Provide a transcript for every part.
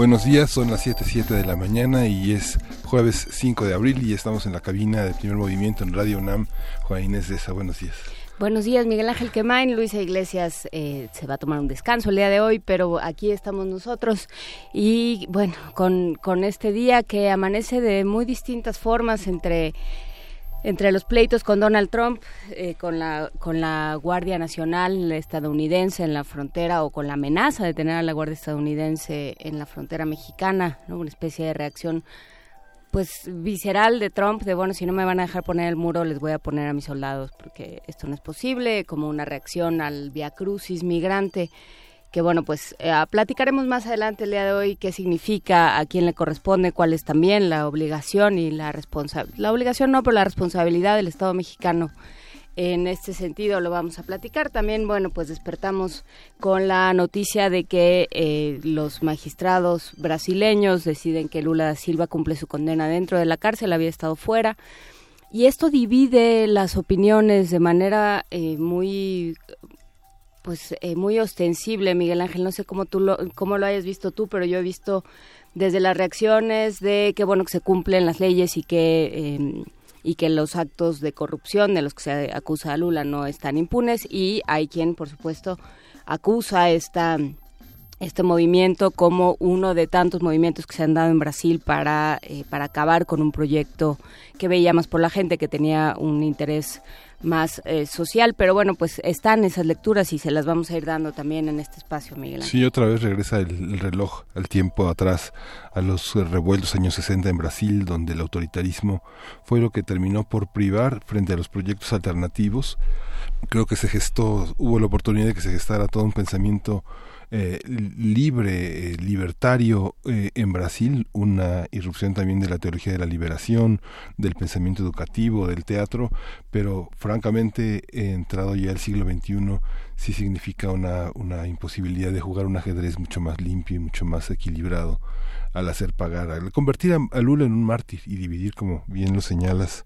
Buenos días, son las 7.07 de la mañana y es jueves 5 de abril y estamos en la cabina de primer movimiento en Radio UNAM. Juan Inés de esa, buenos días. Buenos días, Miguel Ángel Quemain. Luisa Iglesias eh, se va a tomar un descanso el día de hoy, pero aquí estamos nosotros. Y bueno, con, con este día que amanece de muy distintas formas entre entre los pleitos con Donald Trump, eh, con, la, con la Guardia Nacional estadounidense en la frontera o con la amenaza de tener a la Guardia estadounidense en la frontera mexicana, una especie de reacción pues visceral de Trump de bueno si no me van a dejar poner el muro les voy a poner a mis soldados porque esto no es posible como una reacción al via crucis migrante que bueno, pues eh, platicaremos más adelante el día de hoy qué significa, a quién le corresponde, cuál es también la obligación y la responsabilidad, la obligación no, pero la responsabilidad del Estado mexicano. En este sentido lo vamos a platicar. También, bueno, pues despertamos con la noticia de que eh, los magistrados brasileños deciden que Lula da Silva cumple su condena dentro de la cárcel, había estado fuera. Y esto divide las opiniones de manera eh, muy pues eh, muy ostensible, Miguel Ángel. No sé cómo tú lo, cómo lo hayas visto tú, pero yo he visto desde las reacciones de que bueno que se cumplen las leyes y que em, y que los actos de corrupción de los que se acusa a Lula no están impunes y hay quien por supuesto acusa esta este movimiento como uno de tantos movimientos que se han dado en Brasil para, eh, para acabar con un proyecto que veía más por la gente que tenía un interés más eh, social, pero bueno, pues están esas lecturas y se las vamos a ir dando también en este espacio, Miguel. Sí, otra vez regresa el, reloj al tiempo atrás, a los revueltos años 60 en Brasil, donde el autoritarismo fue lo que terminó por privar frente a los proyectos alternativos. Creo que se gestó, hubo la oportunidad de que se gestara todo un pensamiento eh, libre, eh, libertario eh, en Brasil, una irrupción también de la teología de la liberación, del pensamiento educativo, del teatro, pero francamente, entrado ya el siglo XXI, sí significa una, una imposibilidad de jugar un ajedrez mucho más limpio y mucho más equilibrado al hacer pagar, al convertir a, Lula en un mártir y dividir, como bien lo señalas,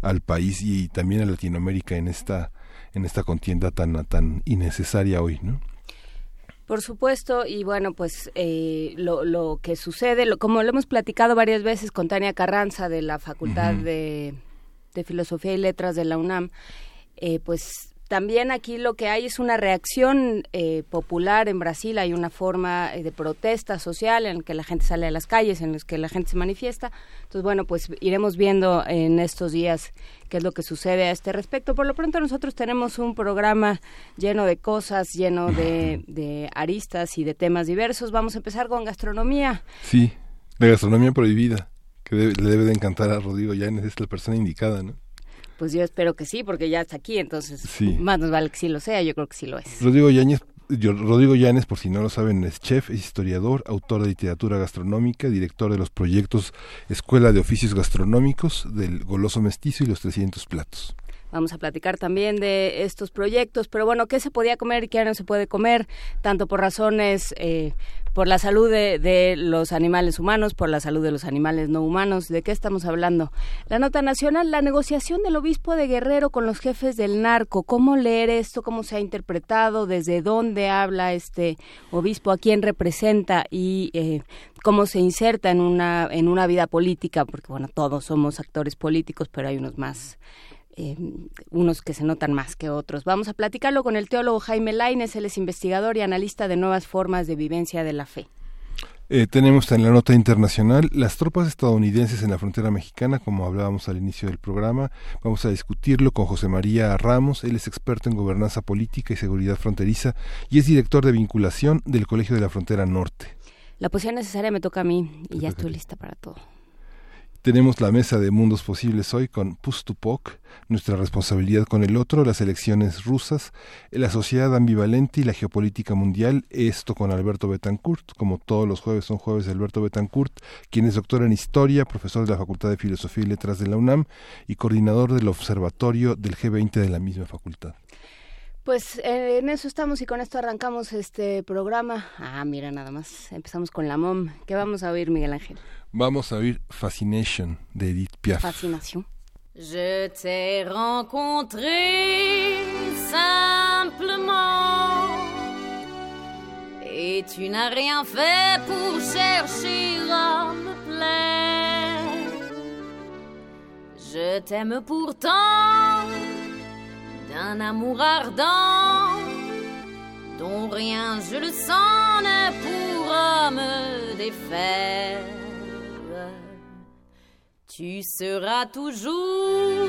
al país y, también a Latinoamérica en esta en esta contienda tan tan innecesaria hoy, ¿no? Por supuesto, y bueno, pues eh, lo, lo, que sucede, lo, como lo hemos platicado varias veces con Tania Carranza de la Facultad de, de, Filosofía y Letras de la UNAM, eh, pues también aquí lo que hay es una reacción eh, popular en Brasil, hay una forma eh, de protesta social en que la gente sale a las calles, en las que la gente se manifiesta. Entonces, bueno, pues iremos viendo en estos días qué es lo que sucede a este respecto. Por lo pronto nosotros tenemos un programa lleno de cosas, lleno de, de aristas y de temas diversos. Vamos a empezar con gastronomía. Sí, la gastronomía prohibida, que le debe de encantar a Rodrigo Llanes, es la persona indicada, ¿no? Pues yo espero que sí, porque ya está aquí, entonces más nos vale que sí lo sea, yo creo que sí lo es. Rodrigo Yáñez, Rodrigo Llanes, por si no lo saben, es chef, es historiador, autor de literatura gastronómica, director de los proyectos Escuela de Oficios Gastronómicos, del Goloso Mestizo y los 300 Platos. Vamos a platicar también de estos proyectos, pero bueno, ¿qué se podía comer y qué no se puede comer? Tanto por razones, eh, por la salud de, los animales humanos, por la salud de los animales no humanos. ¿De qué estamos hablando? La nota nacional, la negociación del obispo de Guerrero con los jefes del narco. ¿Cómo leer esto? ¿Cómo se ha interpretado? ¿Desde dónde habla este obispo? ¿A quién representa? Y eh, cómo se inserta en una, en una vida política, porque bueno, todos somos actores políticos, pero hay unos más eh, unos que se notan más que otros. Vamos a platicarlo con el teólogo Jaime Laines, él es investigador y analista de nuevas formas de vivencia de la fe. Eh, tenemos en la nota internacional las tropas estadounidenses en la frontera mexicana, como hablábamos al inicio del programa. Vamos a discutirlo con José María Ramos. Él es experto en gobernanza política y seguridad fronteriza y es director de vinculación del Colegio de la Frontera Norte. La poesía necesaria me toca a mí y ya estoy lista para todo. Tenemos la mesa de mundos posibles hoy con Pustupok, nuestra responsabilidad con el otro, las elecciones rusas, la sociedad ambivalente y la geopolítica mundial. Esto con Alberto Betancourt, como todos los jueves son jueves de Alberto Betancourt, quien es doctor en historia, profesor de la Facultad de Filosofía y Letras de la UNAM y coordinador del observatorio del G20 de la misma facultad. Pues eh, en eso estamos y con esto arrancamos este programa. Ah, mira, nada más. Empezamos con la MOM. ¿Qué vamos a oír, Miguel Ángel? Vamos a oír Fascination de Edith Piaf. Fascinación. Je t'ai rencontré simplement et tu n'as rien fait pour chercher à me plaire. Je t'aime pourtant d'un amour ardent dont rien, je le sens, ne pourra me défaire. Tu seras toujours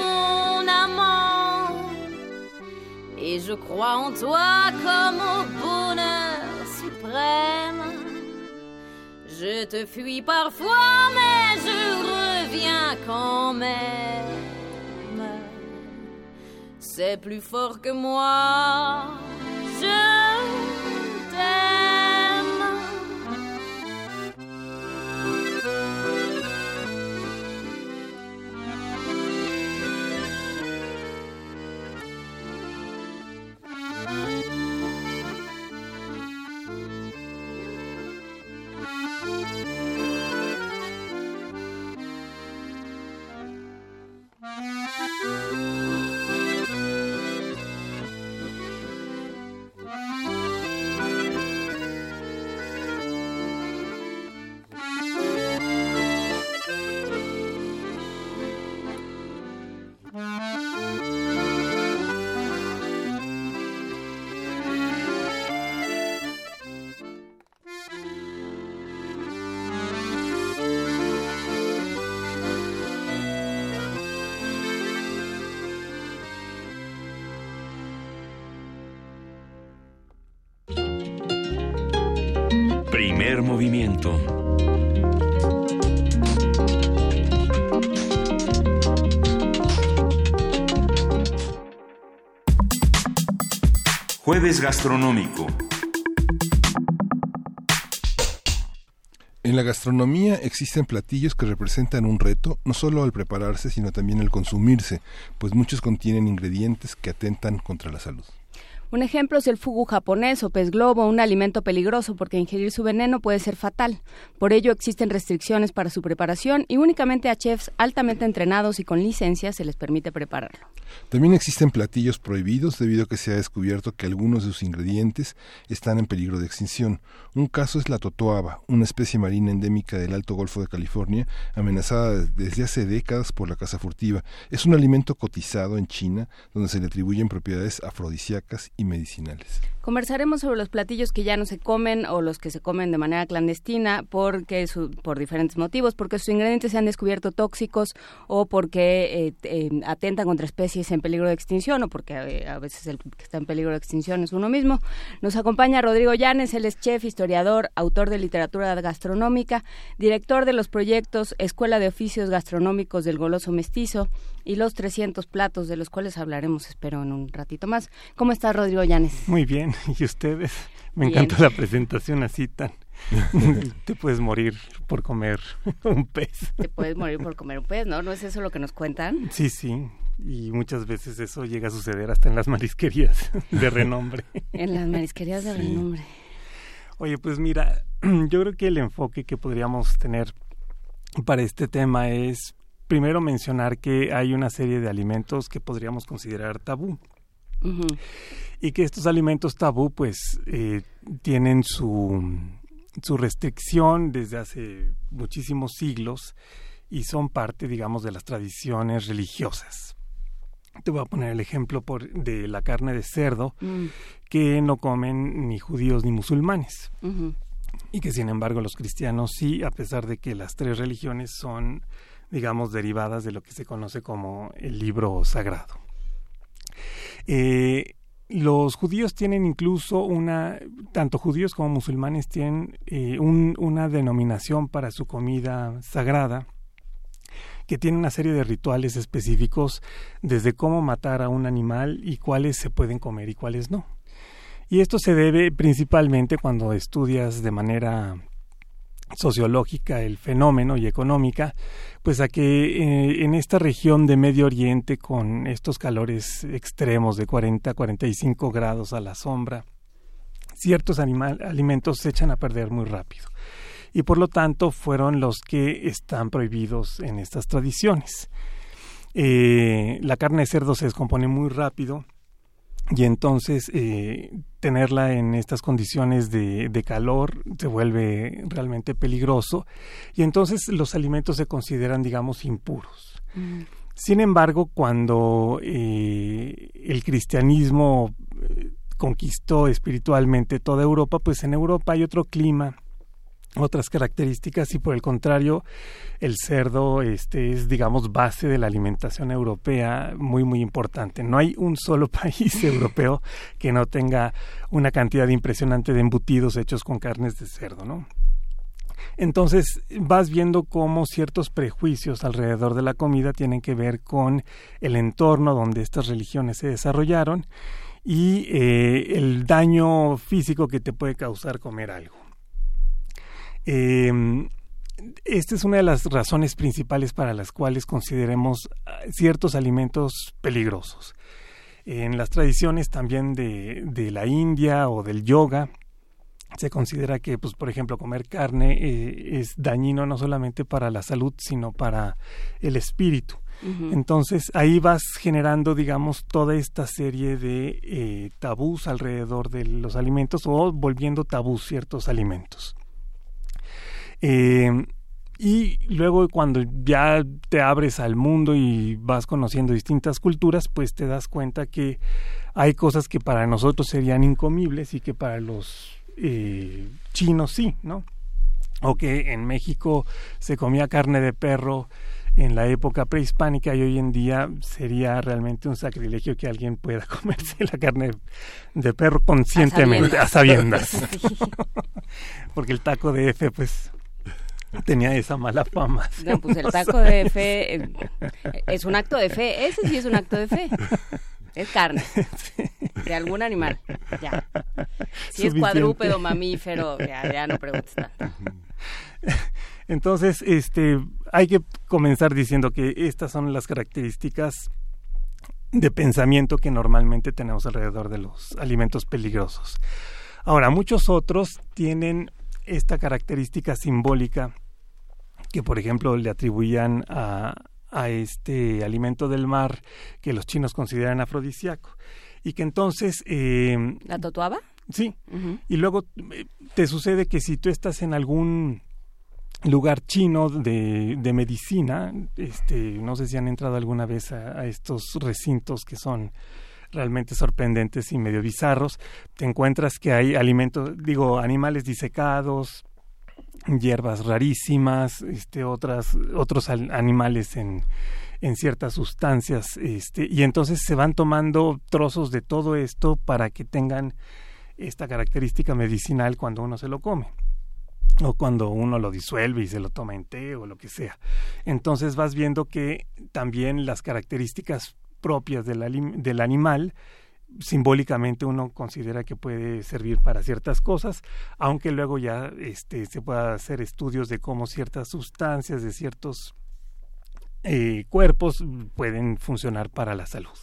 mon amant et je crois en toi comme au bonheur suprême. Je te fuis parfois, mais je reviens quand même c'est plus fort que moi. Jueves gastronómico. En la gastronomía existen platillos que representan un reto, no solo al prepararse, sino también al consumirse, pues muchos contienen ingredientes que atentan contra la salud. Un ejemplo es el fugu japonés o pez globo, un alimento peligroso porque ingerir su veneno puede ser fatal. Por ello existen restricciones para su preparación y únicamente a chefs altamente entrenados y con licencia se les permite prepararlo. También existen platillos prohibidos debido a que se ha descubierto que algunos de sus ingredientes están en peligro de extinción. Un caso es la totoaba, una especie marina endémica del Alto Golfo de California, amenazada desde hace décadas por la caza furtiva. Es un alimento cotizado en China, donde se le atribuyen propiedades afrodisíacas y medicinales. Conversaremos sobre los platillos que ya no se comen o los que se comen de manera clandestina porque por diferentes motivos, porque sus ingredientes se han descubierto tóxicos o porque eh, eh, atentan contra especies en peligro de extinción o porque eh, a veces el que está en peligro de extinción es uno mismo. Nos acompaña Rodrigo Llanes, él es chef, historiador, autor de literatura gastronómica, director de los proyectos Escuela de Oficios Gastronómicos del Goloso Mestizo y los 300 platos de los cuales hablaremos, espero, en un ratito más. ¿Cómo está Rodrigo Llanes? Muy bien. ¿Y ustedes? Me encantó la presentación así tan... Te puedes morir por comer un pez. Te puedes morir por comer un pez, ¿no? ¿No es eso lo que nos cuentan? Sí, sí. Y muchas veces eso llega a suceder hasta en las marisquerías de renombre. en las marisquerías de renombre. Oye, pues mira, yo creo que el enfoque que podríamos tener para este tema es primero mencionar que hay una serie de alimentos que podríamos considerar tabú y que estos alimentos tabú pues eh, tienen su, su restricción desde hace muchísimos siglos y son parte, digamos, de las tradiciones religiosas. Te voy a poner el ejemplo por, de la carne de cerdo mm. que no comen ni judíos ni musulmanes. Y que sin embargo los cristianos sí, a pesar de que las tres religiones son, digamos, derivadas de lo que se conoce como el libro sagrado. Eh, los judíos tienen incluso una, tanto judíos como musulmanes tienen eh, una denominación para su comida sagrada que tiene una serie de rituales específicos desde cómo matar a un animal y cuáles se pueden comer y cuáles no. Y esto se debe principalmente cuando estudias de manera sociológica el fenómeno y económica, pues a que eh, en esta región de Medio Oriente con estos calores extremos de 40 a 45 grados a la sombra, ciertos alimentos se echan a perder muy rápido y por lo tanto fueron los que están prohibidos en estas tradiciones. Eh, la carne de cerdo se descompone muy rápido y entonces eh, tenerla en estas condiciones de, calor se vuelve realmente peligroso y entonces los alimentos se consideran digamos impuros. Mm. Sin embargo, cuando eh, el cristianismo eh, conquistó espiritualmente toda Europa, pues en Europa hay otro clima otras características y por el contrario el cerdo este es digamos base de la alimentación europea muy muy importante. No hay un solo país europeo que no tenga una cantidad impresionante de embutidos hechos con carnes de cerdo no entonces vas viendo cómo ciertos prejuicios alrededor de la comida tienen que ver con el entorno donde estas religiones se desarrollaron y eh, el daño físico que te puede causar comer algo eh, esta es una de las razones principales para las cuales consideremos ah, ciertos alimentos peligrosos. En las tradiciones también de, de la India o del yoga, se considera que, pues, por ejemplo, comer carne eh, es dañino no solamente para la salud, sino para el espíritu. Entonces ahí vas generando, digamos, toda esta serie de eh, tabús alrededor de los alimentos o volviendo tabús ciertos alimentos. Eh, y luego cuando ya te abres al mundo y vas conociendo distintas culturas, pues te das cuenta que hay cosas que para nosotros serían incomibles y que para los eh, chinos sí, ¿no? O que en México se comía carne de perro en la época prehispánica y hoy en día sería realmente un sacrilegio que alguien pueda comerse la carne de perro conscientemente, a sabiendas. Porque el taco de F, pues tenía esa mala fama. No, pues el taco de fe eh, es un acto de fe. Ese sí es un acto de fe. Es carne. De algún animal. Ya. Si es cuadrúpedo, mamífero, ya, ya no preguntes Entonces, este, hay que comenzar diciendo que estas son las características de pensamiento que normalmente tenemos alrededor de los alimentos peligrosos. Ahora, muchos otros tienen esta característica simbólica que, por ejemplo, le atribuían a, a este alimento del mar que los chinos consideran afrodisíaco y que entonces... Eh, ¿La tatuaba? Sí. Y luego eh, te sucede que si tú estás en algún lugar chino de, de, medicina, este, no sé si han entrado alguna vez a, a, estos recintos que son realmente sorprendentes y medio bizarros, te encuentras que hay alimentos, digo, animales disecados, hierbas rarísimas, este, otras, otros animales en, en ciertas sustancias, este, y entonces se van tomando trozos de todo esto para que tengan esta característica medicinal cuando uno se lo come o cuando uno lo disuelve y se lo toma en té o lo que sea. Entonces vas viendo que también las características propias del, animal simbólicamente uno considera que puede servir para ciertas cosas, aunque luego ya este, se pueda hacer estudios de cómo ciertas sustancias de ciertos eh, cuerpos pueden funcionar para la salud.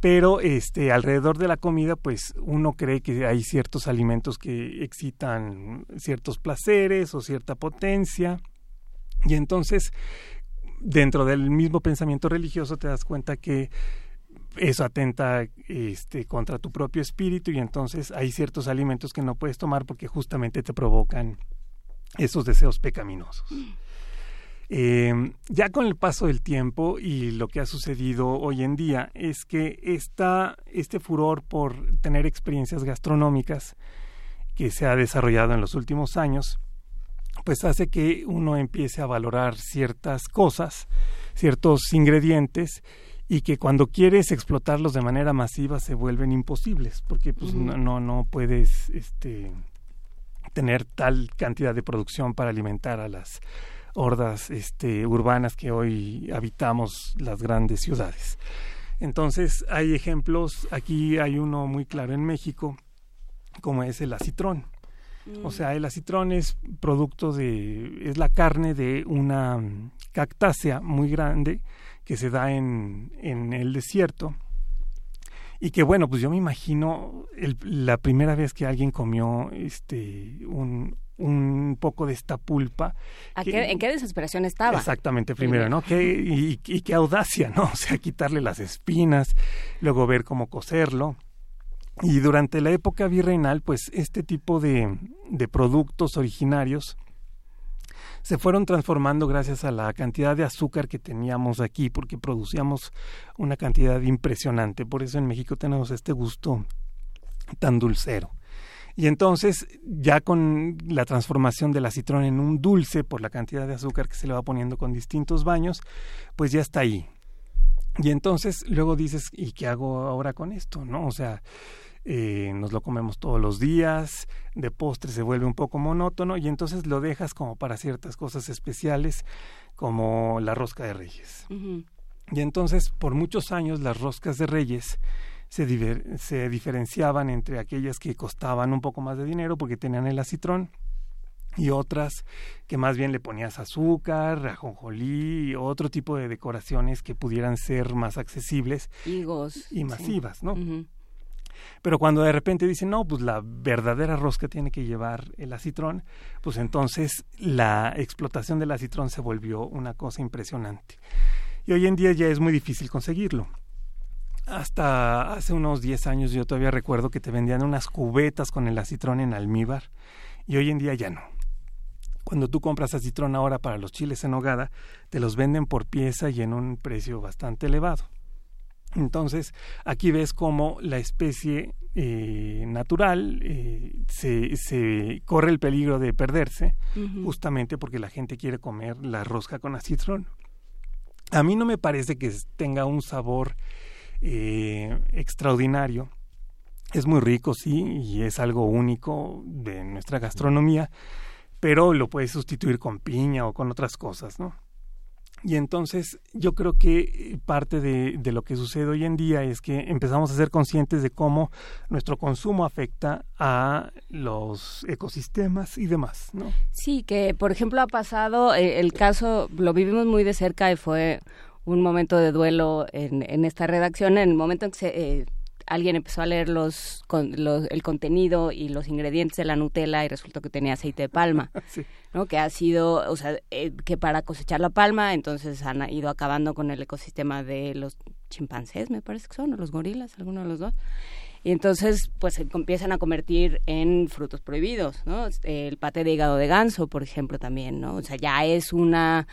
Pero este, alrededor de la comida, pues uno cree que hay ciertos alimentos que excitan ciertos placeres o cierta potencia. Y entonces, dentro del mismo pensamiento religioso, te das cuenta que eso atenta este, contra tu propio espíritu y entonces hay ciertos alimentos que no puedes tomar porque justamente te provocan esos deseos pecaminosos. Eh, ya con el paso del tiempo y lo que ha sucedido hoy en día es que esta, este furor por tener experiencias gastronómicas que se ha desarrollado en los últimos años, pues hace que uno empiece a valorar ciertas cosas, ciertos ingredientes y que cuando quieres explotarlos de manera masiva se vuelven imposibles porque pues no, no, no puedes este tener tal cantidad de producción para alimentar a las hordas este, urbanas que hoy habitamos las grandes ciudades. Entonces hay ejemplos, aquí hay uno muy claro en México, como es el acitrón. O sea, el acitrón es producto de, es la carne de una cactácea muy grande que se da en, en el desierto y que bueno, pues yo me imagino la primera vez que alguien comió este un, un poco de esta pulpa. ¿En qué desesperación estaba? Exactamente, primero, ¿no? y, qué audacia, ¿no? O sea, quitarle las espinas, luego ver cómo cocerlo. Y durante la época virreinal, pues este tipo de, de productos originarios se fueron transformando gracias a la cantidad de azúcar que teníamos aquí, porque producíamos una cantidad impresionante. Por eso en México tenemos este gusto tan dulcero. Y entonces, ya con la transformación del acitrón en un dulce por la cantidad de azúcar que se le va poniendo con distintos baños, pues ya está ahí. Y entonces luego dices, ¿y qué hago ahora con esto? ¿No? O sea, eh, nos lo comemos todos los días, de postre se vuelve un poco monótono y entonces lo dejas como para ciertas cosas especiales, como la rosca de reyes. Y entonces, por muchos años, las roscas de reyes se, se diferenciaban entre aquellas que costaban un poco más de dinero porque tenían el acitrón y otras que más bien le ponías azúcar, ajonjolí y otro tipo de decoraciones que pudieran ser más accesibles y masivas, ¿no? Pero cuando de repente dicen, no, pues la verdadera rosca tiene que llevar el acitrón, pues entonces la explotación del acitrón se volvió una cosa impresionante. Y hoy en día ya es muy difícil conseguirlo hasta hace unos 10 años yo todavía recuerdo que te vendían unas cubetas con el acitrón en almíbar y hoy en día ya no. Cuando tú compras acitrón ahora para los chiles en hogada, te los venden por pieza y en un precio bastante elevado. Entonces, aquí ves cómo la especie eh, natural eh, se, se, corre el peligro de perderse, justamente porque la gente quiere comer la rosca con acitrón. A mí no me parece que tenga un sabor eh, extraordinario. Es muy rico, sí, y es algo único de nuestra gastronomía, pero lo puedes sustituir con piña o con otras cosas, ¿no? Y entonces yo creo que parte de, de, lo que sucede hoy en día es que empezamos a ser conscientes de cómo nuestro consumo afecta a los ecosistemas y demás, ¿no? Sí, que por ejemplo ha pasado, eh, el caso lo vivimos muy de cerca y fue un momento de duelo en, en esta redacción, en el momento en que eh, alguien empezó a leer los, el contenido y los ingredientes de la Nutella y resultó que tenía aceite de palma, ¿no? Que ha sido, o sea, eh, que para cosechar la palma, entonces han ido acabando con el ecosistema de los chimpancés, me parece que son, o los gorilas, alguno de los dos. Y entonces, pues se empiezan a convertir en frutos prohibidos, ¿no? El pate de hígado de ganso, por ejemplo, también, ¿no? O sea, ya es una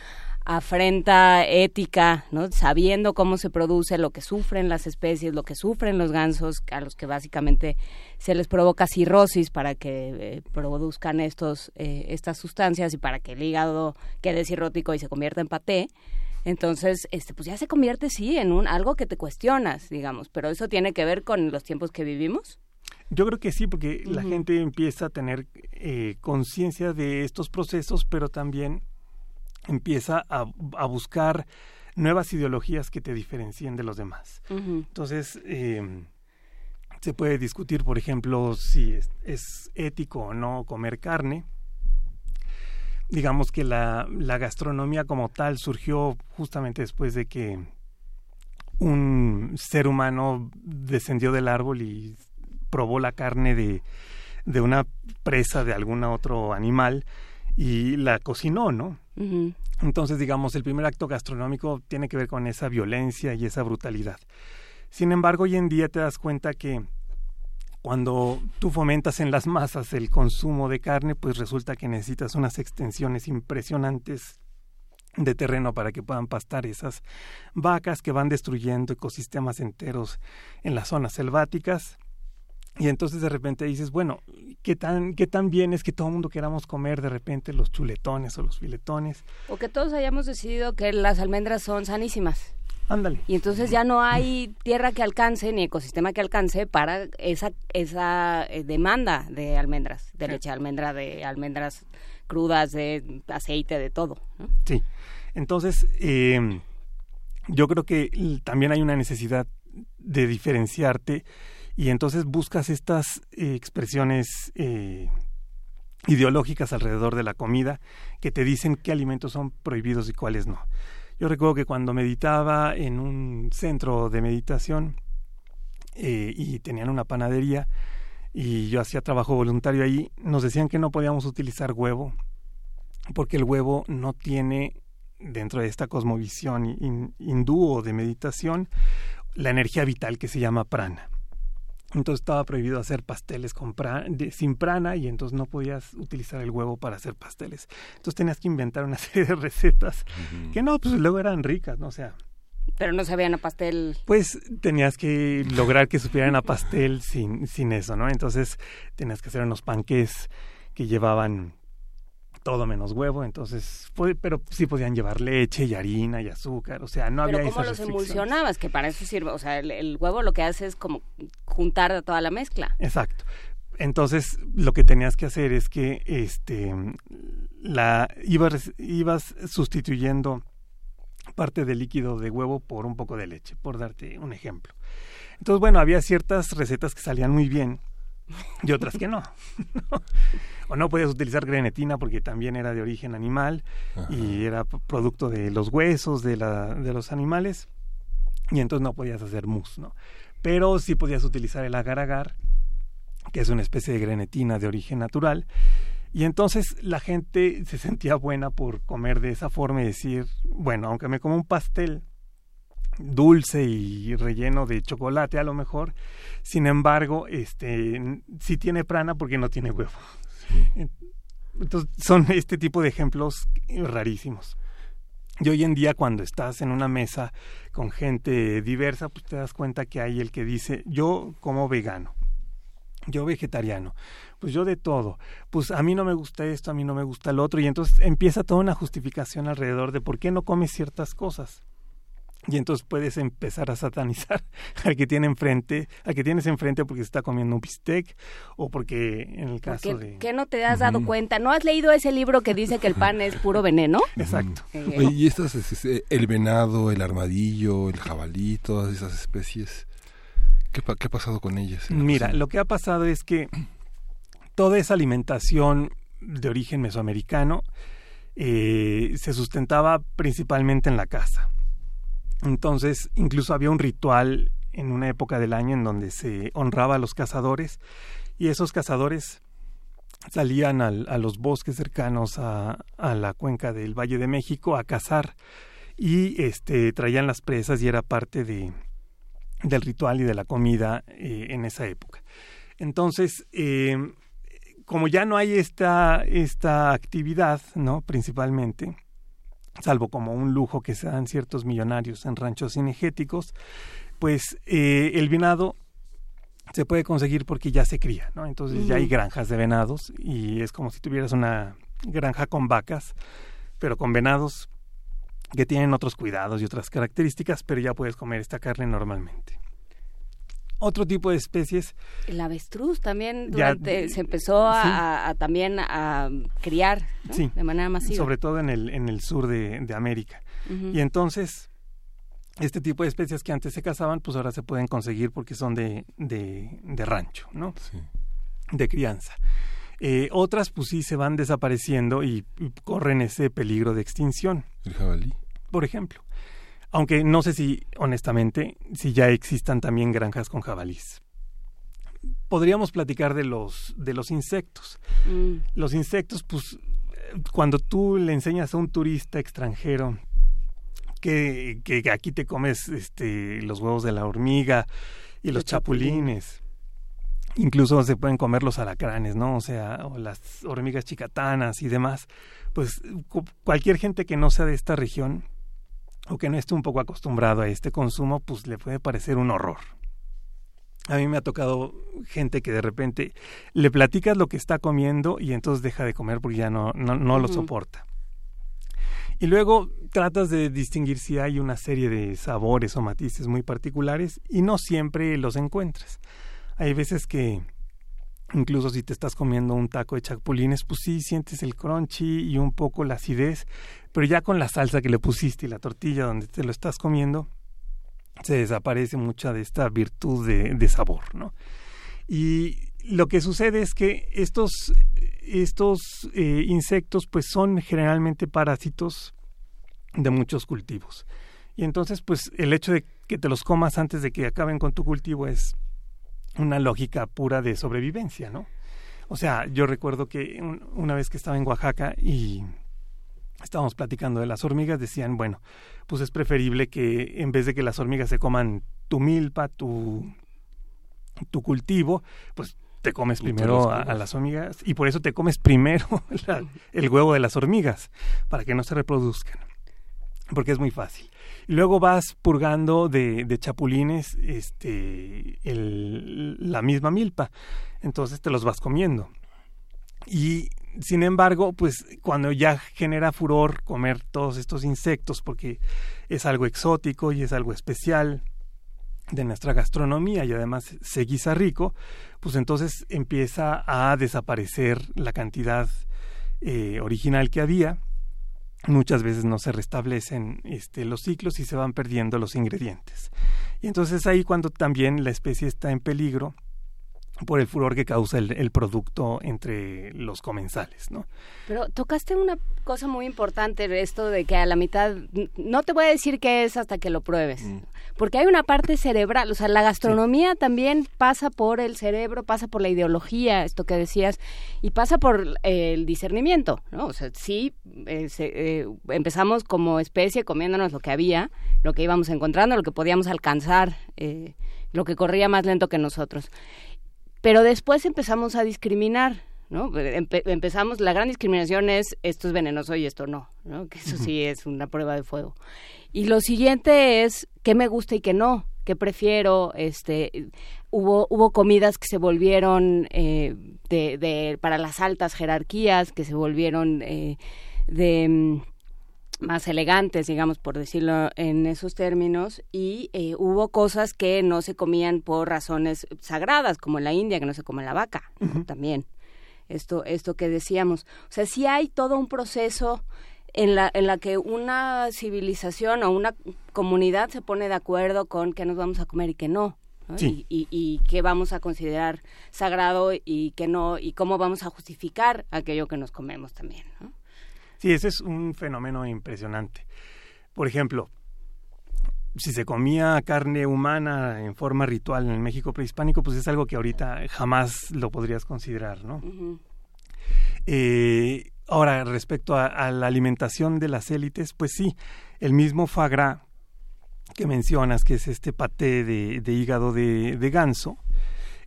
afrenta ética, ¿no? sabiendo cómo se produce lo que sufren las especies, lo que sufren los gansos, a los que básicamente se les provoca cirrosis para que eh, produzcan estos, eh, estas sustancias y para que el hígado quede cirrótico y se convierta en paté. Entonces, este, pues ya se convierte, sí, en un algo que te cuestionas, digamos, pero eso tiene que ver con los tiempos que vivimos. Yo creo que sí, porque la gente empieza a tener eh, conciencia de estos procesos, pero también empieza a, buscar nuevas ideologías que te diferencien de los demás. Entonces, eh, se puede discutir, por ejemplo, si es, ético o no comer carne. Digamos que la, la, gastronomía como tal surgió justamente después de que un ser humano descendió del árbol y probó la carne de, de una presa de algún otro animal y la cocinó, ¿no? Entonces, digamos, el primer acto gastronómico tiene que ver con esa violencia y esa brutalidad. Sin embargo, hoy en día te das cuenta que cuando tú fomentas en las masas el consumo de carne, pues resulta que necesitas unas extensiones impresionantes de terreno para que puedan pastar esas vacas que van destruyendo ecosistemas enteros en las zonas selváticas y entonces de repente dices, bueno, ¿qué tan, ¿qué tan bien es que todo el mundo queramos comer de repente los chuletones o los filetones? O que todos hayamos decidido que las almendras son sanísimas. Ándale. Y entonces ya no hay tierra que alcance ni ecosistema que alcance para esa esa eh, demanda de almendras, de leche de almendra, de almendras crudas, de aceite, de todo. ¿no? Sí. Entonces, eh, yo creo que también hay una necesidad de diferenciarte y entonces buscas estas eh, expresiones eh, ideológicas alrededor de la comida que te dicen qué alimentos son prohibidos y cuáles no. Yo recuerdo que cuando meditaba en un centro de meditación eh, y tenían una panadería y yo hacía trabajo voluntario ahí, nos decían que no podíamos utilizar huevo porque el huevo no tiene dentro de esta cosmovisión hin- hindú o de meditación la energía vital que se llama prana. Entonces estaba prohibido hacer pasteles con pra- de- sin prana y entonces no podías utilizar el huevo para hacer pasteles. Entonces tenías que inventar una serie de recetas que no, pues luego eran ricas, ¿no? O sea, Pero no sabían a pastel. pues tenías que lograr que supieran a pastel sin, sin eso, ¿no? Entonces tenías que hacer unos panqués que llevaban todo menos huevo, entonces, pero sí podían llevar leche y harina y azúcar, o sea, no Pero había ¿cómo esas los emulsionabas? Que para eso sirve. O sea, el, el huevo lo que hace es como juntar toda la mezcla. Exacto. Entonces, lo que tenías que hacer es que este la ibas, ibas sustituyendo parte del líquido de huevo por un poco de leche, por darte un ejemplo. Entonces, bueno, había ciertas recetas que salían muy bien y otras que no. o no podías utilizar grenetina porque también era de origen animal y era producto de los huesos de, la, de los animales y entonces no podías hacer mousse, ¿no? Pero sí podías utilizar el agar-agar, que es una especie de grenetina de origen natural. Y entonces la gente se sentía buena por comer de esa forma y decir, bueno, aunque me como un pastel dulce y relleno de chocolate a lo mejor, sin embargo, este sí tiene prana porque no tiene huevo. Entonces son este tipo de ejemplos rarísimos. Y hoy en día cuando estás en una mesa con gente diversa, pues te das cuenta que hay el que dice, yo como vegano, yo vegetariano, pues yo de todo, pues a mí no me gusta esto, a mí no me gusta el otro, y entonces empieza toda una justificación alrededor de por qué no comes ciertas cosas. Y entonces puedes empezar a satanizar al que tiene enfrente, al que tienes enfrente porque se está comiendo un bistec o porque en el caso Porque, de ¿Qué no te has dado cuenta? ¿No has leído ese libro que dice que el pan es puro veneno? Exacto. Eh, Oye, y estas, es- es- el venado, el armadillo, el jabalí, todas esas especies, ¿qué, qué ha pasado con ellas? Mira, lo que ha pasado es que toda esa alimentación de origen mesoamericano eh, se sustentaba principalmente en la casa. Entonces, incluso había un ritual en una época del año en donde se honraba a los cazadores y esos cazadores salían al- a los bosques cercanos a, a la cuenca del Valle de México a cazar y este traían las presas y era parte de, del ritual y de la comida eh, en esa época. Entonces, eh, como ya no hay esta, esta actividad, ¿no? Principalmente, salvo como un lujo que se dan ciertos millonarios en ranchos cinegéticos, pues eh, el venado se puede conseguir porque ya se cría, ¿no? Entonces ya hay granjas de venados y es como si tuvieras una granja con vacas, pero con venados que tienen otros cuidados y otras características, pero ya puedes comer esta carne normalmente. Otro tipo de especies, El avestruz también Ya, durante, se empezó a, sí. a- a también a criar ¿no? Sí. de manera masiva. sobre todo en el, en el sur de, de América. Y entonces, este tipo de especies que antes se cazaban, pues ahora se pueden conseguir porque son de, de, de rancho, ¿no? Sí. De crianza. Eh, otras, pues sí, se van desapareciendo y, y corren ese peligro de extinción, El jabalí. por ejemplo. Aunque no sé si, honestamente, si ya existan también granjas con jabalís. Podríamos platicar de los, de los insectos. Mm. Los insectos, pues, eh, cuando tú le enseñas a un turista extranjero que, que aquí te comes este, los huevos de la hormiga y los, chapulines, incluso se pueden comer los alacranes, ¿no? O sea, o las hormigas chicatanas y demás, pues cu- cualquier gente que no sea de esta región o que no esté un poco acostumbrado a este consumo, pues le puede parecer un horror. A mí me ha tocado gente que de repente le platicas lo que está comiendo y entonces deja de comer porque ya no, no, no lo soporta. Y luego tratas de distinguir si hay una serie de sabores o matices muy particulares y no siempre los encuentras. Hay veces que incluso si te estás comiendo un taco de chapulines, pues sí sientes el crunchy y un poco la acidez, pero ya con la salsa que le pusiste y la tortilla donde te lo estás comiendo, se desaparece mucha de esta virtud de, sabor, ¿no? Y lo que sucede es que estos, estos eh, insectos pues son generalmente parásitos de muchos cultivos. Y entonces pues el hecho de que te los comas antes de que acaben con tu cultivo es una lógica pura de sobrevivencia, ¿no? O sea, yo recuerdo que una vez que estaba en Oaxaca y estábamos platicando de las hormigas, decían, bueno, pues es preferible que en vez de que las hormigas se coman tu milpa, tu, tu cultivo, pues te comes primero a, las hormigas y por eso te comes primero el huevo de las hormigas, para que no se reproduzcan, porque es muy fácil. Y luego vas purgando de, de chapulines este, el, la misma milpa, entonces te los vas comiendo. Y sin embargo, pues cuando ya genera furor comer todos estos insectos, porque es algo exótico y es algo especial, de nuestra gastronomía y además se guisa rico, pues entonces empieza a desaparecer la cantidad eh, original que había. Muchas veces no se restablecen este, los ciclos y se van perdiendo los ingredientes. Y entonces ahí cuando también la especie está en peligro por el furor que causa el, producto entre los comensales, ¿no? Pero tocaste una cosa muy importante, esto de que a la mitad, no te voy a decir qué es hasta que lo pruebes, mm. porque hay una parte cerebral, o sea, la gastronomía también pasa por el cerebro, pasa por la ideología, esto que decías, y pasa por el discernimiento, ¿no? O sea, sí, eh, eh, empezamos como especie comiéndonos lo que había, lo que íbamos encontrando, lo que podíamos alcanzar, eh, lo que corría más lento que nosotros pero después empezamos a discriminar, ¿no? empezamos, la gran discriminación es esto es venenoso y esto no, ¿no? Que eso sí es una prueba de fuego. Y lo siguiente es qué me gusta y qué no, qué prefiero, este, hubo, hubo comidas que se volvieron eh, de, de, para las altas jerarquías, que se volvieron eh, de mm, más elegantes, digamos, por decirlo en esos términos, y eh, hubo cosas que no se comían por razones sagradas, como en la India, que no se come la vaca, también. Esto, esto que decíamos. O sea, sí hay todo un proceso en la, en la que una civilización o una comunidad se pone de acuerdo con qué nos vamos a comer y qué no. Y, y, y, qué vamos a considerar sagrado y qué no, y cómo vamos a justificar aquello que nos comemos también. ¿no? Sí, ese es un fenómeno impresionante. Por ejemplo, si se comía carne humana en forma ritual en el México prehispánico, pues es algo que ahorita jamás lo podrías considerar, ¿no? Eh, ahora, respecto a, la alimentación de las élites, pues sí, el mismo fagra que mencionas, que es este paté de, hígado de, de, ganso,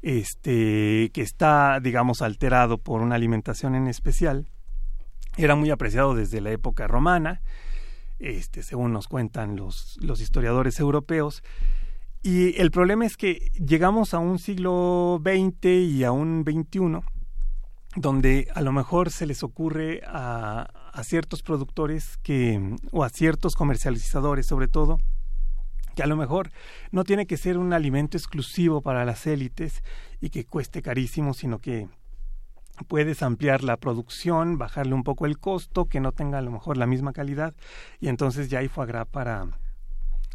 este, que está, digamos, alterado por una alimentación en especial, era muy apreciado desde la época romana, este, según nos cuentan los, historiadores europeos. Y el problema es que llegamos a un siglo XX y a un XXI, donde a lo mejor se les ocurre a, a ciertos productores que, o a ciertos comercializadores sobre todo, que a lo mejor no tiene que ser un alimento exclusivo para las élites y que cueste carísimo, sino que puedes ampliar la producción, bajarle un poco el costo, que no tenga a lo mejor la misma calidad, y entonces ya hay foie gras para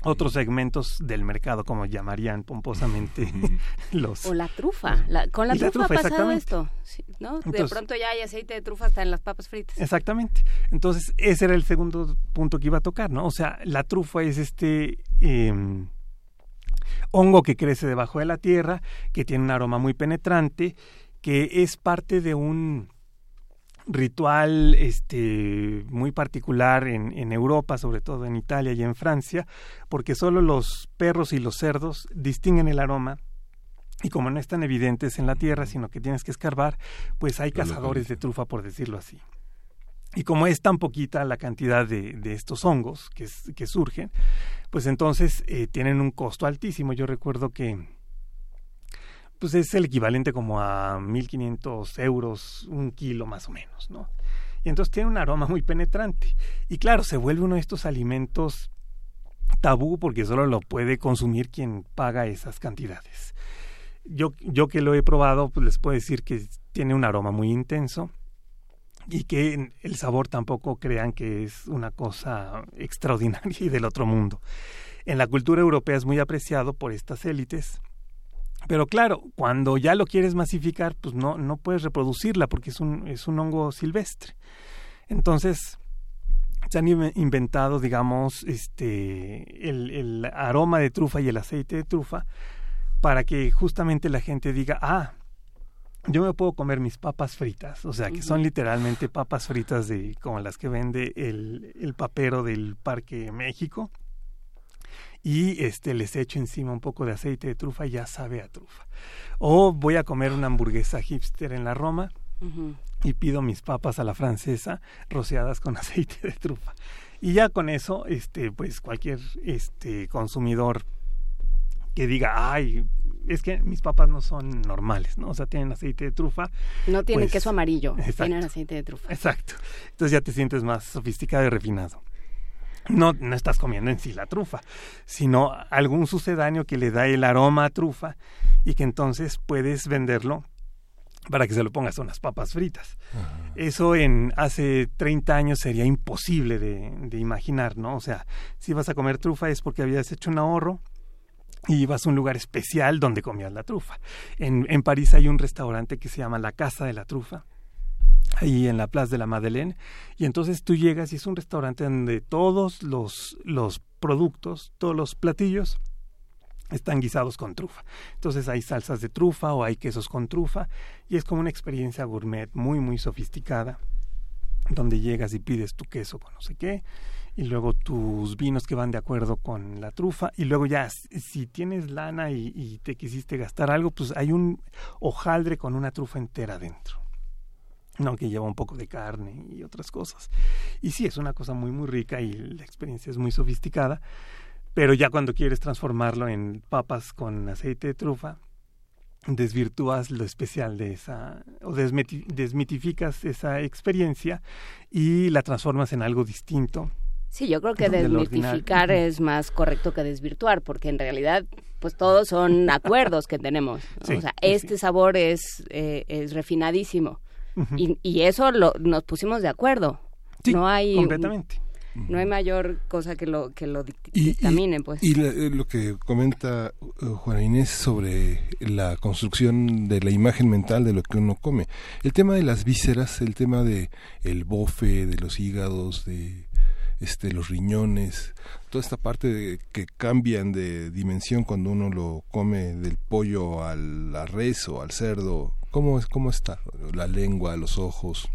otros segmentos del mercado, como llamarían pomposamente los... O la trufa. con la, trufa, ha pasado esto, ¿no? de pronto ya hay aceite de trufa hasta en las papas fritas. Exactamente. Entonces, ese era el segundo punto que iba a tocar, ¿no? O sea, la trufa es este... Em, hongo que crece debajo de la tierra, que tiene un aroma muy penetrante que es parte de un ritual este muy particular en, en, Europa, sobre todo en Italia y en Francia, porque solo los perros y los cerdos distinguen el aroma y como no están evidentes en la tierra, sino que tienes que escarbar, pues hay cazadores de trufa, por decirlo así. Y como es tan poquita la cantidad de, de estos hongos que, que, surgen, pues entonces eh, tienen un costo altísimo. Yo recuerdo que pues es el equivalente como a 1.500 euros un kilo más o menos, ¿no? y entonces tiene un aroma muy penetrante. Y claro, se vuelve uno de estos alimentos tabú porque solo lo puede consumir quien paga esas cantidades. Yo, yo que lo he probado, pues les puedo decir que tiene un aroma muy intenso y que el sabor tampoco crean que es una cosa extraordinaria y del otro mundo. En la cultura europea es muy apreciado por estas élites, pero claro, cuando ya lo quieres masificar, pues no, no puedes reproducirla porque es un, es un hongo silvestre. Entonces, se han inventado, digamos, este, el, el aroma de trufa y el aceite de trufa para que justamente la gente diga, ah, yo me puedo comer mis papas fritas, o sea, que son literalmente papas fritas de como las que vende el, el papero del Parque México. Y este les echo encima un poco de aceite de trufa y ya sabe a trufa. O voy a comer una hamburguesa hipster en la Roma y pido mis papas a la francesa rociadas con aceite de trufa. Y ya con eso, este, pues cualquier este consumidor que diga, ay, es que mis papas no son normales, ¿no? O sea, tienen aceite de trufa. No tienen pues, queso amarillo, tienen aceite de trufa. Exacto. Entonces ya te sientes más sofisticado y refinado. No, no estás comiendo en sí la trufa, sino algún sucedáneo que le da el aroma a trufa y que entonces puedes venderlo para que se lo pongas a unas papas fritas. Eso en hace 30 años sería imposible de, de, imaginar, ¿no? O sea, si vas a comer trufa es porque habías hecho un ahorro y ibas a un lugar especial donde comías la trufa. En, en París hay un restaurante que se llama La Casa de la Trufa, ahí en la Plaza de la Madeleine, y entonces tú llegas y es un restaurante donde todos los, los productos, todos los platillos están guisados con trufa. Entonces hay salsas de trufa o hay quesos con trufa y es como una experiencia gourmet muy muy sofisticada donde llegas y pides tu queso con no sé qué y luego tus vinos que van de acuerdo con la trufa y luego ya si tienes lana y, te quisiste gastar algo pues hay un hojaldre con una trufa entera dentro no que lleva un poco de carne y otras cosas y sí es una cosa muy muy rica y la experiencia es muy sofisticada pero ya cuando quieres transformarlo en papas con aceite de trufa desvirtúas lo especial de esa o desmitificas esa experiencia y la transformas en algo distinto Sí, yo creo que desmitificar es más correcto que desvirtuar, porque en realidad, pues todos son acuerdos que tenemos. o sea, este sabor es, eh, es refinadísimo. Y, y, eso lo, nos pusimos de acuerdo. no hay completamente. No hay mayor cosa que lo que lo dictamine, pues. Y eh, lo que comenta uh, Juana Inés sobre la construcción de la imagen mental de lo que uno come. El tema de las vísceras, el tema de el bofe, de los hígados, de este, los riñones, toda esta parte que cambian de dimensión cuando uno lo come del pollo al la res o al cerdo. ¿Cómo, cómo está? La lengua, los ojos.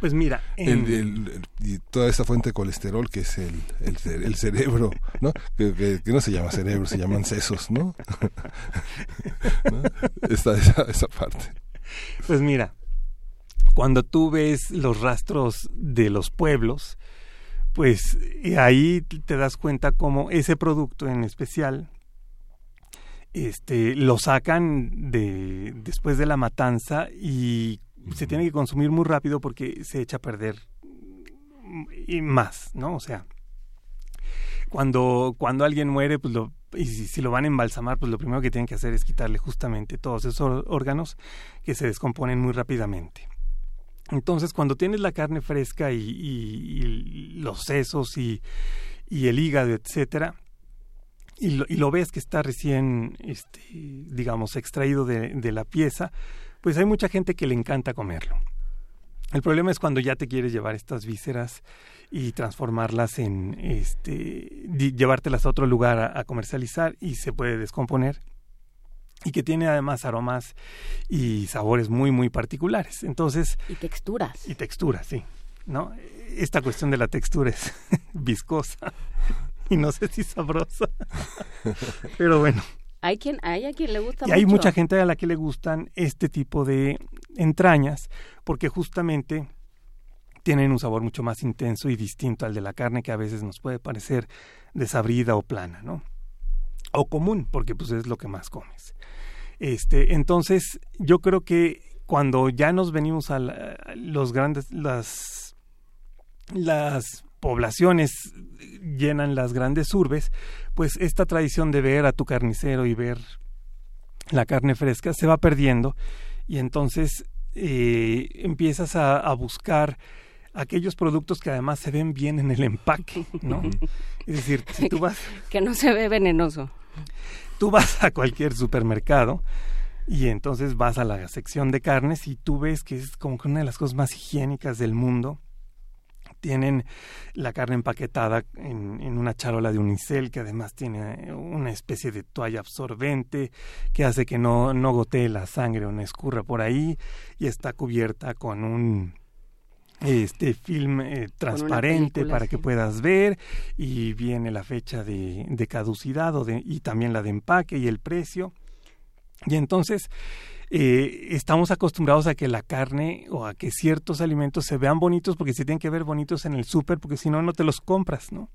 Pues mira, y toda esa fuente de colesterol que es el, el, cerebro, ¿no? Que, no se llama cerebro, se llaman sesos, ¿no? Está esa, esa parte. Pues mira, cuando tú ves los rastros de los pueblos, pues ahí te das cuenta cómo ese producto en especial este lo sacan de después de la matanza y se tiene que consumir muy rápido porque se echa a perder y más, ¿no? O sea, cuando cuando alguien muere, pues lo y si, si, lo van a embalsamar, pues lo primero que tienen que hacer es quitarle justamente todos esos órganos que se descomponen muy rápidamente. Entonces, cuando tienes la carne fresca y, los sesos y, el hígado, etcétera, y lo, ves que está recién, este, digamos, extraído de, la pieza, pues hay mucha gente que le encanta comerlo. El problema es cuando ya te quieres llevar estas vísceras y transformarlas en, este, llevártelas a otro lugar a comercializar y se puede descomponer y que tiene además aromas y sabores muy muy particulares. Entonces, y texturas. Y texturas, sí. ¿No? Esta cuestión de la textura es viscosa y no sé si sabrosa. Pero bueno. Hay quien hay a quien le gusta y hay mucha gente a la que le gustan este tipo de entrañas porque justamente tienen un sabor mucho más intenso y distinto al de la carne que a veces nos puede parecer desabrida o plana, ¿no? O común, porque pues es lo que más comes. Este, entonces, yo creo que cuando ya nos venimos a, los grandes, las, las poblaciones llenan las grandes urbes, pues esta tradición de ver a tu carnicero y ver la carne fresca se va perdiendo y entonces eh, empiezas a, buscar aquellos productos que además se ven bien en el empaque, ¿no? es decir, si tú vas... que no se ve venenoso. Tú vas a cualquier supermercado y entonces vas a la sección de carnes y tú ves que es como que una de las cosas más higiénicas del mundo. Tienen la carne empaquetada en, en, una charola de unicel que además tiene una especie de toalla absorbente que hace que no, no gotee la sangre o no escurra por ahí y está cubierta con un este film eh, transparente para que puedas ver y viene la fecha de, de caducidad o de, y también la de empaque y el precio. Y entonces eh, estamos acostumbrados a que la carne o a que ciertos alimentos se vean bonitos porque se tienen que ver bonitos en el súper porque si no, no te los compras, ¿no?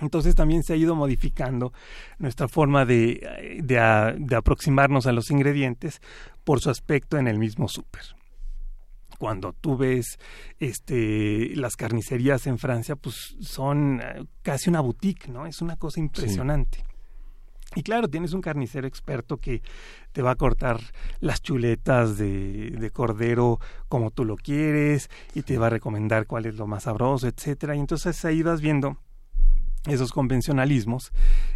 Entonces también se ha ido modificando nuestra forma de, de, de aproximarnos a los ingredientes por su aspecto en el mismo súper cuando tú ves este las carnicerías en Francia, pues son eh, casi una boutique, ¿no? Es una cosa impresionante. Y claro, tienes un carnicero experto que te va a cortar las chuletas de, de, cordero como tú lo quieres y te va a recomendar cuál es lo más sabroso, etcétera. Y entonces ahí vas viendo esos convencionalismos,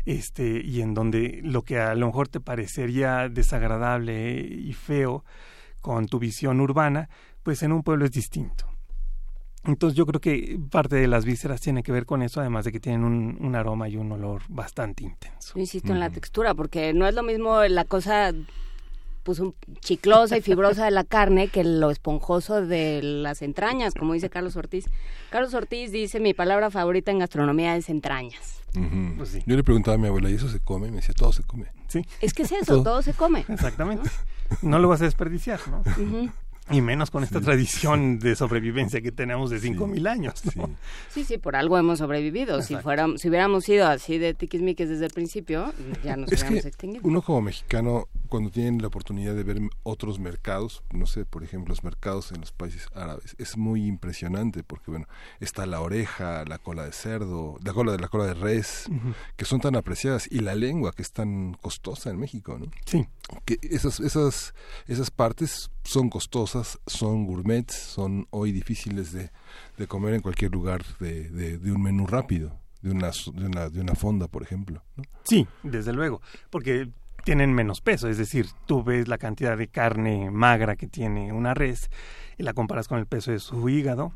este, y en donde lo que a lo mejor te parecería desagradable y feo con tu visión urbana, pues en un pueblo es distinto. Entonces yo creo que parte de las vísceras tiene que ver con eso, además de que tienen un, aroma y un olor bastante intenso. insisto en la textura, porque no es lo mismo la cosa pues chiclosa y fibrosa de la carne que lo esponjoso de las entrañas, como dice Carlos Ortiz. Carlos Ortiz dice, mi palabra favorita en gastronomía es entrañas. Pues Yo le preguntaba a mi abuela, ¿y eso se come? Me decía, todo se come. Sí. Es que es eso, todo, se come. Exactamente. ¿No? lo vas a desperdiciar, ¿no? Y menos con esta tradición de sobrevivencia que tenemos de 5.000 años. Sí. sí. por algo hemos sobrevivido. Si fuéramos, si hubiéramos sido así de tiquismiques desde el principio, ya nos hubiéramos extinguido. Uno como mexicano, cuando tiene la oportunidad de ver otros mercados, no sé, por ejemplo, los mercados en los países árabes, es muy impresionante porque, bueno, está la oreja, la cola de cerdo, la cola de la cola de res, que son tan apreciadas, y la lengua, que es tan costosa en México, ¿no? Sí. Que esas, esas, esas partes son costosas, son gourmets, son hoy difíciles de, de comer en cualquier lugar de, de, un menú rápido, de una, de una, de una fonda, por ejemplo. Sí, desde luego, porque tienen menos peso, es decir, tú ves la cantidad de carne magra que tiene una res y la comparas con el peso de su hígado,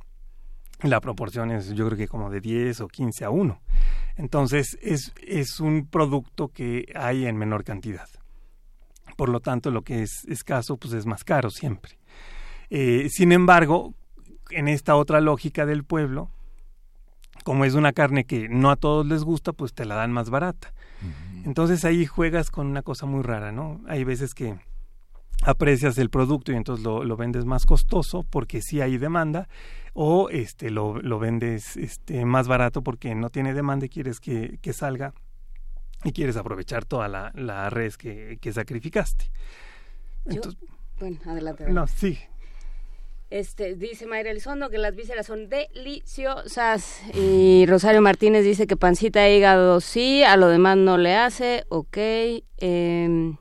la proporción es yo creo que como de 10 o 15 a 1. Entonces es, es un producto que hay en menor cantidad. Por lo tanto, lo que es escaso, pues es más caro siempre. Eh, sin embargo, en esta otra lógica del pueblo, como es una carne que no a todos les gusta, pues te la dan más barata. Entonces ahí juegas con una cosa muy rara, ¿no? Hay veces que aprecias el producto y entonces lo, vendes más costoso porque sí hay demanda o este lo, lo vendes este más barato porque no tiene demanda y quieres que, que salga y quieres aprovechar toda la, la res que, que sacrificaste. bueno, adelante, No, sí. Este, dice Mayra Elizondo que las vísceras son deliciosas. Y Rosario Martínez dice que pancita e hígado sí, a lo demás no le hace. Ok. Eh,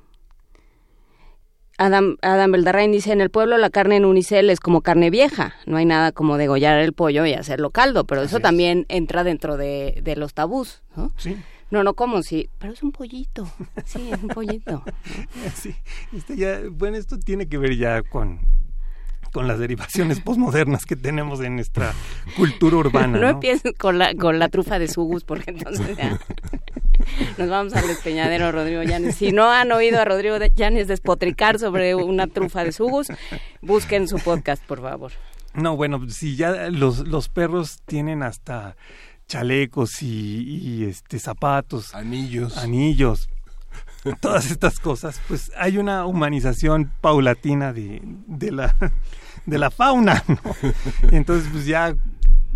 Adam, Adam Beldarrain dice, en el pueblo la carne en unicel es como carne vieja, no hay nada como degollar el pollo y hacerlo caldo, pero eso también entra dentro de, de los tabús, ¿no? Sí. No, no como sí, pero es un pollito. Sí, es un pollito. sí, este ya, bueno, esto tiene que ver ya con con las derivaciones posmodernas que tenemos en nuestra cultura urbana. No, empiecen con la, con la trufa de sugus, porque entonces ya nos vamos al despeñadero Rodrigo Llanes. Si no han oído a Rodrigo Llanes despotricar sobre una trufa de sugus, busquen su podcast, por favor. No, bueno, si ya los, los perros tienen hasta chalecos y, este zapatos, anillos, anillos, todas estas cosas, pues hay una humanización paulatina de, de la de la fauna, Entonces, pues ya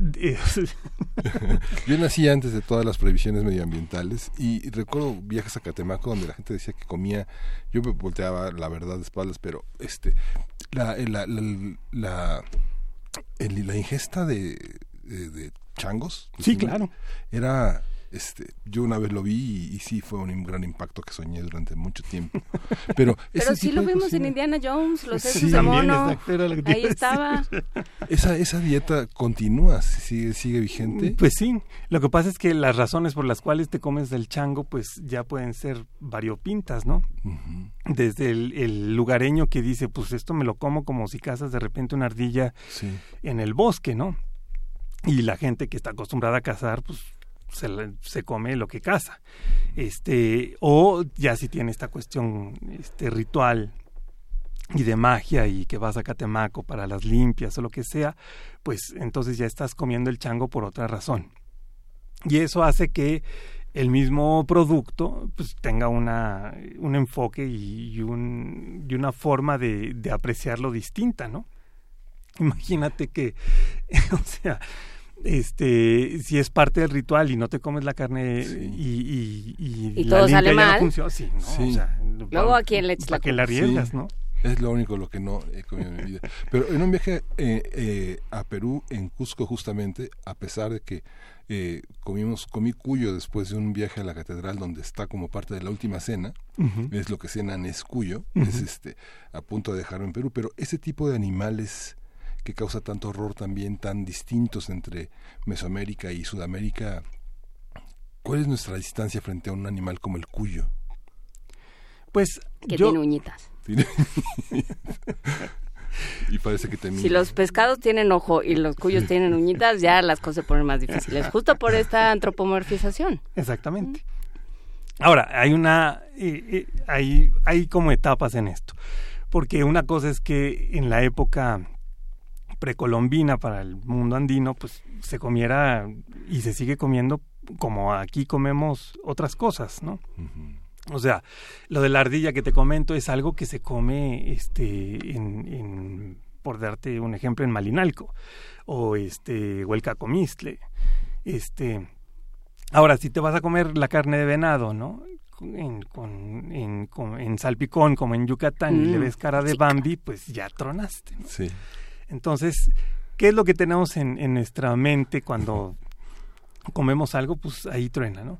Yo nací antes de todas las prohibiciones medioambientales y recuerdo viajes a Catemaco donde la gente decía que comía, yo me volteaba la verdad de espaldas, pero este la la, la, la, ingesta de, de, changos. Sí, claro. Era este, yo una vez lo vi y, sí fue un gran impacto que soñé durante mucho tiempo. Pero, Pero sí lo vimos en Indiana Jones, los sesos de mono. Ahí estaba. Esa, esa dieta continúa, sigue, sigue vigente. Pues sí. Lo que pasa es que las razones por las cuales te comes el chango, pues ya pueden ser variopintas, ¿no? Desde el, lugareño que dice, pues esto me lo como como si cazas de repente una ardilla en el bosque, ¿no? Y la gente que está acostumbrada a cazar, pues se, se, come lo que caza. Este, o ya si tiene esta cuestión este, ritual y de magia y que vas a Catemaco para las limpias o lo que sea, pues entonces ya estás comiendo el chango por otra razón. Y eso hace que el mismo producto pues tenga una, un enfoque y, un, y una forma de, de apreciarlo distinta, ¿no? Imagínate que, o sea, este si es parte del ritual y no te comes la carne y, y, y, todo sale mal. funciona, sí, ¿no? luego a quién le echas la que la arriesgas no es lo único lo que no he comido en mi vida. Pero en un viaje eh, eh, a Perú en Cusco justamente a pesar de que eh, comimos comí cuyo después de un viaje a la catedral donde está como parte de la última cena es lo que cenan es cuyo es este a punto de dejarlo en Perú. Pero ese tipo de animales que causa tanto horror también, tan distintos entre Mesoamérica y Sudamérica. ¿Cuál es nuestra distancia frente a un animal como el cuyo? Pues que tiene uñitas. y parece que Si los pescados tienen ojo y los cuyos tienen uñitas, ya las cosas se ponen más difíciles, justo por esta antropomorfización. Exactamente. Ahora, hay una, eh, eh, hay, hay como etapas en esto, porque una cosa es que en la época precolombina para el mundo andino, pues se comiera y se sigue comiendo como aquí comemos otras cosas, ¿no? O sea, lo de la ardilla que te comento es algo que se come, este, en, por darte un ejemplo, en Malinalco o este, o el cacomistle, este. Ahora, si te vas a comer la carne de venado, ¿no? En, con, en, en salpicón como en Yucatán y le mm, ves cara de Bambi, pues ya tronaste. ¿no? Sí. Entonces, ¿qué es lo que tenemos en, en nuestra mente cuando comemos algo, pues ahí truena, ¿no?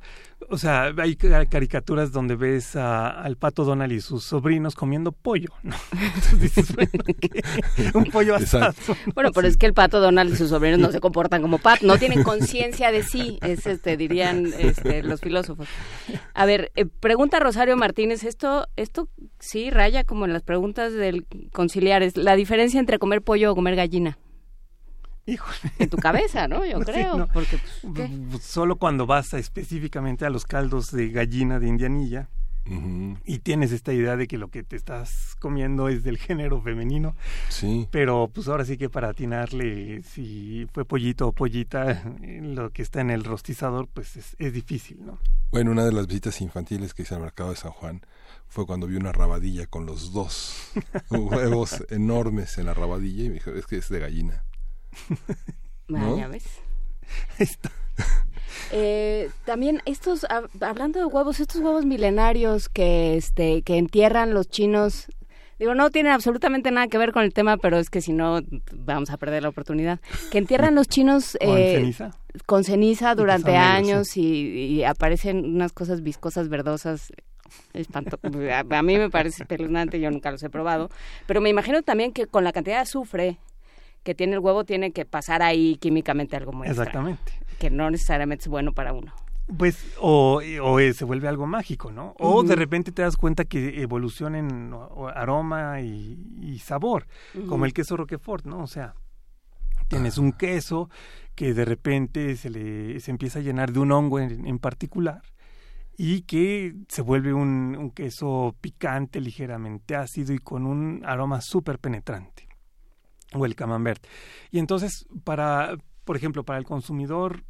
O sea, hay caricaturas donde ves al pato Donald y sus sobrinos comiendo pollo, ¿no? dices, bueno, un pollo asado. Bueno, pero es que el pato Donald y sus sobrinos no se comportan como pato, no tienen conciencia de sí, es, este, dirían este, los filósofos. A ver, eh, pregunta Rosario Martínez, esto, esto sí raya como en las preguntas del conciliares, la diferencia entre comer pollo o comer gallina. En tu cabeza, ¿no? Yo creo. Porque, pues, Solo cuando vas específicamente a los caldos de gallina de indianilla y tienes esta idea de que lo que te estás comiendo es del género femenino. Sí. Pero pues ahora sí que para atinarle si fue pollito o pollita, lo que está en el rostizador, pues es, es difícil, ¿no? Bueno, una de las visitas infantiles que hice al mercado de San Juan fue cuando vi una rabadilla con los dos huevos enormes en la rabadilla y me dijo, es que es de gallina. ¿No? ves. Eh, también estos, hablando de huevos, estos huevos milenarios que, este, que entierran los chinos, digo, no tienen absolutamente nada que ver con el tema, pero es que si no, vamos a perder la oportunidad. Que entierran los chinos eh, con ceniza durante años y, aparecen unas cosas viscosas, verdosas. Espanto. A, mí me parece espeluznante, yo nunca los he probado. Pero me imagino también que con la cantidad de azufre que tiene el huevo tiene que pasar ahí químicamente algo muy Exactamente. que no necesariamente es bueno para uno. Pues, o, o se vuelve algo mágico, ¿no? O de repente te das cuenta que evoluciona en aroma y, sabor, como el queso Roquefort, ¿no? O sea, tienes un queso que de repente se le se empieza a llenar de un hongo en, particular y que se vuelve un, un queso picante, ligeramente ácido y con un aroma súper penetrante o el camembert. Y entonces, para, por ejemplo, para el consumidor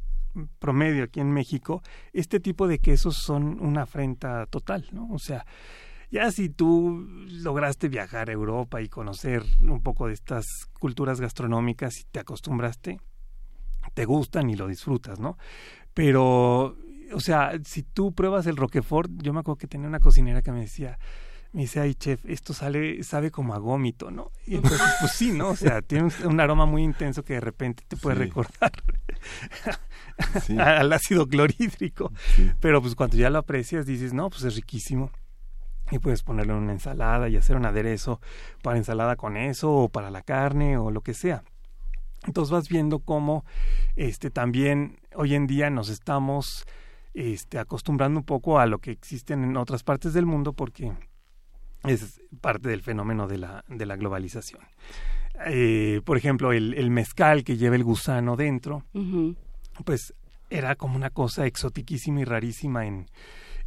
promedio aquí en México, este tipo de quesos son una afrenta total, ¿no? O sea, ya si tú lograste viajar a Europa y conocer un poco de estas culturas gastronómicas y te acostumbraste, te gustan y lo disfrutas, ¿no? Pero, o sea, si tú pruebas el Roquefort, yo me acuerdo que tenía una cocinera que me decía, me dice, ay, chef, esto sale, sabe como a gómito, ¿no? Y entonces, pues sí, ¿no? O sea, tiene un, aroma muy intenso que de repente te puede recordar al ácido clorhídrico. Pero pues cuando ya lo aprecias, dices, no, pues es riquísimo. Y puedes ponerle una ensalada y hacer un aderezo para ensalada con eso, o para la carne, o lo que sea. Entonces vas viendo cómo este, también hoy en día nos estamos este, acostumbrando un poco a lo que existen en otras partes del mundo, porque es parte del fenómeno de la, de la globalización. Eh, por ejemplo, el, el, mezcal que lleva el gusano dentro, pues era como una cosa exotiquísima y rarísima en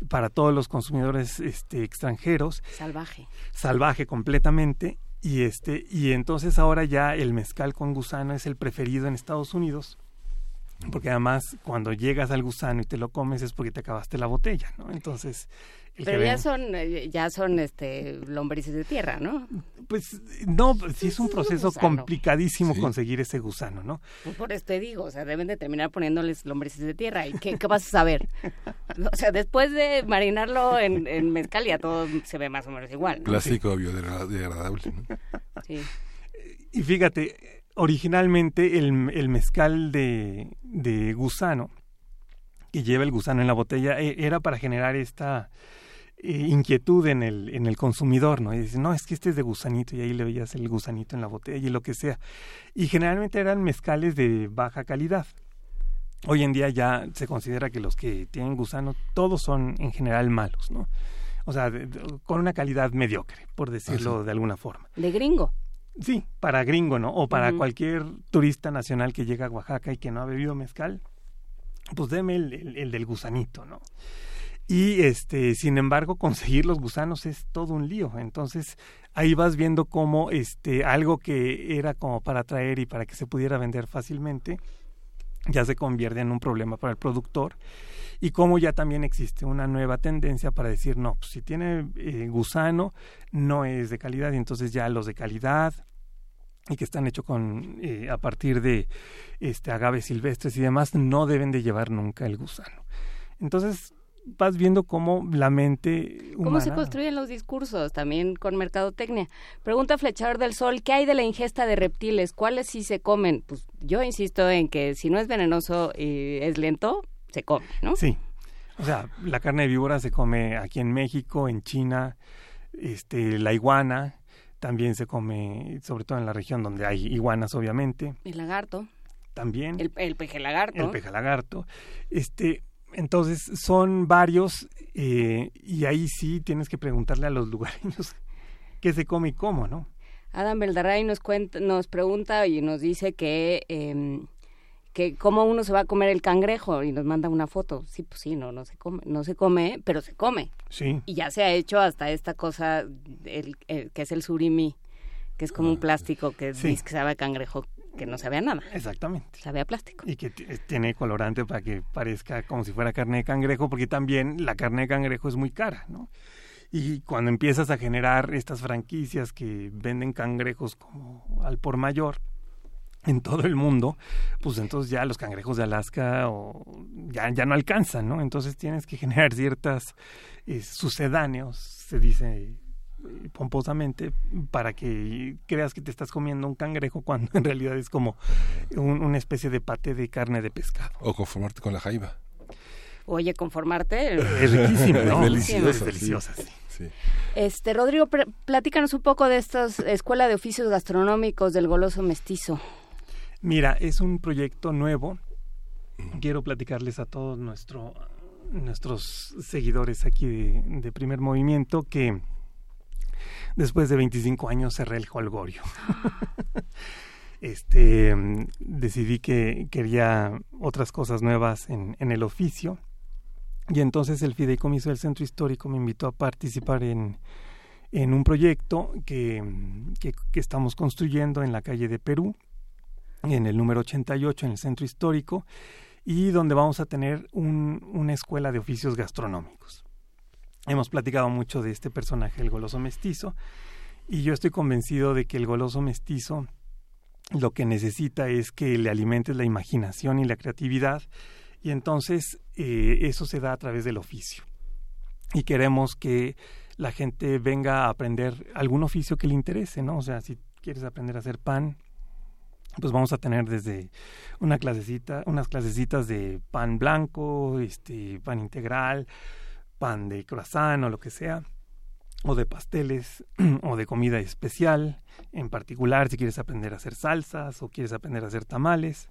para todos los consumidores este, extranjeros. Salvaje. Salvaje completamente. Y este, y entonces ahora ya el mezcal con gusano es el preferido en Estados Unidos porque además cuando llegas al gusano y te lo comes es porque te acabaste la botella, ¿no? Entonces pero ya son, eh, ya son este, lombrices de tierra, ¿no? Pues no, sí es un proceso complicadísimo conseguir ese gusano, ¿no? Pues por eso te digo, o sea, deben de terminar poniéndoles lombrices de tierra. ¿Y qué, vas a saber? o sea, después de marinarlo en, en, mezcal ya todo se ve más o menos igual. Plástico biodegradable, ¿no? Sí. Y fíjate, originalmente el, el mezcal de, de gusano que lleva el gusano en la botella e, era para generar esta eh, inquietud en el, en el consumidor, ¿no? Y dice, no, es que este es de gusanito, y ahí le veías el gusanito en la botella y lo que sea. Y generalmente eran mezcales de baja calidad. Hoy en día ya se considera que los que tienen gusano, todos son en general malos, ¿no? O sea, con una calidad mediocre, por decirlo de alguna forma. De gringo. Sí, para gringo, ¿no? O para cualquier turista nacional que llega a Oaxaca y que no ha bebido mezcal, pues deme el, el del gusanito, ¿no? Y este, sin embargo, conseguir los gusanos es todo un lío. Entonces, ahí vas viendo cómo este, algo que era como para traer y para que se pudiera vender fácilmente, ya se convierte en un problema para el productor. Y cómo ya también existe una nueva tendencia para decir, no, pues, si tiene eh, gusano, no es de calidad. Y entonces ya los de calidad, y que están hechos con eh, a partir de este agaves silvestres y demás no deben de llevar nunca el gusano. Entonces, vas viendo cómo la mente humana... ¿Cómo se construyen los discursos? También con mercadotecnia. Pregunta Flechador del Sol, ¿qué hay de la ingesta de reptiles? ¿Cuáles sí se comen? Pues yo insisto en que si no es venenoso y es lento, se come, ¿no? Sí. O sea, la carne de víbora se come aquí en México, en China, este, la iguana también se come, sobre todo en la región donde hay iguanas, obviamente. El lagarto. También. El, el peje lagarto. El peje lagarto. Este, entonces son varios eh, y ahí sí tienes que preguntarle a los lugareños qué se come y cómo, ¿no? Adam Beldaray nos cuenta, nos pregunta y nos dice que eh, que cómo uno se va a comer el cangrejo y nos manda una foto. Sí, pues sí, no, no se come, no se come, pero se come. Sí. Y ya se ha hecho hasta esta cosa el, que es el surimi, que es como un ah, plástico que dice que sabe a cangrejo que no sabía nada. Exactamente. Sabía plástico. Y que eh, tiene colorante para que parezca como si fuera carne de cangrejo, porque también la carne de cangrejo es muy cara, ¿no? Y cuando empiezas a generar estas franquicias que venden cangrejos como al por mayor en todo el mundo, pues entonces ya los cangrejos de Alaska o ya, ya no alcanzan, ¿no? Entonces tienes que generar ciertas eh, sucedáneos, se dice pomposamente para que creas que te estás comiendo un cangrejo cuando en realidad es como una especie de pate de carne de pescado. O conformarte con la jaiba. Oye, conformarte es riquísimo, ¿no? deliciosa, deliciosa, sí. Este, Rodrigo, platícanos un poco de esta escuela de oficios gastronómicos del goloso mestizo. Mira, es un proyecto nuevo. Quiero platicarles a todos nuestro, nuestros seguidores aquí de, de Primer Movimiento que después de 25 años cerré el holgorio. este, decidí que quería otras cosas nuevas en, en, el oficio y entonces el fideicomiso del centro histórico me invitó a participar en, en un proyecto que, que, que, estamos construyendo en la calle de Perú, en el número 88, en el centro histórico, y donde vamos a tener un, una escuela de oficios gastronómicos. Hemos platicado mucho de este personaje, el goloso mestizo, y yo estoy convencido de que el goloso mestizo lo que necesita es que le alimentes la imaginación y la creatividad y entonces eh, eso se da a través del oficio. Y queremos que la gente venga a aprender algún oficio que le interese, ¿no? O sea, si quieres aprender a hacer pan, pues vamos a tener desde una clasecita, unas clasecitas de pan blanco, este, pan integral, pan de croissant o lo que sea, o de pasteles o de comida especial, en particular si quieres aprender a hacer salsas o quieres aprender a hacer tamales.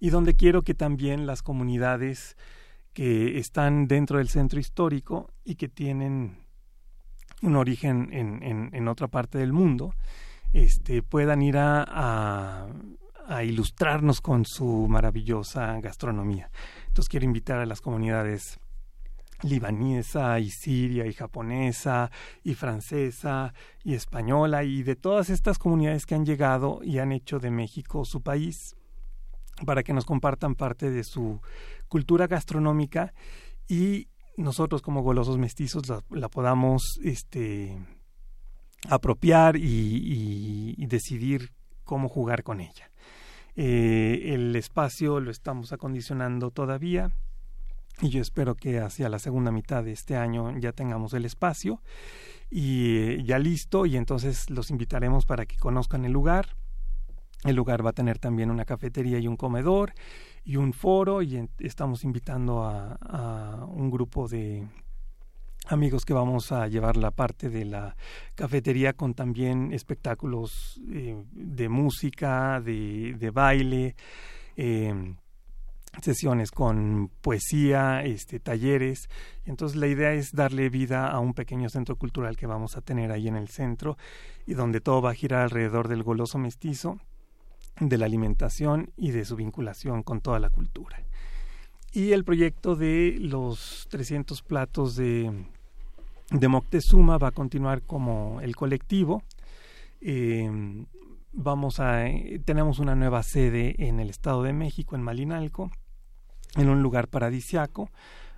Y donde quiero que también las comunidades que están dentro del centro histórico y que tienen un origen en, en, otra parte del mundo, este, puedan ir a, a, ilustrarnos con su maravillosa gastronomía. Entonces quiero invitar a las comunidades libanesa y siria y japonesa y francesa y española y de todas estas comunidades que han llegado y han hecho de México su país para que nos compartan parte de su cultura gastronómica y nosotros como golosos mestizos la, podamos este apropiar y, decidir cómo jugar con ella. Eh, el espacio lo estamos acondicionando todavía y yo espero que hacia la segunda mitad de este año ya tengamos el espacio y eh, ya listo y entonces los invitaremos para que conozcan el lugar. El lugar va a tener también una cafetería y un comedor y un foro y estamos invitando a un grupo de amigos que vamos a llevar la parte de la cafetería con también espectáculos eh, de música, de, baile, eh, sesiones con poesía, este, talleres. Entonces la idea es darle vida a un pequeño centro cultural que vamos a tener ahí en el centro y donde todo va a girar alrededor del goloso mestizo, de la alimentación y de su vinculación con toda la cultura. Y el proyecto de los 300 platos de de Moctezuma va a continuar como el colectivo. Eh, vamos a tenemos una nueva sede en el Estado de México, en Malinalco, en un lugar paradisiaco.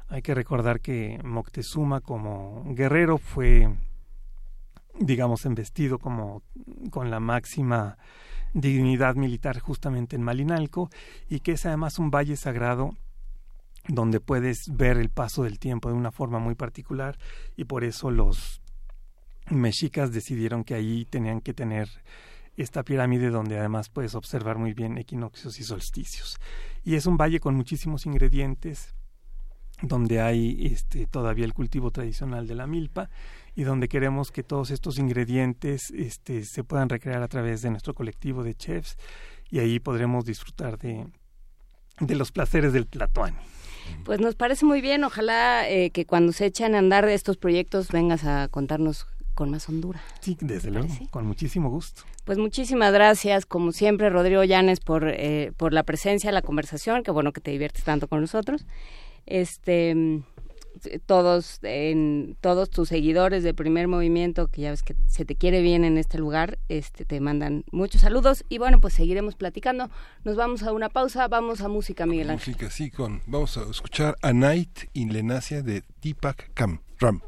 Hay que recordar que Moctezuma como guerrero fue, digamos, embestido como con la máxima dignidad militar justamente en Malinalco y que es además un valle sagrado donde puedes ver el paso del tiempo de una forma muy particular y por eso los mexicas decidieron que ahí tenían que tener esta pirámide donde además puedes observar muy bien equinoccios y solsticios. Y es un valle con muchísimos ingredientes, donde hay este, todavía el cultivo tradicional de la milpa y donde queremos que todos estos ingredientes este, se puedan recrear a través de nuestro colectivo de chefs y ahí podremos disfrutar de, de los placeres del tlatoani. Pues nos parece muy bien. Ojalá eh, que cuando se echen a andar estos proyectos vengas a contarnos con más Honduras. Sí, desde luego, con muchísimo gusto. Pues muchísimas gracias, como siempre, Rodrigo Llanes, por, eh, por la presencia, la conversación. Qué bueno que te diviertes tanto con nosotros. Este todos en todos tus seguidores de primer movimiento que ya ves que se te quiere bien en este lugar este te mandan muchos saludos y bueno pues seguiremos platicando nos vamos a una pausa vamos a música Miguel Ángel música sí con vamos a escuchar a Night in Lenacia de Deepak Kam Ram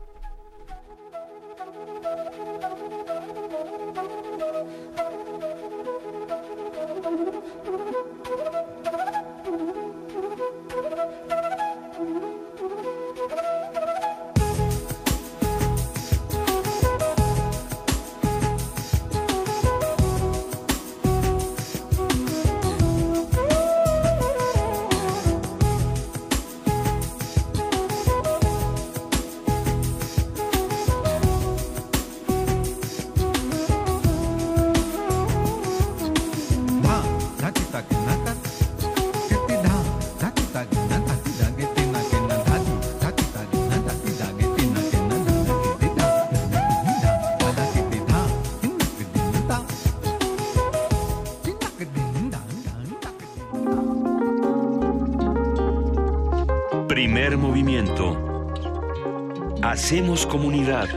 Hacemos comunidad.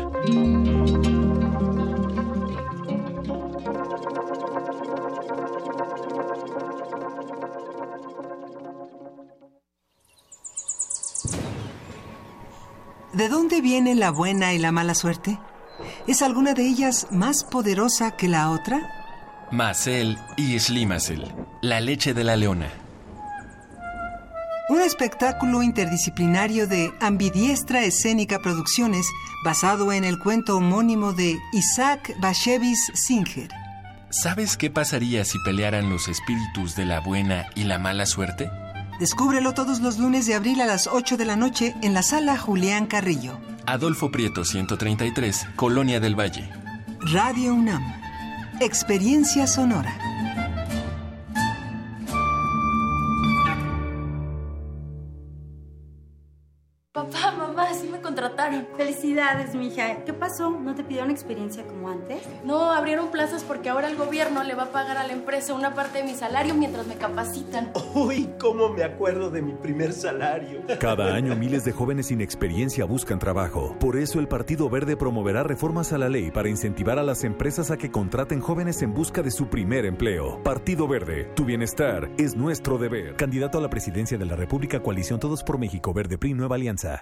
¿De dónde viene la buena y la mala suerte? ¿Es alguna de ellas más poderosa que la otra? Macel y Slimacel, la leche de la leona. Un espectáculo interdisciplinario de Ambidiestra Escénica Producciones basado en el cuento homónimo de Isaac Bashevis Singer. ¿Sabes qué pasaría si pelearan los espíritus de la buena y la mala suerte? Descúbrelo todos los lunes de abril a las 8 de la noche en la sala Julián Carrillo. Adolfo Prieto 133, Colonia del Valle. Radio UNAM. Experiencia sonora. Felicidades, mija. ¿Qué pasó? ¿No te pidieron experiencia como antes? No, abrieron plazas porque ahora el gobierno le va a pagar a la empresa una parte de mi salario mientras me capacitan. Uy, cómo me acuerdo de mi primer salario. Cada año miles de jóvenes sin experiencia buscan trabajo. Por eso el Partido Verde promoverá reformas a la ley para incentivar a las empresas a que contraten jóvenes en busca de su primer empleo. Partido Verde, tu bienestar es nuestro deber. Candidato a la presidencia de la República Coalición Todos por México Verde PRI Nueva Alianza.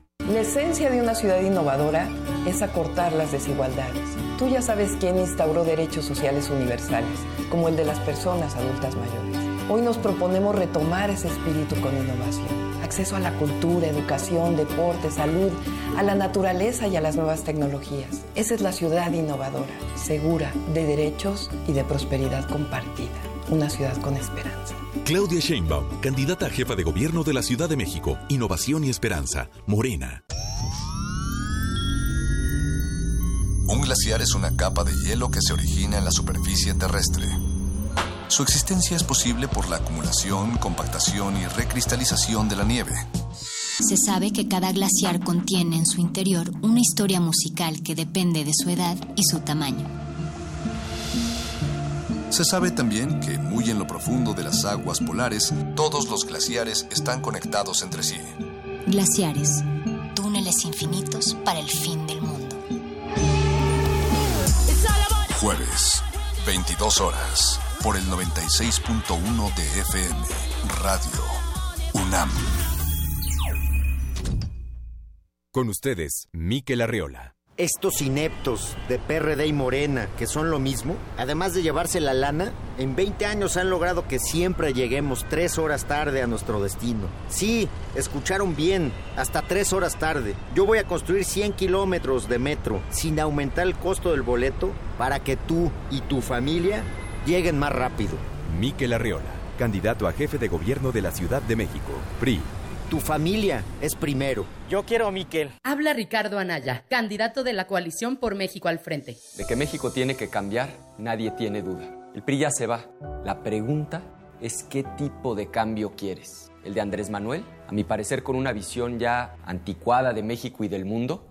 La esencia de una ciudad innovadora es acortar las desigualdades. Tú ya sabes quién instauró derechos sociales universales, como el de las personas adultas mayores. Hoy nos proponemos retomar ese espíritu con innovación. Acceso a la cultura, educación, deporte, salud, a la naturaleza y a las nuevas tecnologías. Esa es la ciudad innovadora, segura, de derechos y de prosperidad compartida. Una ciudad con esperanza. Claudia Sheinbaum, candidata a jefa de gobierno de la Ciudad de México. Innovación y esperanza. Morena. Un glaciar es una capa de hielo que se origina en la superficie terrestre. Su existencia es posible por la acumulación, compactación y recristalización de la nieve. Se sabe que cada glaciar contiene en su interior una historia musical que depende de su edad y su tamaño. Se sabe también que muy en lo profundo de las aguas polares, todos los glaciares están conectados entre sí. Glaciares, túneles infinitos para el fin del mundo. Jueves, 22 horas, por el 96.1 de FM, Radio UNAM. Con ustedes, Miquel Arriola. Estos ineptos de PRD y Morena, que son lo mismo, además de llevarse la lana, en 20 años han logrado que siempre lleguemos tres horas tarde a nuestro destino. Sí, escucharon bien, hasta tres horas tarde. Yo voy a construir 100 kilómetros de metro sin aumentar el costo del boleto para que tú y tu familia lleguen más rápido. Miquel Arriola, candidato a jefe de gobierno de la Ciudad de México, PRI. Tu familia es primero. Yo quiero a Miquel. Habla Ricardo Anaya, candidato de la coalición por México al frente. De que México tiene que cambiar, nadie tiene duda. El PRI ya se va. La pregunta es qué tipo de cambio quieres. ¿El de Andrés Manuel? A mi parecer con una visión ya anticuada de México y del mundo.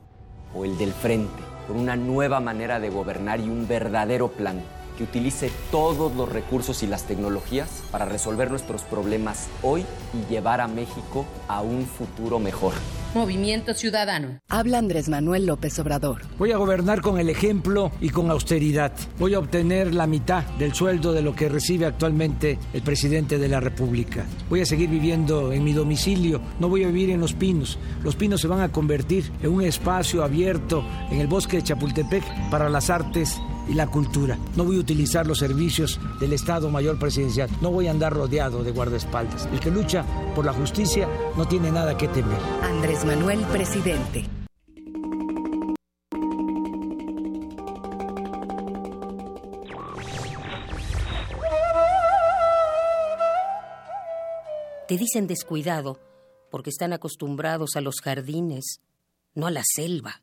¿O el del frente? Con una nueva manera de gobernar y un verdadero plan que utilice todos los recursos y las tecnologías para resolver nuestros problemas hoy y llevar a México a un futuro mejor. Movimiento Ciudadano. Habla Andrés Manuel López Obrador. Voy a gobernar con el ejemplo y con austeridad. Voy a obtener la mitad del sueldo de lo que recibe actualmente el presidente de la República. Voy a seguir viviendo en mi domicilio. No voy a vivir en Los Pinos. Los Pinos se van a convertir en un espacio abierto en el bosque de Chapultepec para las artes y la cultura. No voy a utilizar los servicios del Estado Mayor Presidencial. No voy a andar rodeado de guardaespaldas. El que lucha por la justicia no tiene nada que temer. Andrés Manuel, presidente. Te dicen descuidado porque están acostumbrados a los jardines, no a la selva.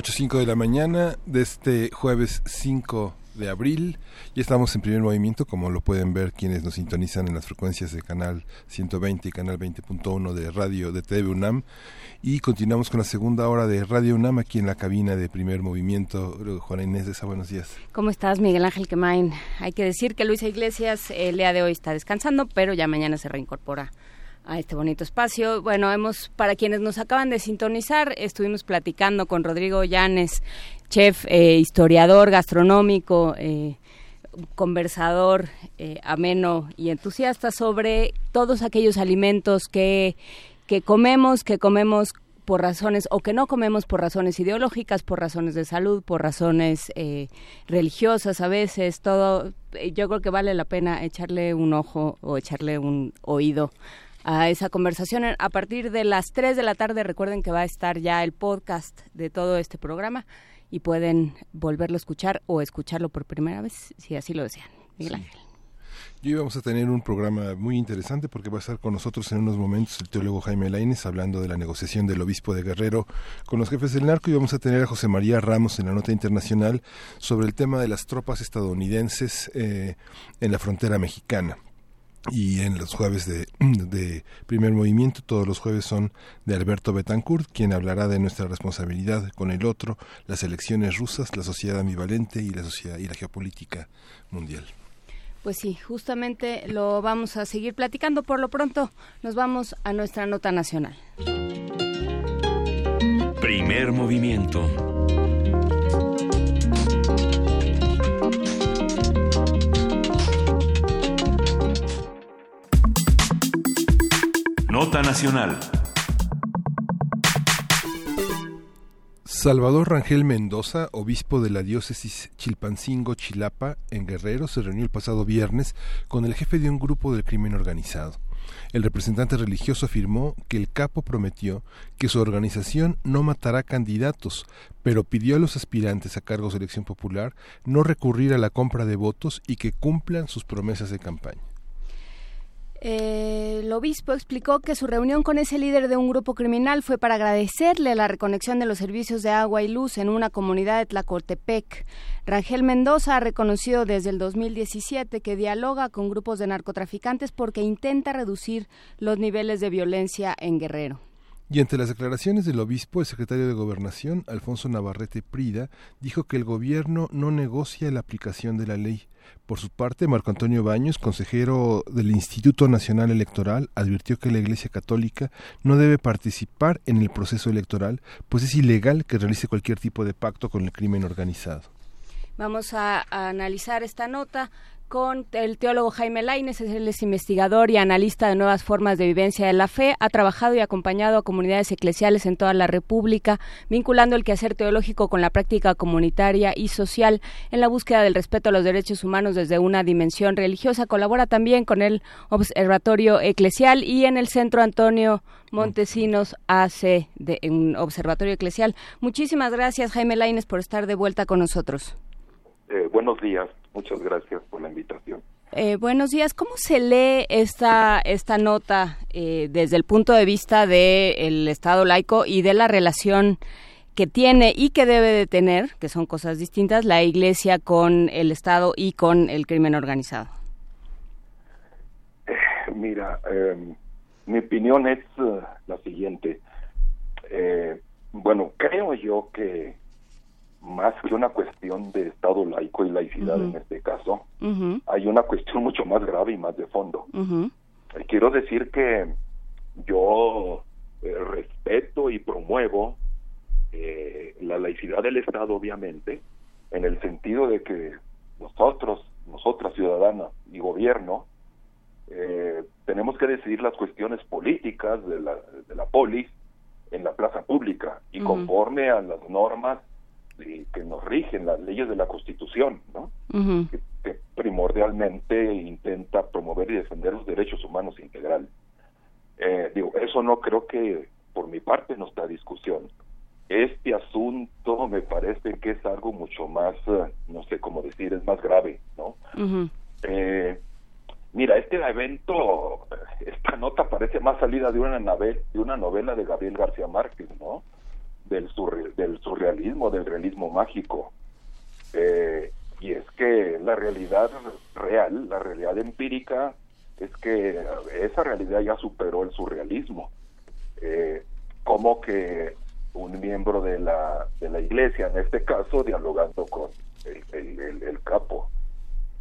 Ocho cinco de la mañana de este jueves 5 de abril. y estamos en primer movimiento, como lo pueden ver quienes nos sintonizan en las frecuencias de canal 120 y canal 20.1 de radio de TV UNAM. Y continuamos con la segunda hora de Radio UNAM aquí en la cabina de primer movimiento. Juana Inés de esa, buenos días. ¿Cómo estás, Miguel Ángel Quemain? Hay que decir que Luisa Iglesias el día de hoy está descansando, pero ya mañana se reincorpora a este bonito espacio. Bueno, hemos, para quienes nos acaban de sintonizar, estuvimos platicando con Rodrigo Llanes, chef, eh, historiador gastronómico, eh, conversador eh, ameno y entusiasta sobre todos aquellos alimentos que, que comemos, que comemos por razones o que no comemos por razones ideológicas, por razones de salud, por razones religiosas a veces, todo, yo creo que vale la pena echarle un ojo o echarle un oído a esa conversación a partir de las 3 de la tarde. Recuerden que va a estar ya el podcast de todo este programa y pueden volverlo a escuchar o escucharlo por primera vez si así lo desean. Miguel Ángel. Y hoy vamos a tener un programa muy interesante porque va a estar con nosotros en unos momentos el teólogo Jaime Laines hablando de la negociación del obispo de Guerrero con los jefes del narco y vamos a tener a José María Ramos en la nota internacional sobre el tema de las tropas estadounidenses eh, en la frontera mexicana y en los jueves de, de, primer movimiento, todos los jueves son de Alberto Betancourt, quien hablará de nuestra responsabilidad con el otro, las elecciones rusas, la sociedad ambivalente y la sociedad y la geopolítica mundial. Pues sí, justamente lo vamos a seguir platicando. Por lo pronto, nos vamos a nuestra nota nacional. Primer movimiento. Nota Nacional. Salvador Rangel Mendoza, obispo de la diócesis Chilpancingo-Chilapa, en Guerrero, se reunió el pasado viernes con el jefe de un grupo del crimen organizado. El representante religioso afirmó que el capo prometió que su organización no matará candidatos, pero pidió a los aspirantes a cargos de elección popular no recurrir a la compra de votos y que cumplan sus promesas de campaña. Eh, el obispo explicó que su reunión con ese líder de un grupo criminal fue para agradecerle la reconexión de los servicios de agua y luz en una comunidad de Tlacotepec. Rangel Mendoza ha reconocido desde el 2017 que dialoga con grupos de narcotraficantes porque intenta reducir los niveles de violencia en Guerrero. Y ante las declaraciones del obispo, el secretario de Gobernación, Alfonso Navarrete Prida, dijo que el gobierno no negocia la aplicación de la ley. Por su parte, Marco Antonio Baños, consejero del Instituto Nacional Electoral, advirtió que la Iglesia Católica no debe participar en el proceso electoral, pues es ilegal que realice cualquier tipo de pacto con el crimen organizado. Vamos a, a analizar esta nota con el teólogo Jaime Laines, él es investigador y analista de nuevas formas de vivencia de la fe, ha trabajado y acompañado a comunidades eclesiales en toda la República, vinculando el quehacer teológico con la práctica comunitaria y social en la búsqueda del respeto a los derechos humanos desde una dimensión religiosa. Colabora también con el Observatorio Eclesial y en el Centro Antonio Montesinos AC, de, un Observatorio Eclesial. Muchísimas gracias, Jaime Laines, por estar de vuelta con nosotros. Eh, buenos días. Muchas gracias por la invitación. Eh, buenos días. ¿Cómo se lee esta, esta nota eh, desde el punto de vista del Estado laico y de la relación que tiene y que debe de tener, que son cosas distintas, la Iglesia con el Estado y con el crimen organizado? Eh, mira, em, mi opinión es la siguiente. bueno, creo yo que más que una cuestión de Estado laico y laicidad en este caso, hay una cuestión mucho más grave y más de fondo. Quiero decir que yo eh, respeto y promuevo eh, la laicidad del Estado, obviamente, en el sentido de que nosotros, nosotras ciudadanas y gobierno, eh, tenemos que decidir las cuestiones políticas de la, de la polis en la plaza pública y conforme a las normas que nos rigen las leyes de la Constitución, ¿no? que, primordialmente intenta promover y defender los derechos humanos integrales. Eh, digo, eso no creo que por mi parte no está discusión. Este asunto algo mucho más, eh, no sé cómo decir, es más grave, ¿no? eh, mira, este evento, esta nota parece más salida de una, nave, de una novela de Gabriel García Márquez, ¿no? Del, del surrealismo, del realismo mágico. Eh, y es que la realidad real, la realidad empírica, es que esa realidad ya superó el surrealismo. Eh, como que un miembro de la, de la iglesia, en este caso, dialogando con el, capo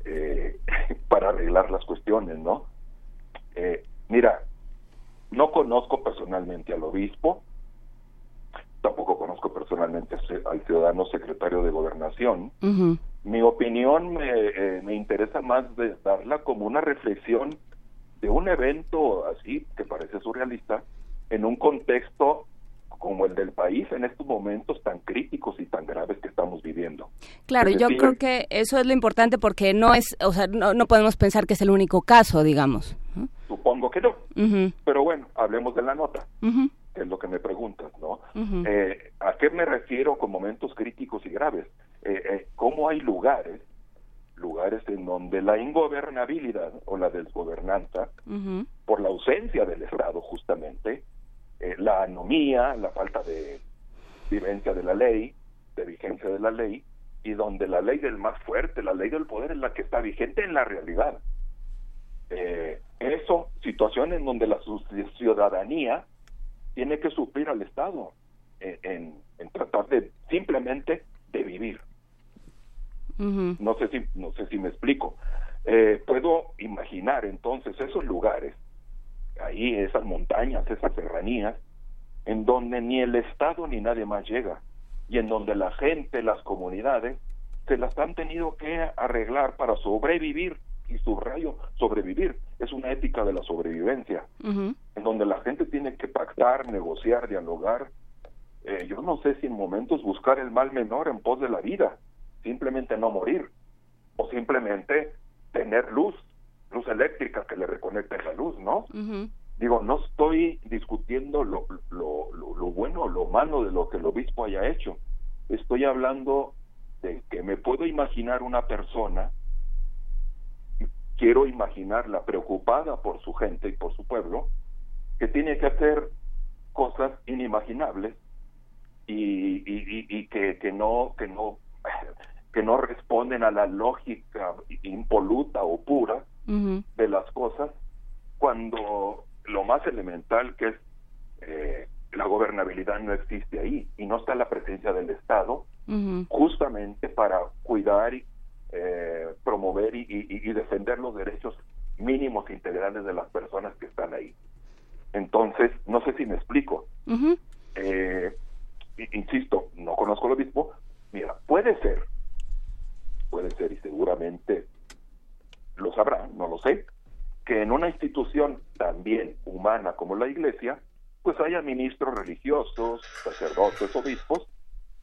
eh, para arreglar las cuestiones, ¿no? Mira, no conozco personalmente al obispo, tampoco conozco personalmente al ciudadano secretario de gobernación. Mi opinión me, eh, me interesa más de darla como una reflexión de un evento así, que parece surrealista, en un contexto como el del país en estos momentos tan críticos y tan graves que estamos viviendo. Claro, yo creo que eso es lo importante porque no es, o sea, no, no podemos pensar que es el único caso, digamos. Supongo que no. Pero bueno, hablemos de la nota, que es lo que me preguntas, ¿no? Eh, ¿A qué me refiero con momentos críticos y graves? Eh, eh, ¿Cómo hay lugares lugares en donde la ingobernabilidad o la desgobernanza, por la ausencia del Estado justamente, la anomía, la falta de vivencia de la ley, de vigencia de la ley, y donde la ley del más fuerte, la ley del poder es la que está vigente en la realidad. Eh, eso, situaciones en donde la ciudadanía tiene que suplir al Estado eh, en, en, tratar de simplemente de vivir. No sé si no sé si me explico. puedo imaginar entonces esos lugares ahí esas montañas, esas serranías, en donde ni el Estado ni nadie más llega, y en donde la gente, las comunidades, se las han tenido que arreglar para sobrevivir, y subrayo, sobrevivir, es una ética de la sobrevivencia, en donde la gente tiene que pactar, negociar, dialogar, eh, yo no sé si en momentos buscar el mal menor en pos de la vida, simplemente no morir, o simplemente tener luz, luz eléctrica que le reconecte la luz, ¿no? Digo, no estoy discutiendo lo, lo, lo, bueno o lo malo de lo que el obispo haya hecho. Estoy hablando de que me puedo imaginar una persona, quiero imaginarla preocupada por su gente y por su pueblo, que tiene que hacer cosas inimaginables y, y, y, que, que no que no que no responden a la lógica impoluta o pura de las cosas cuando lo más elemental que es eh, la gobernabilidad no existe ahí y no está la presencia del Estado justamente para cuidar y eh, promover y, defender los derechos mínimos integrales de las personas que están ahí. Entonces, no sé si me explico. Eh, insisto, no conozco lo mismo. Mira, puede ser, puede ser y seguramente lo sabrá, no lo sé, que en una institución también humana como la Iglesia, pues haya ministros religiosos, sacerdotes, obispos,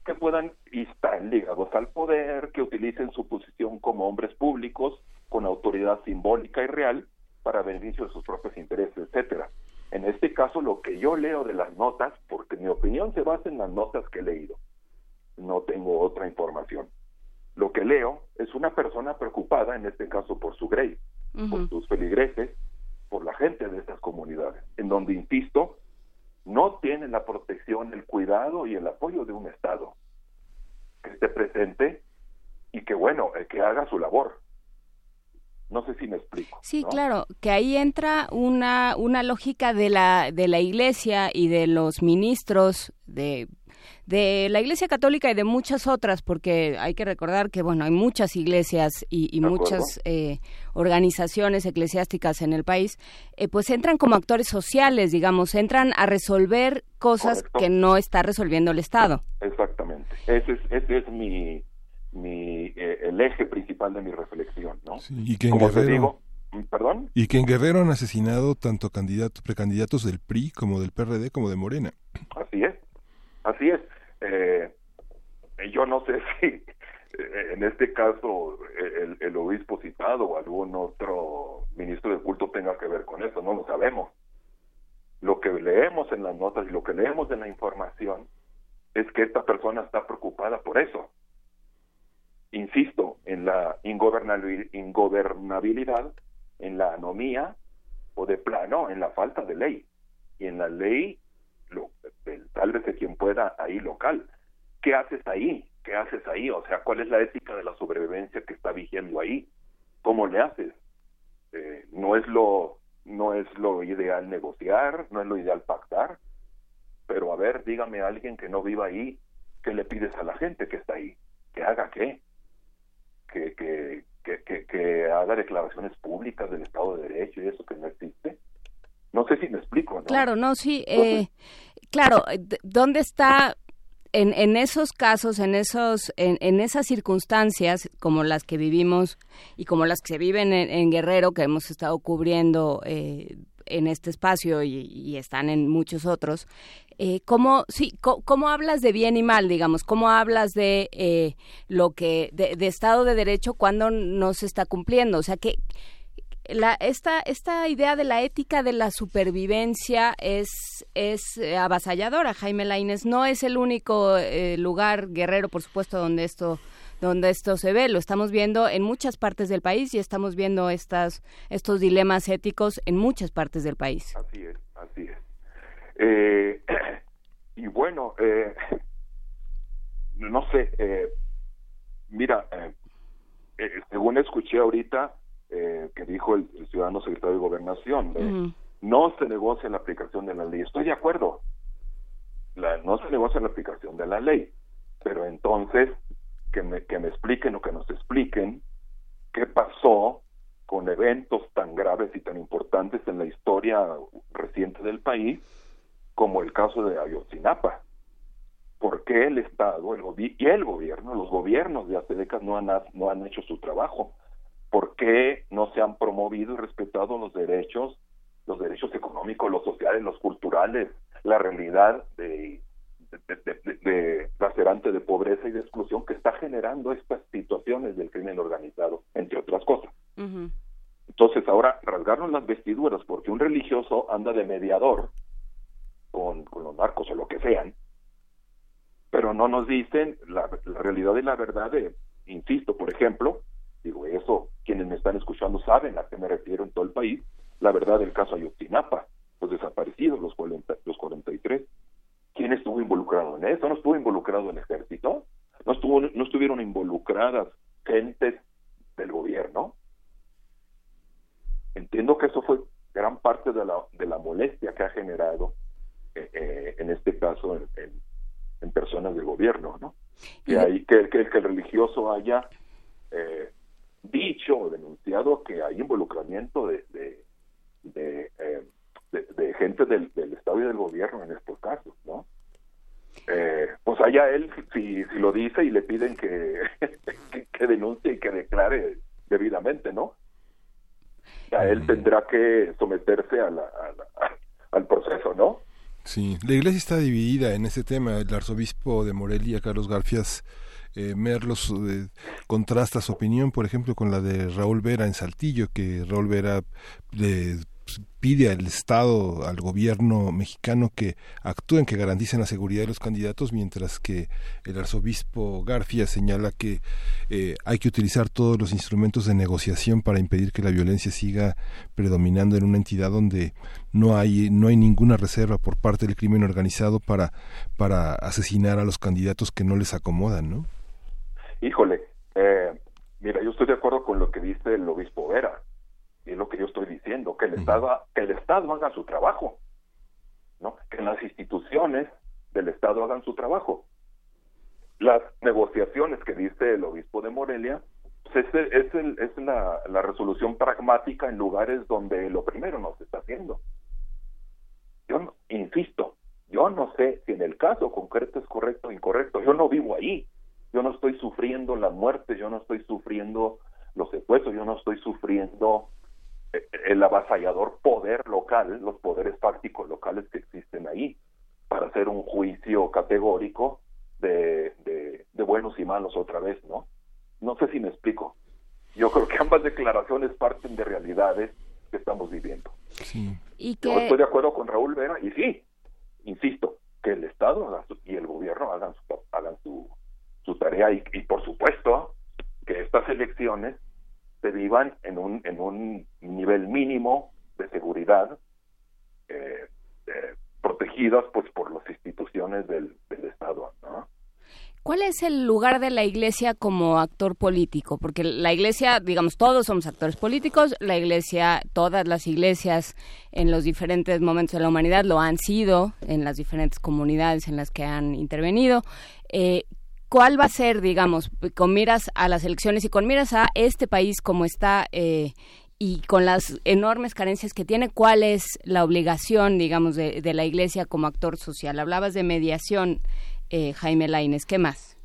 que puedan y están ligados al poder, que utilicen su posición como hombres públicos con autoridad simbólica y real para beneficio de sus propios intereses, etcétera. En este caso, lo que yo leo de las notas, porque mi opinión se basa en las notas que he leído, no tengo otra información. Lo que leo es una persona preocupada, en este caso por su grey, por sus feligreses, por la gente de estas comunidades, en donde, insisto, no tienen la protección, el cuidado y el apoyo de un Estado que esté presente y que, bueno, eh, que haga su labor. No sé si me explico. Sí, claro, que ahí entra una, una lógica de la, de la Iglesia y de los ministros de de la Iglesia Católica y de muchas otras, porque hay que recordar que, bueno, hay muchas iglesias y, muchas eh, organizaciones eclesiásticas en el país, eh, pues entran como actores sociales, digamos, entran a resolver cosas que no está resolviendo el Estado. Exactamente. Ese es, ese es mi, mi eh, el eje principal de mi reflexión, ¿no? y que en Guerrero, ¿Perdón? Y que en Guerrero han asesinado tanto candidatos, precandidatos del PRI como del PRD como de Morena. Así es. Así es. Eh, yo no sé si eh, en este caso el, el, obispo citado o algún otro ministro de culto tenga que ver con eso, no lo sabemos. Lo que leemos en las notas y lo que leemos en la información es que esta persona está preocupada por eso, insisto, en la ingobernabilidad, en la anomía o de plano en la falta de ley. Y en la ley, lo, tal vez de quien pueda ahí local. ¿Qué haces ahí? ¿Qué haces ahí? O sea, ¿cuál es la ética de la sobrevivencia que está vigiendo ahí? ¿Cómo le haces? Eh, no es lo no es lo ideal negociar, no es lo ideal pactar, pero a ver, dígame a alguien que no viva ahí, ¿qué le pides a la gente que está ahí? ¿Que haga qué? Que, que, que, que, haga declaraciones públicas del Estado de Derecho y eso que no existe. No sé si me explico, ¿no? Claro, no, sí. Eh, claro, ¿dónde está en, en, esos casos, en esos, en, esas circunstancias como las que vivimos y como las que se viven en, Guerrero, que hemos estado cubriendo eh, en este espacio y, están en muchos otros, eh, ¿cómo, sí, cómo, hablas de bien y mal, digamos? ¿Cómo hablas de eh, lo que, de, de, Estado de Derecho cuando no se está cumpliendo? O sea, que la, esta, esta idea de la ética de la supervivencia es, es eh, avasalladora. Jaime Laines no es el único eh, lugar guerrero, por supuesto, donde esto donde esto se ve. Lo estamos viendo en muchas partes del país y estamos viendo estas, estos dilemas éticos en muchas partes del país. Así es, así es. Eh, y bueno, no sé, mira, según escuché ahorita, eh, que dijo el, ciudadano secretario de Gobernación. No se negocia la aplicación de la ley. Estoy de acuerdo. La, no se negocia la aplicación de la ley. Pero entonces, que me, que me expliquen o que nos expliquen qué pasó con eventos tan graves y tan importantes en la historia reciente del país, como el caso de Ayotzinapa. ¿Por qué el Estado el y el gobierno, los gobiernos de hace décadas no han, no han hecho su trabajo? ¿Por qué no se han promovido y respetado los derechos, los derechos económicos, los sociales, los culturales, la realidad de, de, lacerante de pobreza y de exclusión que está generando estas situaciones del crimen organizado, entre otras cosas? Entonces ahora rasgarnos las vestiduras porque un religioso anda de mediador con, los narcos o lo que sean, pero no nos dicen la, la realidad y la verdad de, insisto, por ejemplo, digo, eso quienes me están escuchando saben a qué me refiero en todo el país, la verdad del caso Ayotzinapa, los desaparecidos, los, 40, los 43. ¿Quién estuvo involucrado en eso? ¿No estuvo involucrado el ejército? ¿No, estuvo, no estuvieron involucradas gentes del gobierno? Entiendo que eso fue gran parte de la, de la molestia que ha generado, eh, eh, en este caso, en, en, personas del gobierno, ¿no? Que, hay, que, que, que el religioso haya eh, dicho o denunciado que hay involucramiento de, de, eh, gente del, Estado y del gobierno en estos casos, ¿no? Eh, pues allá él, si, si lo dice y le piden que, que, denuncie y que declare debidamente, ¿no? A él tendrá que someterse a la, al proceso, ¿no? Sí, la iglesia está dividida en ese tema. El arzobispo de Morelia, Carlos Garfias, eh, Merlos eh, contrasta su opinión, por ejemplo, con la de Raúl Vera en Saltillo, que Raúl Vera le pide al Estado, al gobierno mexicano que actúen, que garanticen la seguridad de los candidatos, mientras que el arzobispo Garfia señala que eh, hay que utilizar todos los instrumentos de negociación para impedir que la violencia siga predominando en una entidad donde no hay no hay ninguna reserva por parte del crimen organizado para para asesinar a los candidatos que no les acomodan, ¿no? Híjole, eh, mira, yo estoy de acuerdo con lo que dice el obispo Vera, y es lo que yo estoy diciendo, que el Estado, que el Estado haga su trabajo, ¿no? Que las instituciones del Estado hagan su trabajo. Las negociaciones que dice el obispo de Morelia, pues es, es, el, es la, la resolución pragmática en lugares donde lo primero no se está haciendo. Yo insisto, yo no sé si en el caso concreto es correcto o incorrecto, yo no vivo ahí, yo no estoy sufriendo la muerte, yo no estoy sufriendo los secuestros, yo no estoy sufriendo eh, el avasallador poder local, los poderes fácticos locales que existen ahí, para hacer un juicio categórico de, de, buenos y malos otra vez, ¿no? No sé si me explico. Yo creo que ambas declaraciones parten de realidades que estamos viviendo. ¿Y Yo estoy de acuerdo con Raúl Vera y sí, insisto, que el Estado y el gobierno hagan su, hagan su, su tarea y, por supuesto que estas elecciones se vivan en un, en un nivel mínimo de seguridad, eh, eh, protegidas pues por las instituciones del, Estado, ¿no? ¿Cuál es el lugar de la iglesia como actor político? Porque la iglesia, digamos, todos somos actores políticos, la iglesia, todas las iglesias en los diferentes momentos de la humanidad lo han sido, en las diferentes comunidades en las que han intervenido. Eh, ¿Cuál va a ser, digamos, con miras a las elecciones y con miras a este país como está eh, y con las enormes carencias que tiene, cuál es la obligación, digamos, de, de la iglesia como actor social? Hablabas de mediación eh, Jaime Laines. ¿Qué más?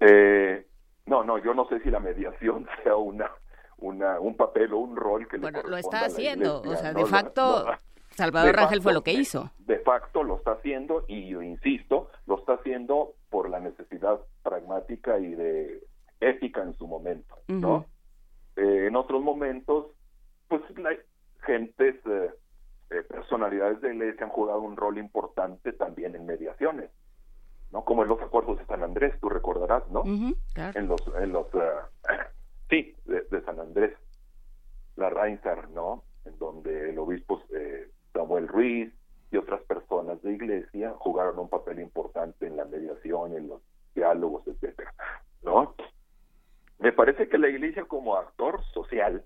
Eh, no, no, yo no sé si la mediación sea una, una un papel o un rol que bueno, le lo está haciendo, iglesia, o sea, ¿no? de facto No, Salvador Rangel facto, fue lo que hizo. De facto lo está haciendo y yo insisto, lo está haciendo por la necesidad pragmática y de ética en su momento, ¿no? Eh, en otros momentos, pues la, gentes, eh, eh, personalidades de iglesia han jugado un rol importante también en mediaciones, ¿no? Como en los acuerdos de San Andrés, tú recordarás, ¿no? Claro. En los, en los, eh, sí, de, de San Andrés, la Reinsar, ¿no? En donde el obispo eh, Samuel Ruiz y otras personas de iglesia jugaron un papel importante en la mediación, en los diálogos, etcétera, ¿no? Me parece que la iglesia como actor social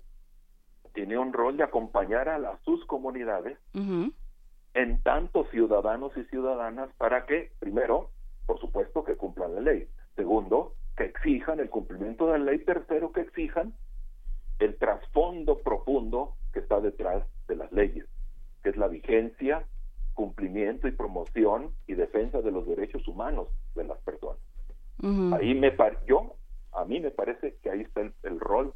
tiene un rol de acompañar a las, sus comunidades en tanto ciudadanos y ciudadanas para que, primero, por supuesto, que cumplan la ley. Segundo, que exijan el cumplimiento de la ley. Tercero, que exijan el trasfondo profundo que está detrás de las leyes, que es la vigencia, cumplimiento y promoción y defensa de los derechos humanos de las personas. Ujú. Ahí me par yo, a mí me parece que ahí está el, el rol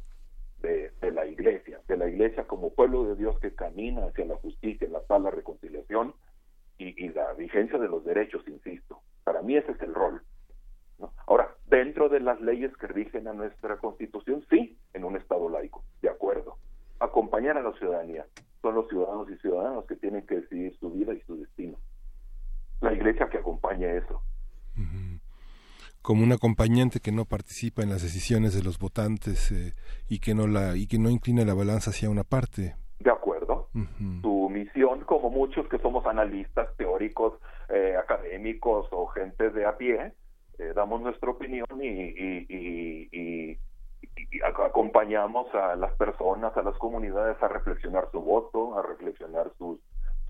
de, de la iglesia, de la iglesia como pueblo de Dios que camina hacia la justicia, la paz, la reconciliación y, y la vigencia de los derechos, insisto. Para mí ese es el rol. ¿no? Ahora, dentro de las leyes que rigen a nuestra constitución, sí, en un Estado laico, de acuerdo. Acompañar a la ciudadanía. Son los ciudadanos y ciudadanas que tienen que decidir su vida y su destino. La iglesia que acompaña eso. como un acompañante que no participa en las decisiones de los votantes eh, y que no la y que no inclina la balanza hacia una parte. De acuerdo. Su misión, como muchos que somos analistas, teóricos, eh, académicos o gente de a pie, eh, damos nuestra opinión y, y- y- y- y ac- acompañamos a las personas, a las comunidades a reflexionar su voto, a reflexionar sus,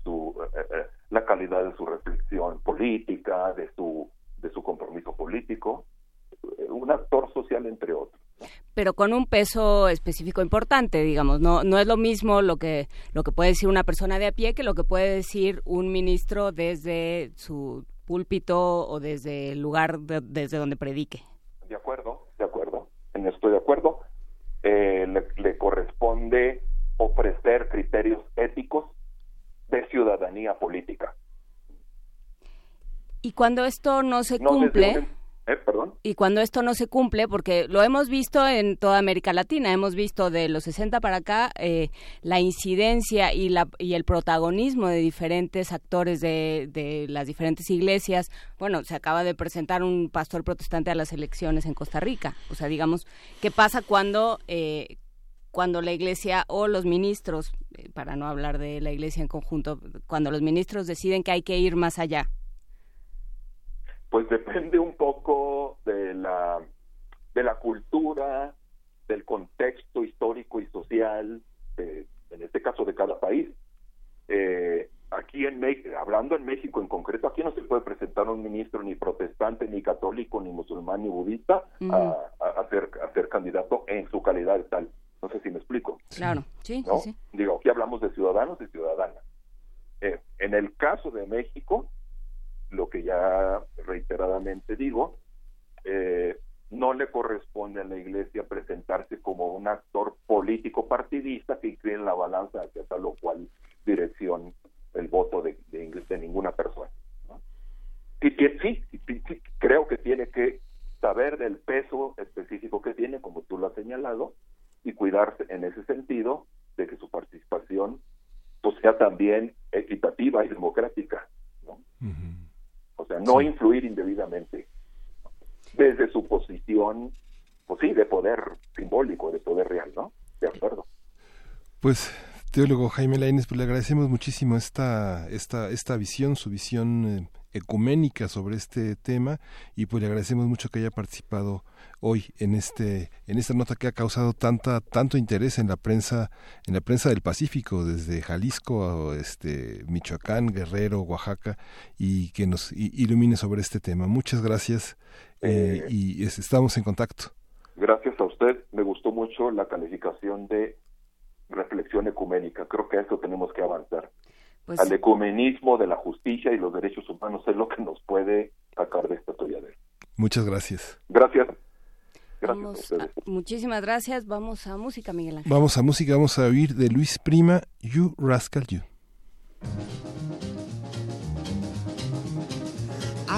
su, eh, eh, la calidad de su reflexión política, de su, de su compromiso político, eh, un actor social entre otros. pero con un peso específico importante, digamos, no no es lo mismo lo que lo que puede decir una persona de a pie que lo que puede decir un ministro desde su púlpito o desde el lugar de- desde donde predique. De acuerdo, en esto estoy de acuerdo. Eh, le, le corresponde ofrecer criterios éticos de ciudadanía política. Y cuando esto no se No desde cumple, un- eh, y cuando esto no se cumple, porque lo hemos visto en toda América Latina, hemos visto de los 60 para acá eh, la incidencia y, la, y el protagonismo de diferentes actores de, de las diferentes iglesias. Bueno, se acaba de presentar un pastor protestante a las elecciones en Costa Rica. O sea, digamos, ¿qué pasa cuando... Eh, cuando la iglesia o los ministros, eh, para no hablar de la iglesia en conjunto, cuando los ministros deciden que hay que ir más allá. Pues depende un poco de la, de la cultura, del contexto histórico y social, de- en este caso de cada país. Eh, aquí en México, hablando en México en concreto, aquí no se puede presentar un ministro ni protestante, ni católico, ni musulmán, ni budista a, a- a ser, a ser candidato en su calidad de tal. No sé si me explico. Claro, sí, ¿no? sí, sí. Digo, aquí hablamos de ciudadanos y ciudadanas. Eh, en el caso de México, lo que ya reiteradamente digo, eh, no le corresponde a la Iglesia presentarse como un actor político partidista que incline la balanza hacia tal o cual dirección el voto de, de, de ninguna persona. ¿no? Y que sí, sí, creo que tiene que saber del peso específico que tiene, como tú lo has señalado, y cuidarse en ese sentido de que su participación pues, sea también equitativa y democrática, ¿no? O sea, no influir indebidamente desde su posición pues sí, de poder simbólico, de poder real, ¿no? De acuerdo. Pues teólogo Jaime Lainez, pues le agradecemos muchísimo esta, esta, esta visión, su visión eh, ecuménica sobre este tema y pues le agradecemos mucho que haya participado hoy en este en esta nota que ha causado tanta tanto interés en la prensa en la prensa del Pacífico desde Jalisco a este Michoacán Guerrero Oaxaca y que nos ilumine sobre este tema. Muchas gracias eh, y estamos en contacto. Gracias a usted. Me gustó mucho la calificación de reflexión ecuménica. Creo que a eso tenemos que avanzar. Pues al ecumenismo de la justicia y los derechos humanos es lo que nos puede sacar de esta de Muchas gracias. Gracias. Gracias muchísimas gracias. Vamos a música, Miguel Ángel. Vamos a música, vamos a oír de Luis Prima, You Rascal You.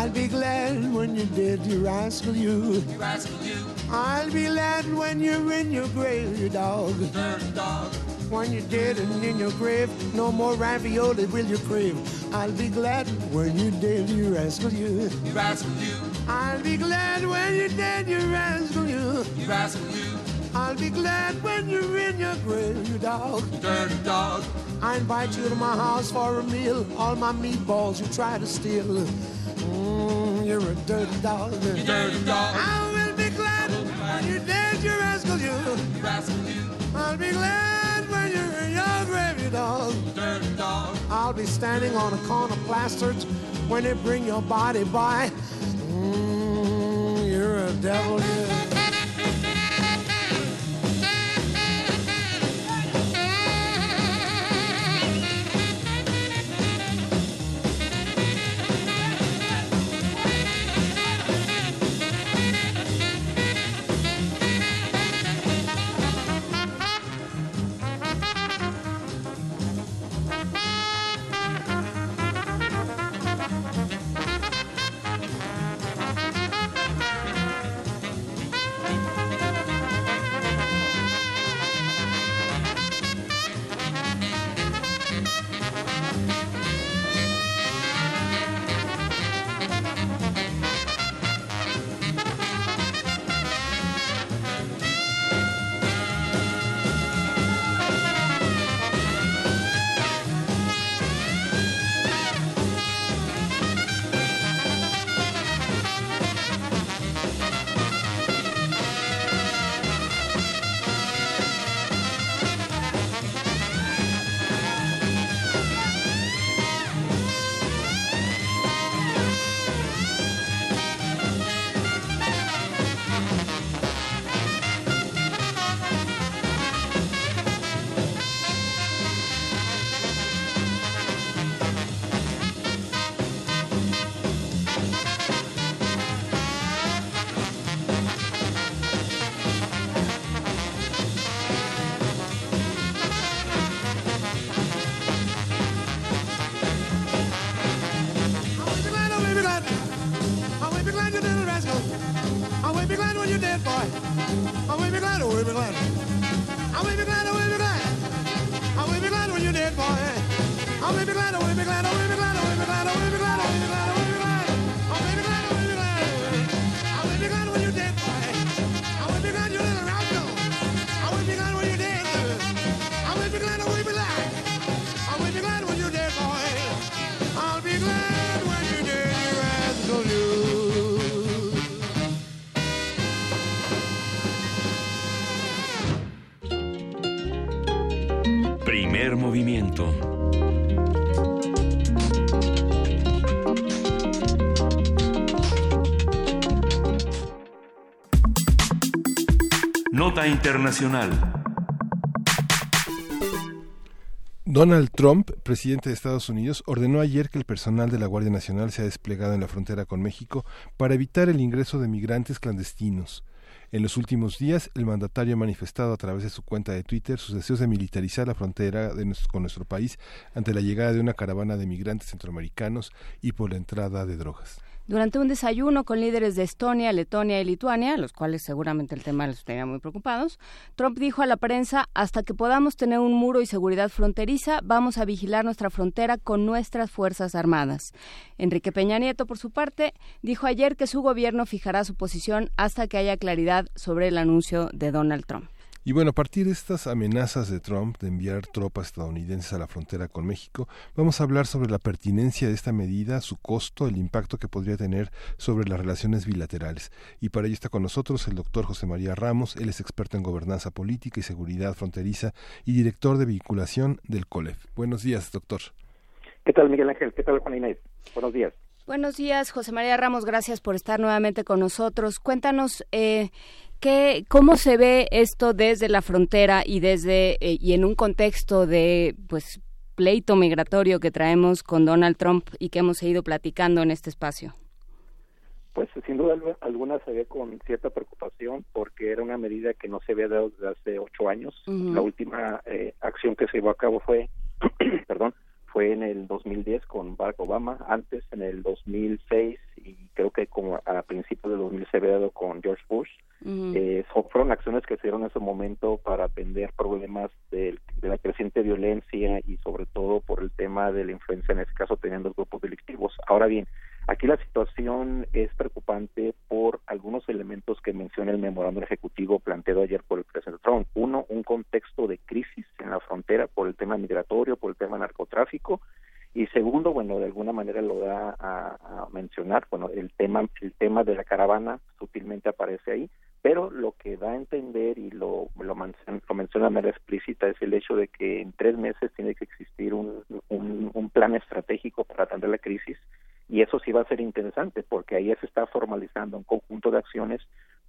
I'll be glad when you're dead, you rascal you. You rascal you. I'll be glad when you're in your grave, you dog. Dirty dog. When you're dead and in your grave, no more ravioli will you crave. I'll be glad when you're dead, you rascal you. You rascal you. I'll be glad when you're dead, you rascal you. You rascal you. I'll be glad when you're in your grave, you dog. You dirty dog. I invite you to my house for a meal. All my meatballs you try to steal. Mm, you're a dirty dog. You dirty dog. I will be glad when you're dead, you rascal you. You rascal you. I'll be glad when you're in your grave, you dog. Dirty dog. I'll be standing on a corner plastered when they bring your body by. Mm, you're a devil, yeah. Internacional. Donald Trump, presidente de Estados Unidos, ordenó ayer que el personal de la Guardia Nacional sea desplegado en la frontera con México para evitar el ingreso de migrantes clandestinos. En los últimos días, el mandatario ha manifestado a través de su cuenta de Twitter sus deseos de militarizar la frontera con nuestro país ante la llegada de una caravana de migrantes centroamericanos y por la entrada de drogas. Durante un desayuno con líderes de Estonia, Letonia y Lituania, los cuales seguramente el tema les tenía muy preocupados, Trump dijo a la prensa, hasta que podamos tener un muro y seguridad fronteriza, vamos a vigilar nuestra frontera con nuestras Fuerzas Armadas. Enrique Peña Nieto, por su parte, dijo ayer que su gobierno fijará su posición hasta que haya claridad sobre el anuncio de Donald Trump. Y bueno, a partir de estas amenazas de Trump de enviar tropas estadounidenses a la frontera con México, vamos a hablar sobre la pertinencia de esta medida, su costo, el impacto que podría tener sobre las relaciones bilaterales. Y para ello está con nosotros el doctor José María Ramos, él es experto en gobernanza política y seguridad fronteriza y director de vinculación del COLEF. Buenos días, doctor. ¿Qué tal, Miguel Ángel? ¿Qué tal, Juan Inés? Buenos días. Buenos días, José María Ramos. Gracias por estar nuevamente con nosotros. Cuéntanos, eh, ¿Qué, ¿Cómo se ve esto desde la frontera y desde eh, y en un contexto de pues pleito migratorio que traemos con Donald Trump y que hemos seguido platicando en este espacio? Pues sin duda alguna se ve con cierta preocupación porque era una medida que no se había dado desde hace ocho años. La última eh, acción que se llevó a cabo fue, perdón, fue en el 2010 con Barack Obama, antes en el 2006 y creo que como a principios del 2000 se había dado con George Bush. eh, fueron acciones que se dieron en ese momento para atender problemas de, de, la creciente violencia y sobre todo por el tema de la influencia, en este caso teniendo grupos delictivos. Ahora bien, Aquí la situación es preocupante por algunos elementos que menciona el memorándum ejecutivo planteado ayer por el presidente Trump. Uno, un contexto de crisis en la frontera por el tema migratorio, por el tema narcotráfico. Y segundo, bueno, de alguna manera lo da a, mencionar, bueno, el tema, el tema de la caravana sutilmente aparece ahí, pero lo que da a entender y lo, lo, lo, menciona de manera explícita es el hecho de que en tres meses tiene que existir un, un, un plan estratégico para atender la crisis y eso sí va a ser interesante porque ahí se está formalizando un conjunto de acciones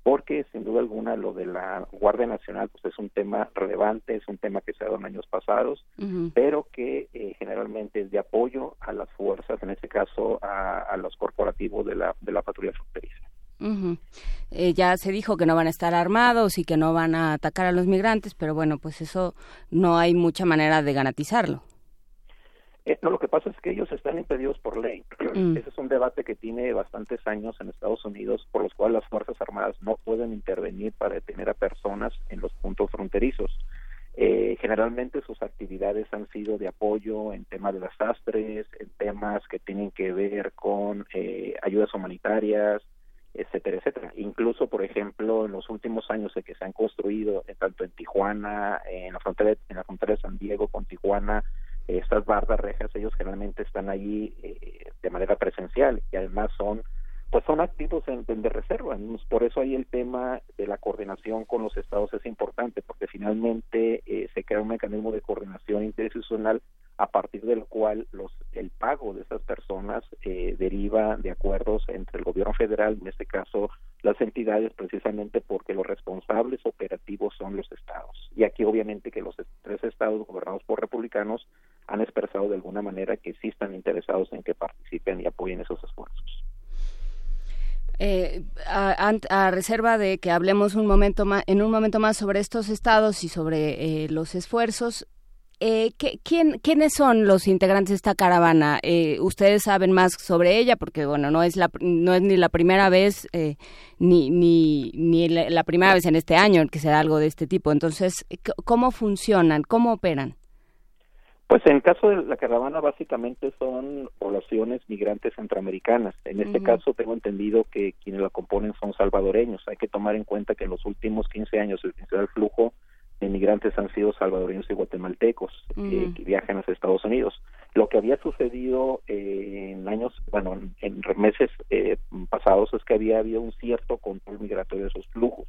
porque sin duda alguna lo de la Guardia Nacional pues es un tema relevante, es un tema que se ha dado en años pasados, uh -huh. pero que eh, generalmente es de apoyo a las fuerzas, en este caso a, a los corporativos de la, de la patrulla fronteriza. Uh -huh. eh, ya se dijo que no van a estar armados y que no van a atacar a los migrantes, pero bueno, pues eso no hay mucha manera de garantizarlo. Eh, no, lo que pasa es que ellos están impedidos por ley. Mm. Ese es un debate que tiene bastantes años en Estados Unidos, por los cuales las Fuerzas Armadas no pueden intervenir para detener a personas en los puntos fronterizos. Eh, generalmente sus actividades han sido de apoyo en temas de desastres, en temas que tienen que ver con eh, ayudas humanitarias, etcétera, etcétera. Incluso, por ejemplo, en los últimos años de que se han construido eh, tanto en Tijuana, en la frontera, en la frontera de San Diego con Tijuana, estas bardas rejas ellos generalmente están allí eh, de manera presencial y además son pues son activos en, en de reserva por eso ahí el tema de la coordinación con los estados es importante porque finalmente eh, se crea un mecanismo de coordinación interinstitucional a partir del cual los el pago de esas personas eh, deriva de acuerdos entre el gobierno federal en este caso las entidades precisamente porque los responsables operativos son los estados y aquí obviamente que los tres estados gobernados por republicanos han expresado de alguna manera que sí están interesados en que participen y apoyen esos esfuerzos. Eh, a, reserva de que hablemos un momento más, en un momento más sobre estos estados y sobre eh, los esfuerzos, eh, ¿qué, quién, ¿Quiénes son los integrantes de esta caravana? Eh, ustedes saben más sobre ella porque, bueno, no es, la, no es ni la primera vez eh, ni, ni, ni la, la, primera vez en este año que se da algo de este tipo. Entonces, ¿cómo funcionan? ¿Cómo operan? Pues en el caso de la caravana básicamente son poblaciones migrantes centroamericanas. En este uh -huh. caso tengo entendido que quienes la componen son salvadoreños. Hay que tomar en cuenta que en los últimos 15 años el principal flujo de migrantes han sido salvadoreños y guatemaltecos uh -huh. eh, que viajan a los Estados Unidos. Lo que había sucedido eh, en años, bueno, en meses eh, pasados es que había habido un cierto control migratorio de esos flujos.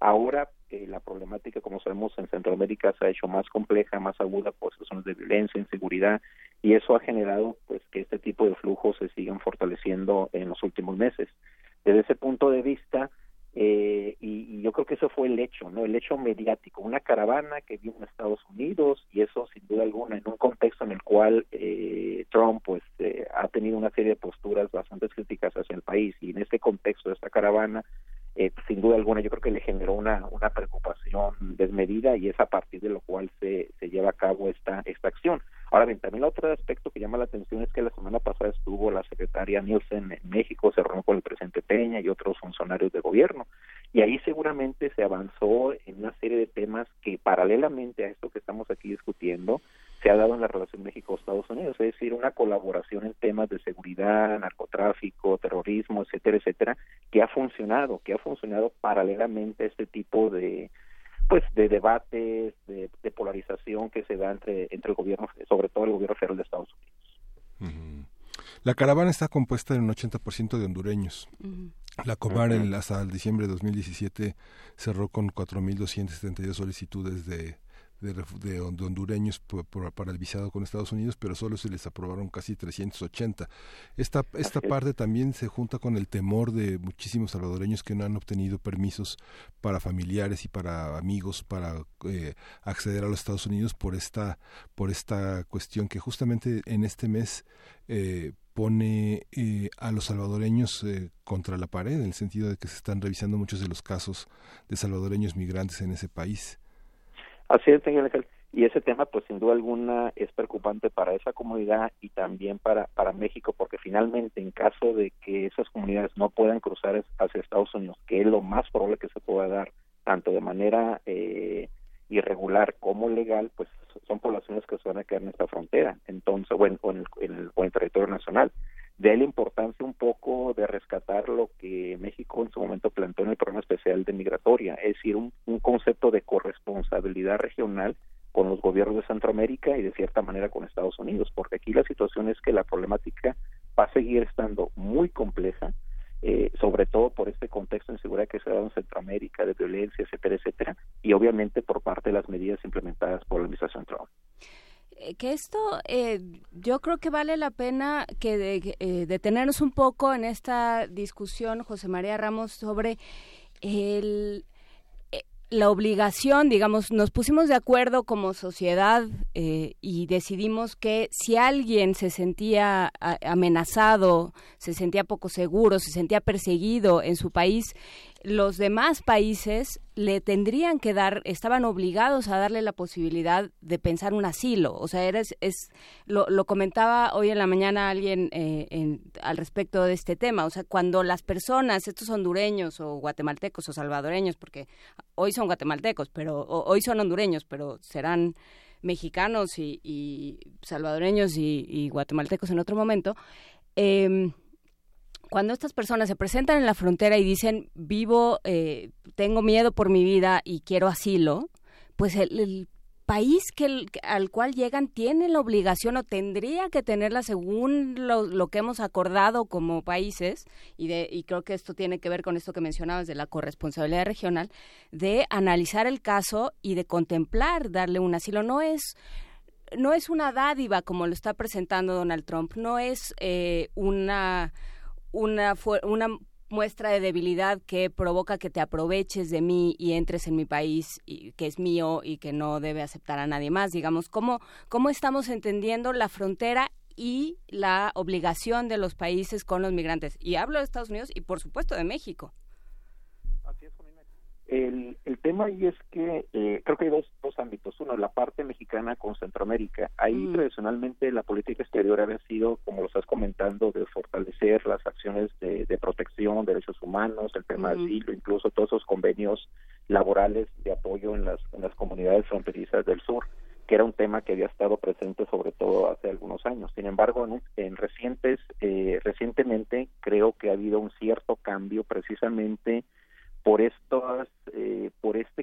Ahora eh, la problemática, como sabemos, en Centroamérica se ha hecho más compleja, más aguda por situaciones de violencia, inseguridad, y eso ha generado pues que este tipo de flujos se sigan fortaleciendo en los últimos meses. Desde ese punto de vista, eh, y, y, yo creo que eso fue el hecho, ¿no? El hecho mediático, una caravana que vino a Estados Unidos y eso sin duda alguna en un contexto en el cual eh, Trump pues eh, ha tenido una serie de posturas bastante críticas hacia el país y en este contexto de esta caravana eh, sin duda alguna yo creo que le generó una, una preocupación desmedida y es a partir de lo cual se, se lleva a cabo esta, esta acción. Ahora bien, también otro aspecto que llama la atención es que la semana pasada estuvo la secretaria Nielsen en México, se reunió con el presidente Peña y otros funcionarios de gobierno, y ahí seguramente se avanzó en una serie de temas que paralelamente a esto que estamos aquí discutiendo, se ha dado en la relación México-Estados Unidos, es decir, una colaboración en temas de seguridad, narcotráfico, terrorismo, etcétera, etcétera, que ha funcionado, que ha funcionado paralelamente a este tipo de pues de debates, de, polarización que se da entre, entre el gobierno, sobre todo el gobierno federal de Estados Unidos. La caravana está compuesta en un 80% de hondureños. La Comar hasta el diciembre de 2017 cerró con 4.272 solicitudes de, de, hondureños para el visado con Estados Unidos, pero solo se les aprobaron casi 380. Esta, esta parte también se junta con el temor de muchísimos salvadoreños que no han obtenido permisos para familiares y para amigos para eh, acceder a los Estados Unidos por esta, por esta cuestión que justamente en este mes eh, pone eh, a los salvadoreños contra la pared, en el sentido de que se están revisando muchos de los casos de salvadoreños migrantes en ese país. Así es, Ángel. Y ese tema, pues sin duda alguna, es preocupante para esa comunidad y también para, para México, porque finalmente, en caso de que esas comunidades no puedan cruzar hacia Estados Unidos, que es lo más probable que se pueda dar, tanto de manera eh, irregular como legal, pues son poblaciones que se van a quedar en esta frontera, entonces, bueno, o en el, o en el territorio nacional. De la importancia un poco de rescatar lo que México en su momento planteó en el programa especial de migratoria, es decir, un, concepto de corresponsabilidad regional con los gobiernos de Centroamérica y de cierta manera con Estados Unidos, porque aquí la situación es que la problemática va a seguir estando muy compleja, eh, sobre todo por este contexto de inseguridad que se ha dado en Centroamérica, de violencia, etcétera, etcétera, y obviamente por parte de las medidas implementadas por la administración Trump. Eh, que esto eh, yo creo que vale la pena que eh, detenernos un poco en esta discusión, José María Ramos, sobre el la obligación, digamos, nos pusimos de acuerdo como sociedad y decidimos que si alguien se sentía amenazado, se sentía poco seguro, se sentía perseguido en su país, los demás países le tendrían que dar, estaban obligados a darle la posibilidad de pensar un asilo. O sea, eres, es, lo, comentaba hoy en la mañana alguien eh, al respecto de este tema. O sea, cuando las personas, estos hondureños o guatemaltecos o salvadoreños, porque hoy son guatemaltecos, pero hoy son hondureños, pero serán mexicanos y, salvadoreños y, guatemaltecos en otro momento. Eh, cuando estas personas se presentan en la frontera y dicen vivo, eh, tengo miedo por mi vida y quiero asilo, pues el, país al cual llegan tiene la obligación o tendría que tenerla según lo, que hemos acordado como países y de y creo que esto tiene que ver con esto que mencionabas de la corresponsabilidad regional de analizar el caso y de contemplar darle un asilo. No es no es una dádiva como lo está presentando Donald Trump no es eh, una una, una muestra de debilidad que provoca que te aproveches de mí y entres en mi país y, que es mío y que no debe aceptar a nadie más. Digamos, ¿cómo, cómo estamos entendiendo la frontera y la obligación de los países con los migrantes? Y hablo de Estados Unidos y por supuesto de México. El, el tema ahí es que eh, creo que hay dos, dos ámbitos. Uno, la parte mexicana con Centroamérica. Ahí mm. tradicionalmente la política exterior había sido, como lo estás comentando, de fortalecer las acciones de, de protección, derechos humanos, el tema del asilo, incluso todos esos convenios laborales de apoyo en las, en las comunidades fronterizas del sur que era un tema que había estado presente sobre todo hace algunos años. Sin embargo, en, en recientes, eh, recientemente creo que ha habido un cierto cambio precisamente por este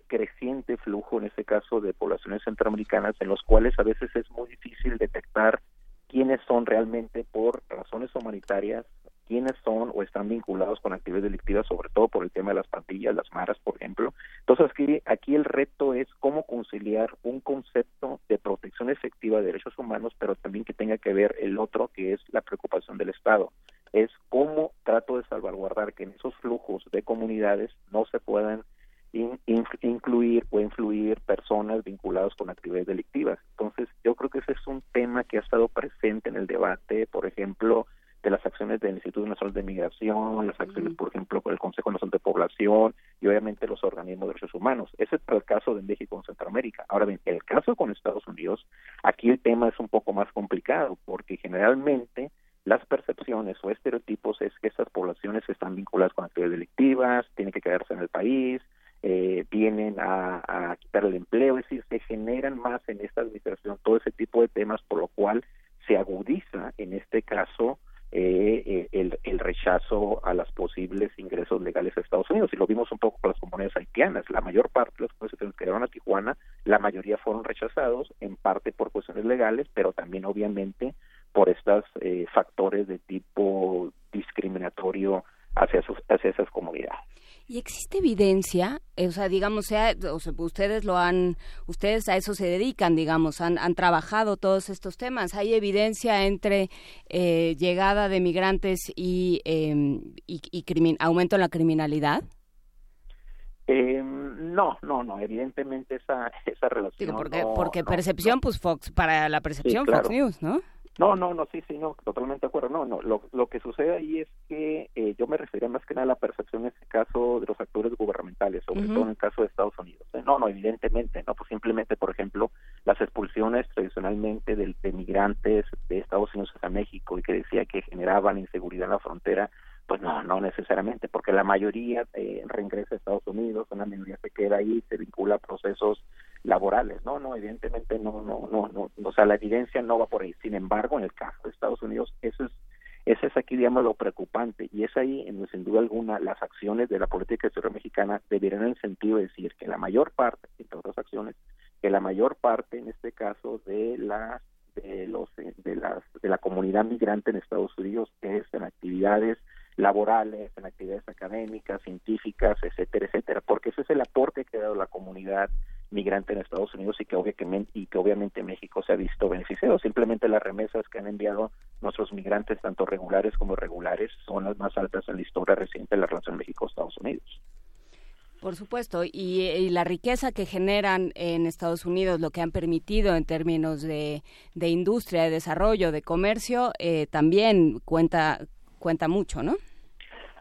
creciente flujo, en este caso de poblaciones centroamericanas, en los cuales a veces es muy difícil detectar quiénes son realmente por razones humanitarias, quiénes son o están vinculados con actividades delictivas, sobre todo por el tema de las pandillas, las maras, por ejemplo. Entonces aquí, aquí el reto es cómo conciliar un concepto de protección efectiva de derechos humanos, pero también que tenga que ver el otro, que es la preocupación del Estado es cómo trato de salvaguardar que en esos flujos de comunidades no se puedan incluir o influir personas vinculadas con actividades delictivas. Entonces, yo creo que ese es un tema que ha estado presente en el debate, por ejemplo, de las acciones del Instituto Nacional de Migración, las acciones, por ejemplo, con el Consejo Nacional de Población y obviamente los organismos de derechos humanos. Ese es el caso de México en Centroamérica. Ahora bien, el caso con Estados Unidos, aquí el tema es un poco más complicado porque generalmente las percepciones o estereotipos es que estas poblaciones están vinculadas con actividades delictivas, tienen que quedarse en el país, vienen a, quitar el empleo, es decir, se generan más en esta administración todo ese tipo de temas, por lo cual se agudiza en este caso eh, eh, el, el, rechazo a los posibles ingresos legales a Estados Unidos. Y lo vimos un poco con las comunidades haitianas. La mayor parte de los que quedaron a Tijuana, la mayoría fueron rechazados, en parte por cuestiones legales, pero también obviamente por estos eh, factores de tipo discriminatorio hacia, sus, hacia esas comunidades. ¿Y existe evidencia? O sea, digamos, sea, o sea, ustedes lo han, ustedes a eso se dedican, digamos, han, han trabajado todos estos temas. ¿Hay evidencia entre eh, llegada de migrantes y, eh, y, y aumento en la criminalidad? Eh, no, no, no, evidentemente esa, esa relación. Digo, porque, porque percepción, pues Fox, para la percepción, Fox News, ¿no? No, no, no, sí, sí, no, totalmente de acuerdo. No, no, lo, lo que sucede ahí es que eh, yo me refería más que nada a la percepción en este caso de los actores gubernamentales, sobre todo en el caso de Estados Unidos. ¿eh? No, no, evidentemente, no, pues simplemente, por ejemplo, las expulsiones tradicionalmente de, de migrantes de Estados Unidos hacia México y que decía que generaban inseguridad en la frontera, pues no, no necesariamente, porque la mayoría eh, regresa a Estados Unidos, una minoría se queda ahí, se vincula a procesos laborales. No, no, evidentemente no, no, no, no, o sea, la evidencia no va por ahí. Sin embargo, en el caso de Estados Unidos, eso es, ese es aquí, digamos, lo preocupante. Y es ahí, en, sin duda alguna, las acciones de la política exterior mexicana deberían en el sentido de decir que la mayor parte, entre otras acciones, que la mayor parte, en este caso, de las de los de las de la comunidad migrante en Estados Unidos es en actividades laborales, en actividades académicas, científicas, etcétera, etcétera, porque ese es el aporte que ha dado la comunidad migrante en Estados Unidos y que, obviamente, que obviamente México se ha visto beneficiado. Simplemente las remesas que han enviado nuestros migrantes, tanto regulares como irregulares, son las más altas en la historia reciente de la relación México-Estados Unidos. Por supuesto, y, la riqueza que generan en Estados Unidos, lo que han permitido en términos de, de industria, de desarrollo, de comercio, eh, también cuenta cuenta mucho, ¿no?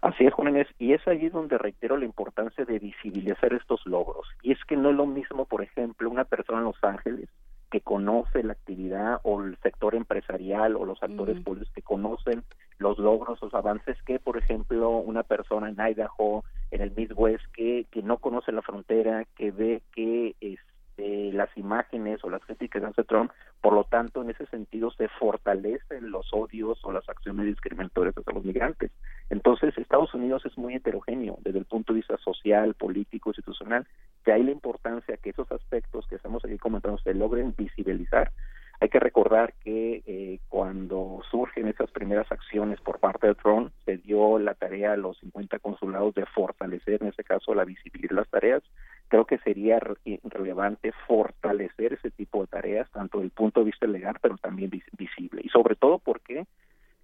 Así es, Inés, y es allí donde reitero la importancia de visibilizar estos logros. Y es que no es lo mismo, por ejemplo, una persona en Los Ángeles que conoce la actividad o el sector empresarial o los actores públicos que conocen los logros, los avances que, por ejemplo, una persona en Idaho, en el Midwest, que, que no conoce la frontera, que ve que este, las imágenes o las críticas de hace Trump por lo tanto, en ese sentido se fortalecen los odios o las acciones discriminatorias hacia los migrantes. Entonces, Estados Unidos es muy heterogéneo desde el punto de vista social, político, institucional, que hay la importancia que esos aspectos que estamos aquí comentando se logren visibilizar. Hay que recordar que eh, cuando surgen esas primeras acciones por parte de Trump, se dio la tarea a los 50 consulados de fortalecer, en ese caso, la visibilidad de las tareas creo que sería relevante fortalecer ese tipo de tareas, tanto desde el punto de vista legal, pero también visible. Y sobre todo porque,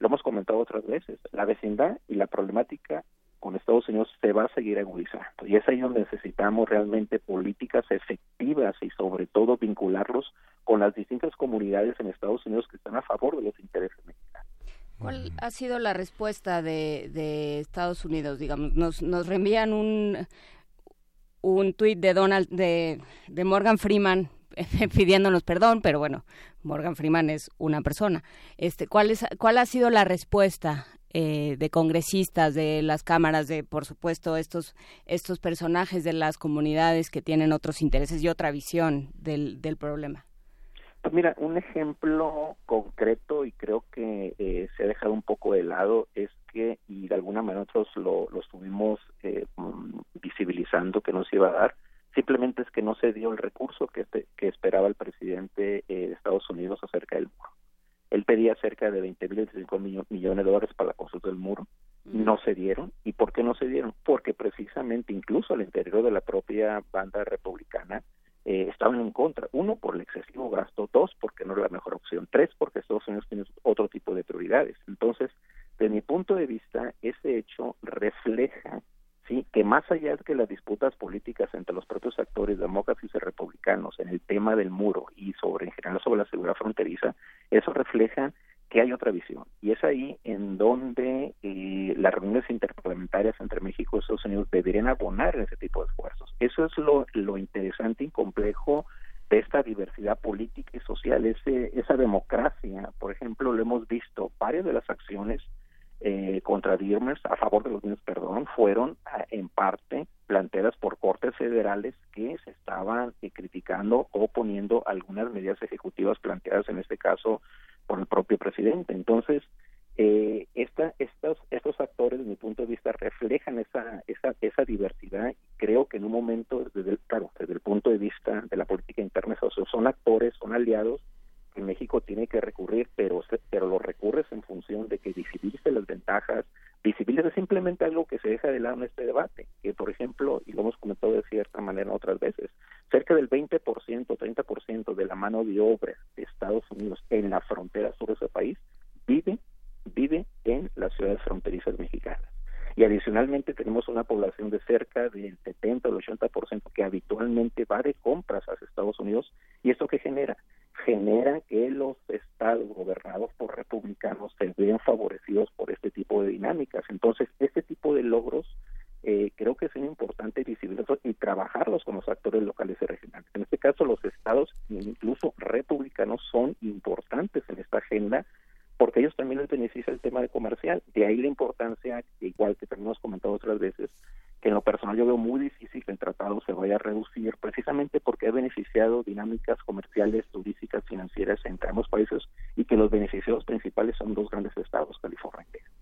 lo hemos comentado otras veces, la vecindad y la problemática con Estados Unidos se va a seguir agudizando. Y es ahí donde necesitamos realmente políticas efectivas y sobre todo vincularlos con las distintas comunidades en Estados Unidos que están a favor de los intereses mexicanos. ¿Cuál ha sido la respuesta de, de Estados Unidos? Digamos, nos, nos reenvían un, un tuit de Donald de, de Morgan Freeman pidiéndonos perdón, pero bueno, Morgan Freeman es una persona. Este, ¿cuál es cuál ha sido la respuesta eh, de congresistas, de las cámaras, de por supuesto estos estos personajes de las comunidades que tienen otros intereses y otra visión del, del problema? Pues mira, un ejemplo concreto y creo que eh, se ha dejado un poco de lado es que, y de alguna manera nosotros lo, lo estuvimos eh, mm, visibilizando que no se iba a dar, simplemente es que no se dio el recurso que, que esperaba el presidente eh, de Estados Unidos acerca del muro. Él pedía cerca de 20 mil millones de dólares para la construcción del muro. No se dieron. ¿Y por qué no se dieron? Porque precisamente incluso al interior de la propia banda republicana eh, estaban en contra. Uno, por el excesivo gasto. Dos, porque no era la mejor opción. Tres, porque Estados Unidos tiene otro tipo de prioridades. Entonces, de mi punto de vista, ese hecho refleja sí que más allá de que las disputas políticas entre los propios actores demócratas y republicanos en el tema del muro y sobre en general sobre la seguridad fronteriza, eso refleja que hay otra visión. Y es ahí en donde eh, las reuniones interparlamentarias entre México y Estados Unidos deberían abonar ese tipo de esfuerzos. Eso es lo, lo interesante y complejo de esta diversidad política y social, ese, esa democracia. Por ejemplo, lo hemos visto, varias de las acciones eh, contra Dirmers, a favor de los niños, perdón, fueron en parte planteadas por cortes federales que se estaban eh, criticando o poniendo algunas medidas ejecutivas planteadas en este caso por el propio presidente. Entonces, eh, esta, estos, estos actores, desde mi punto de vista, reflejan esa, esa, esa diversidad. Creo que en un momento, desde claro, desde el punto de vista de la política interna, son actores, son aliados que México tiene que recurrir, pero, pero lo recurres en función de que visibilice las ventajas, visibilice simplemente algo que se deja de lado en este debate, que por ejemplo, y lo hemos comentado de cierta manera otras veces, cerca del 20%, 30% de la mano de obra de Estados Unidos en la frontera sur de ese país vive, vive en las ciudades fronterizas mexicanas. Y adicionalmente tenemos una población de cerca del 70 o 80% que habitualmente va de compras hacia Estados Unidos. ¿Y esto qué genera? Genera que los estados gobernados por republicanos se vean favorecidos por este tipo de dinámicas. Entonces, este tipo de logros eh, creo que es importante visibilizarlos y trabajarlos con los actores locales y regionales. En este caso, los estados, incluso republicanos, son importantes en esta agenda porque ellos también les beneficia el tema de comercial. De ahí la importancia, igual que también hemos comentado otras veces, que en lo personal yo veo muy difícil que el tratado se vaya a reducir, precisamente porque ha beneficiado dinámicas comerciales, turísticas, financieras entre ambos países y que los beneficiados principales son dos grandes estados, California y Texas.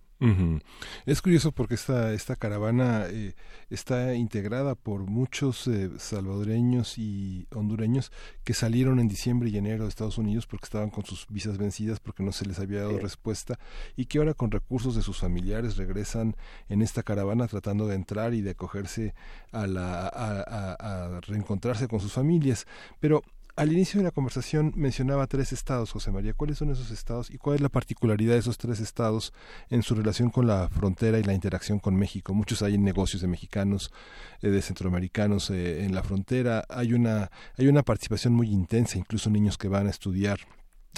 Es curioso porque esta, esta caravana eh, está integrada por muchos eh, salvadoreños y hondureños que salieron en diciembre y enero de Estados Unidos porque estaban con sus visas vencidas porque no se les había dado respuesta y que ahora con recursos de sus familiares regresan en esta caravana tratando de entrar y de acogerse a, la, a reencontrarse con sus familias. Pero al inicio de la conversación mencionaba tres estados, José María. ¿Cuáles son esos estados y cuál es la particularidad de esos tres estados en su relación con la frontera y la interacción con México? Muchos hay negocios de mexicanos, eh, de centroamericanos eh, en la frontera. Hay una, hay una participación muy intensa, incluso niños que van a estudiar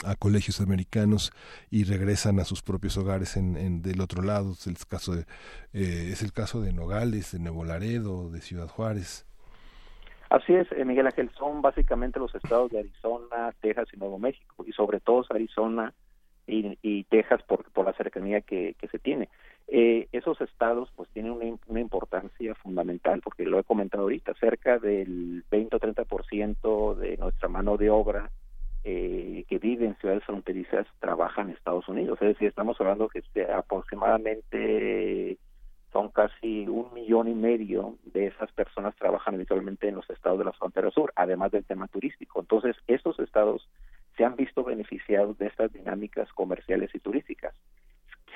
a colegios americanos y regresan a sus propios hogares en, del otro lado. Es el caso de, eh, es el caso de Nogales, de Nuevo Laredo, de Ciudad Juárez. Así es, eh, Miguel Ángel, son básicamente los estados de Arizona, Texas y Nuevo México, y sobre todo Arizona y, Texas por, por la cercanía que, que se tiene. Eh, esos estados pues tienen una, importancia fundamental, porque lo he comentado ahorita, cerca del 20 o 30% de nuestra mano de obra eh, que vive en ciudades fronterizas trabaja en Estados Unidos, es decir, estamos hablando que aproximadamente son casi un millón y medio de esas personas trabajan habitualmente en los estados de la frontera sur, además del tema turístico. Entonces, estos estados se han visto beneficiados de estas dinámicas comerciales y turísticas.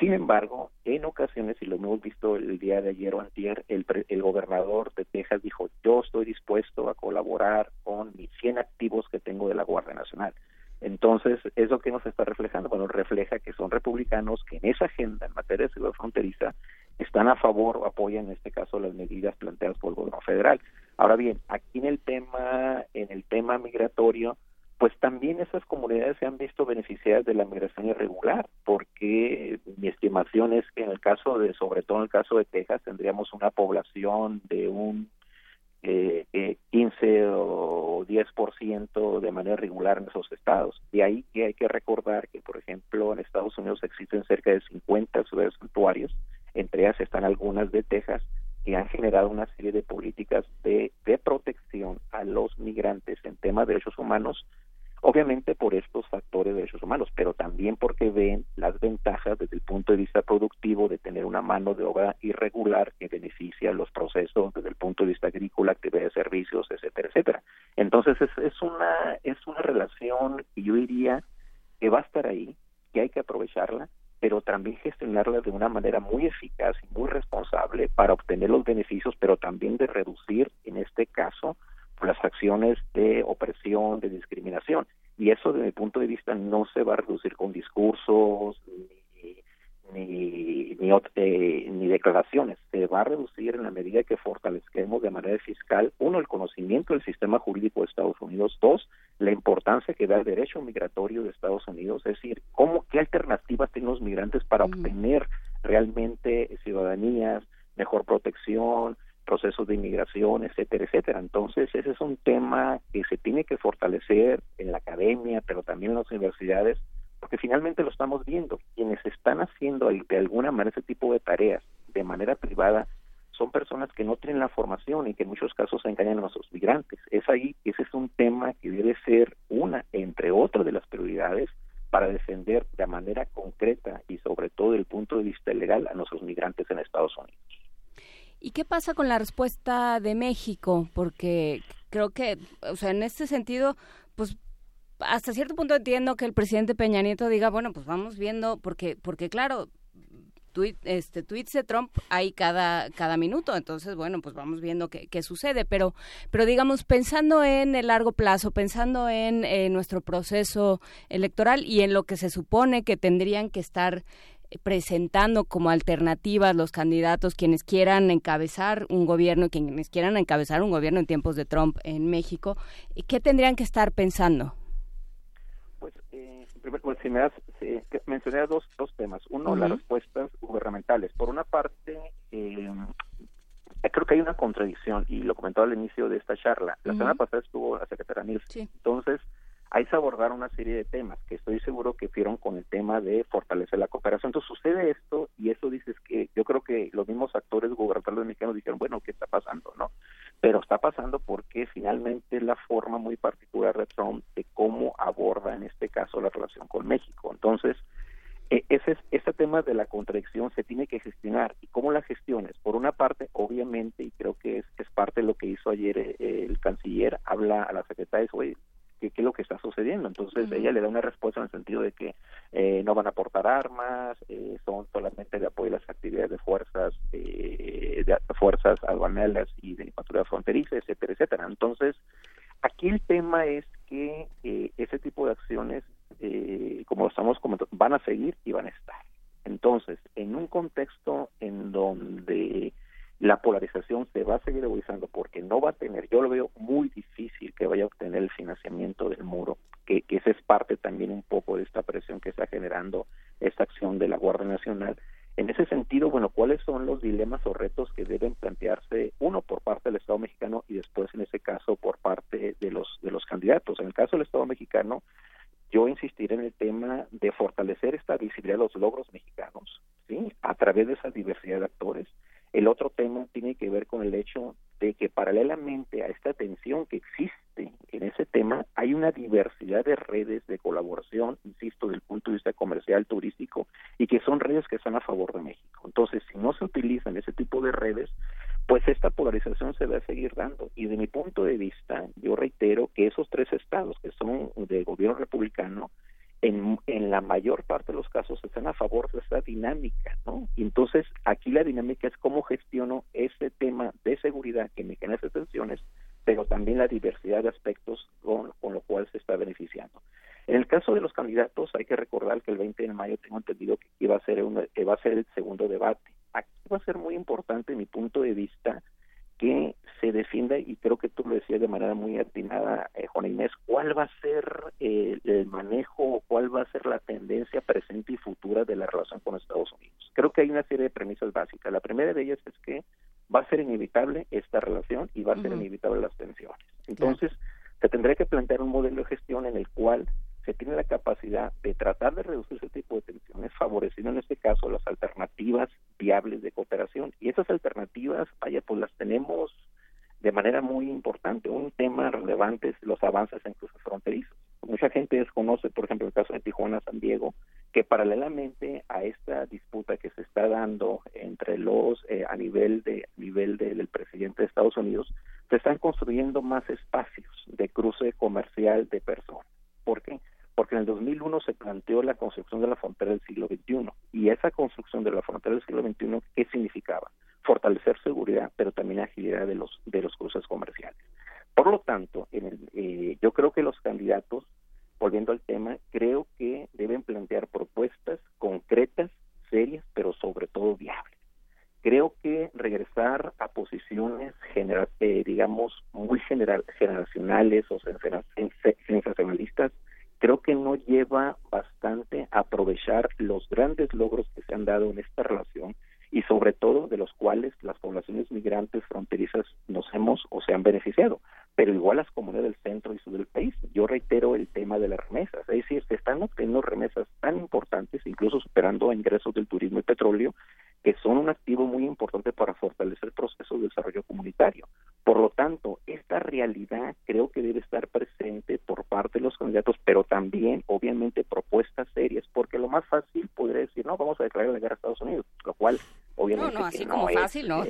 Sin embargo, en ocasiones, y lo hemos visto el día de ayer o antier, el, el gobernador de Texas dijo, yo estoy dispuesto a colaborar con mis 100 activos que tengo de la Guardia Nacional. Entonces, ¿eso que nos está reflejando? Bueno, refleja que son republicanos que en esa agenda en materia de seguridad fronteriza están a favor o apoyan en este caso las medidas planteadas por el gobierno federal. Ahora bien, aquí en el tema, en el tema migratorio, pues también esas comunidades se han visto beneficiadas de la migración irregular, porque mi estimación es que en el caso de, sobre todo en el caso de Texas, tendríamos una población de un eh, eh, 15 o 10% de manera regular en esos estados. Y ahí que hay que recordar que, por ejemplo, en Estados Unidos existen cerca de 50 ciudades santuarios, entre ellas están algunas de Texas, que han generado una serie de políticas de, protección a los migrantes en temas de derechos humanos obviamente por estos factores de derechos humanos, pero también porque ven las ventajas desde el punto de vista productivo de tener una mano de obra irregular que beneficia los procesos desde el punto de vista agrícola, actividad de servicios, etcétera, etcétera. Entonces es, es una es una relación que yo diría que va a estar ahí, que hay que aprovecharla, pero también gestionarla de una manera muy eficaz y muy responsable para obtener los beneficios, pero también de reducir, en este caso, las acciones de opresión, de discriminación. Y eso, desde mi punto de vista, no se va a reducir con discursos, ni, ni, eh, declaraciones. Se va a reducir en la medida que fortalezcamos de manera fiscal, uno, el conocimiento del sistema jurídico de Estados Unidos, dos, la importancia que da el derecho migratorio de Estados Unidos, es decir, cómo, qué alternativas tienen los migrantes para obtener realmente ciudadanías, mejor protección, procesos de inmigración, etcétera, etcétera. Entonces, ese es un tema que se tiene que fortalecer en la academia, pero también en las universidades, porque finalmente lo estamos viendo. Quienes están haciendo de alguna manera ese tipo de tareas de manera privada son personas que no tienen la formación y que en muchos casos engañan a nuestros migrantes. Es ahí, ese es un tema que debe ser una, entre otras de las prioridades, para defender de manera concreta y sobre todo desde el punto de vista legal a nuestros migrantes en Estados Unidos. ¿Y qué pasa con la respuesta de México? Porque creo que, o sea, en este sentido, pues hasta cierto punto entiendo que el presidente Peña Nieto diga, bueno, pues vamos viendo, porque, porque claro, tweet, este, tweets de Trump hay cada, cada minuto, entonces, bueno, pues vamos viendo qué, qué sucede, pero, pero digamos, pensando en el largo plazo, pensando en eh, nuestro proceso electoral y en lo que se supone que tendrían que estar presentando como alternativas los candidatos quienes quieran encabezar un gobierno, quienes quieran encabezar un gobierno en tiempos de Trump en México, ¿qué tendrían que estar pensando? Eh, pues si me das, mencioné dos, dos temas. Uno, las respuestas gubernamentales. Por una parte, eh, creo que hay una contradicción, y lo comentaba al inicio de esta charla. La semana pasada estuvo la secretaria Nilsson. Entonces, ahí se abordaron una serie de temas que estoy seguro que fueron con el tema de fortalecer la cooperación. Entonces sucede esto y eso dices que yo creo que los mismos actores gubernamentales mexicanos dijeron, bueno, ¿qué está pasando? no Pero está pasando porque finalmente la forma muy particular de Trump de cómo aborda en este caso la relación con México. Entonces, e, ese, ese tema de la contradicción se tiene que gestionar. ¿Y cómo la gestiones? Por una parte, obviamente, y creo que es, es parte de lo que hizo ayer eh, el canciller, habla a la secretaria y qué, es lo que está sucediendo. Entonces ella le da una respuesta en el sentido de que eh, no van a aportar armas, eh, son solamente de apoyo a las actividades de fuerzas, eh, de fuerzas aduaneras y de patrulla fronteriza, etcétera, etcétera. Entonces aquí el tema es que ese tipo de acciones, como estamos comentando, van a seguir y van a estar. Entonces, en un contexto en donde la polarización se va a seguir agudizando porque no va a tener, yo lo veo muy difícil que vaya a obtener el financiamiento del muro, que, que esa es parte también un poco de esta presión que está generando esta acción de la Guardia Nacional. En ese sentido, bueno, ¿cuáles son los dilemas o retos que deben plantearse uno por parte del Estado mexicano y después en ese caso por parte de los de los candidatos? En el caso del Estado mexicano, yo insistiré en el tema de fortalecer esta visibilidad de los logros mexicanos, ¿sí? A través de esa diversidad de actores el otro tema tiene que ver con el hecho de que paralelamente a esta tensión que existe en ese tema, hay una diversidad de redes de colaboración, insisto, desde el punto de vista comercial, turístico, y que son redes que están a favor de México. Entonces, si no se utilizan ese tipo de redes, pues esta polarización se va a seguir dando. Y de mi punto de vista, yo reitero que esos tres estados que son de gobierno republicano, en, en, la mayor parte de los casos están a favor de esa dinámica, ¿no? entonces aquí la dinámica es cómo gestiono ese tema de seguridad que me genera esas tensiones, pero también la diversidad de aspectos con, con lo cual se está beneficiando. En el caso de los candidatos, hay que recordar que el 20 de mayo tengo entendido que iba a ser, un, va a ser el segundo debate. Aquí va a ser muy importante, mi punto de vista, que se defienda, y creo que tú lo decías de manera muy atinada, eh, Juan Inés, cuál va a ser eh, el manejo, cuál va a ser la tendencia presente y futura de la relación con Estados Unidos. Creo que hay una serie de premisas básicas. La primera de ellas es que va a ser inevitable esta relación y va a ser inevitable las tensiones. Entonces, se tendría que plantear un modelo de gestión en el cual se tiene la capacidad de tratar de reducir ese tipo de tensiones, favoreciendo en este caso las alternativas viables de cooperación. Y esas alternativas, vaya, pues las tenemos de manera muy importante. Un tema relevante es los avances en cruces fronterizos. Mucha gente desconoce, por ejemplo, el caso de Tijuana-San Diego, que paralelamente a esta disputa que se está dando entre los, eh, a nivel, de, nivel del presidente de Estados Unidos, se están construyendo más espacios de cruce comercial de personas. ¿Por qué? porque en el 2001 se planteó la construcción de la frontera del siglo XXI. Y esa construcción de la frontera del siglo XXI, ¿qué significaba? Fortalecer seguridad, pero también agilidad de los, de los cruces comerciales. Por lo tanto, en el, eh, yo creo que los candidatos, volviendo al tema, creo que deben plantear propuestas concretas, serias, pero sobre todo viables. Creo que regresar a posiciones, genera, eh, digamos, muy general, generacionales o sensacionalistas creo que no lleva bastante a aprovechar los grandes logros que se han dado en esta relación y sobre todo de los cuales las poblaciones migrantes fronterizas nos hemos o se han beneficiado, pero igual las comunidades del centro y sur del país. Yo reitero el tema de las remesas, es decir, se están obteniendo remesas tan importantes, incluso superando ingresos del turismo y petróleo, que son un activo muy importante para fortalecer el proceso de desarrollo comunitario. Por lo tanto, esta realidad creo que debe estar presente por parte de los candidatos, pero también, obviamente, propuestas serias, porque lo más fácil podría decir, no, vamos a declarar la guerra a Estados Unidos, lo cual obviamente no, así como fácil, no,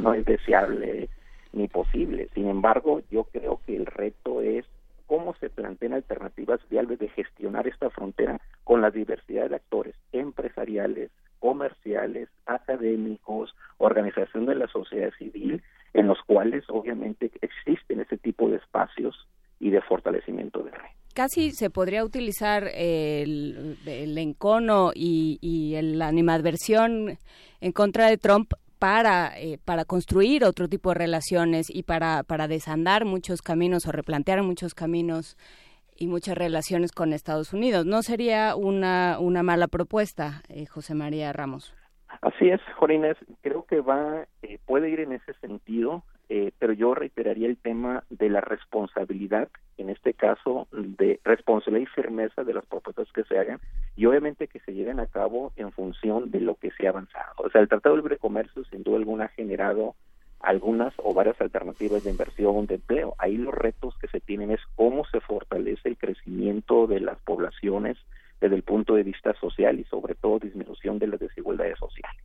no, es, deseable ni posible. Sin embargo, yo creo que el reto es cómo se plantean alternativas viables de gestionar esta frontera con la diversidad de actores empresariales, comerciales, académicos, organización de la sociedad civil, en los cuales obviamente existen ese tipo de espacios y de fortalecimiento de red casi se podría utilizar el, encono y, la animadversión en contra de Trump para, eh, para construir otro tipo de relaciones y para, para desandar muchos caminos o replantear muchos caminos y muchas relaciones con Estados Unidos. ¿No sería una, una mala propuesta, eh, José María Ramos? Así es, Jorines. Creo que va, eh, puede ir en ese sentido. Eh, pero yo reiteraría el tema de la responsabilidad, en este caso de responsabilidad y firmeza de las propuestas que se hagan y obviamente que se lleven a cabo en función de lo que se ha avanzado. O sea, el Tratado de Libre Comercio sin duda alguna ha generado algunas o varias alternativas de inversión, de empleo. Ahí los retos que se tienen es cómo se fortalece el crecimiento de las poblaciones desde el punto de vista social y sobre todo disminución de las desigualdades sociales.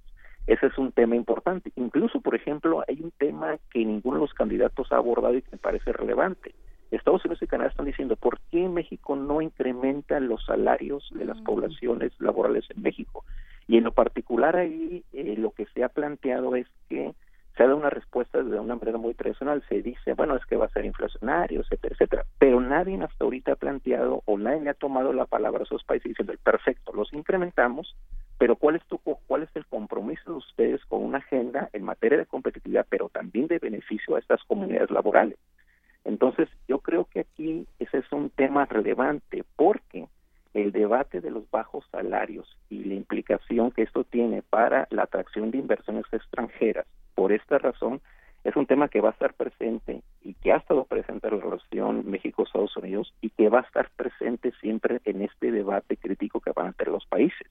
Ese es un tema importante. Incluso, por ejemplo, hay un tema que ninguno de los candidatos ha abordado y que me parece relevante. Estados Unidos y Canadá están diciendo, ¿por qué México no incrementa los salarios de las mm. poblaciones laborales en México? Y en lo particular ahí eh, lo que se ha planteado es que se dado una respuesta de una manera muy tradicional, se dice, bueno, es que va a ser inflacionario, etcétera, etcétera, pero nadie hasta ahorita ha planteado o nadie ha tomado la palabra a esos países diciendo, perfecto, los incrementamos, pero ¿cuál es, tu, ¿cuál es el compromiso de ustedes con una agenda en materia de competitividad, pero también de beneficio a estas comunidades laborales? Entonces, yo creo que aquí ese es un tema relevante porque el debate de los bajos salarios y la implicación que esto tiene para la atracción de inversiones extranjeras, por esta razón, es un tema que va a estar presente y que ha estado presente en la relación México-Estados Unidos y que va a estar presente siempre en este debate crítico que van a tener los países.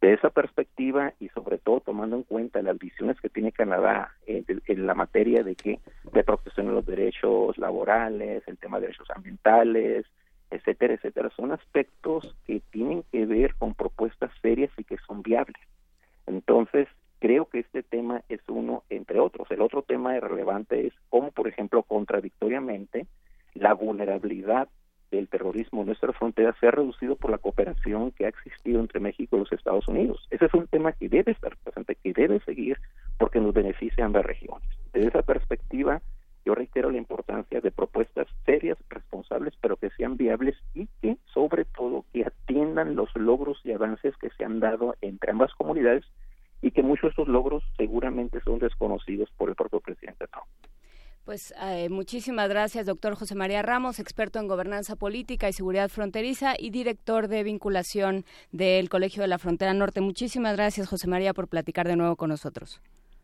De esa perspectiva y sobre todo tomando en cuenta las visiones que tiene Canadá en, la materia de que de protección de los derechos laborales, el tema de derechos ambientales, etcétera, etcétera, son aspectos que tienen que ver con propuestas serias y que son viables. Entonces, creo que este tema es uno entre otros. El otro tema relevante es cómo, por ejemplo, contradictoriamente, la vulnerabilidad del terrorismo en nuestra frontera se ha reducido por la cooperación que ha existido entre México y los Estados Unidos. Ese es un tema que debe estar presente, que debe seguir porque nos beneficia a ambas regiones. Desde esa perspectiva, yo reitero la importancia de propuestas serias, responsables, pero que sean viables y que, sobre todo, que atiendan los logros y avances que se han dado entre ambas comunidades y que muchos de estos logros seguramente son desconocidos por el propio presidente Trump. Pues eh, muchísimas gracias, doctor José María Ramos, experto en gobernanza política y seguridad fronteriza y director de vinculación del Colegio de la Frontera Norte. Muchísimas gracias, José María, por platicar de nuevo con nosotros.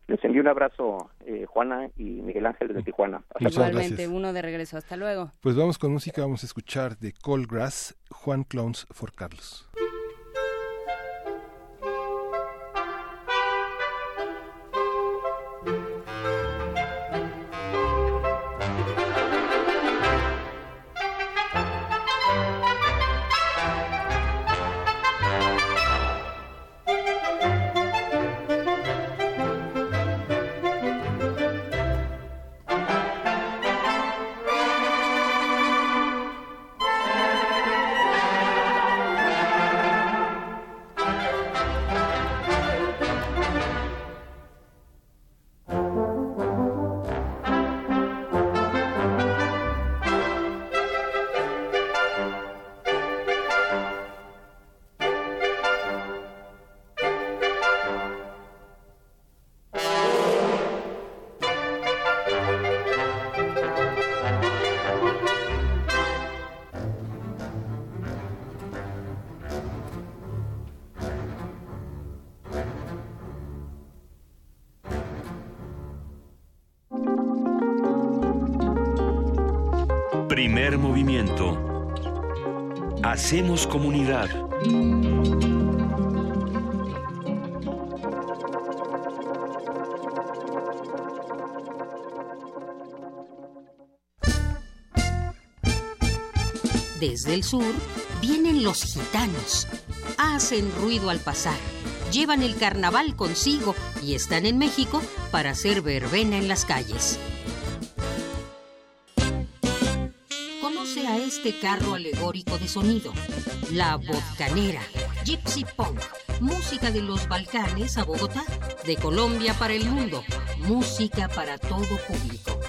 Les envío un abrazo, eh, Juana y Miguel Ángel desde Tijuana. Igualmente, uno de regreso. Hasta luego. Pues vamos con música, vamos a escuchar de Grass, Juan Clones for Carlos. Desde el sur vienen los gitanos. Hacen ruido al pasar. Llevan el carnaval consigo y están en México para hacer verbena en las calles. Conoce a este carro alegórico de sonido. La Bocanera. Gypsy Punk. Música de los Balcanes a Bogotá. De Colombia para el mundo. Música para todo público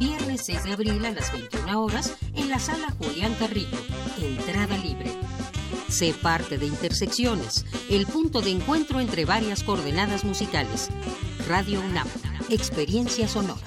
viernes 6 de abril a las 21 horas en la sala Julián Carrillo. Entrada libre. Sé parte de Intersecciones, el punto de encuentro entre varias coordenadas musicales. Radio UNAM, experiencia sonora.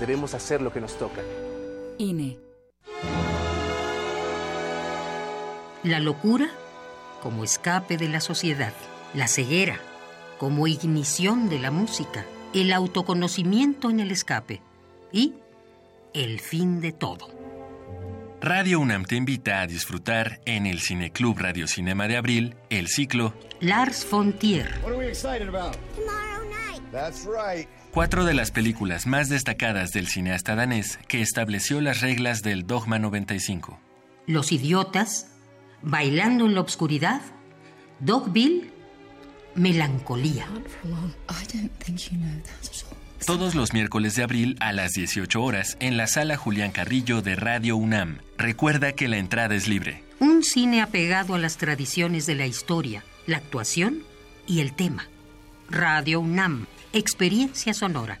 debemos hacer lo que nos toca. INE. La locura como escape de la sociedad, la ceguera como ignición de la música, el autoconocimiento en el escape y el fin de todo. Radio UNAM te invita a disfrutar en el Cineclub Radio Cinema de Abril el ciclo Lars von Trier. Cuatro de las películas más destacadas del cineasta danés que estableció las reglas del Dogma 95. Los idiotas, Bailando en la oscuridad, Dogville, Melancolía. Todos los miércoles de abril a las 18 horas en la sala Julián Carrillo de Radio UNAM. Recuerda que la entrada es libre. Un cine apegado a las tradiciones de la historia, la actuación y el tema. Radio UNAM, experiencia sonora.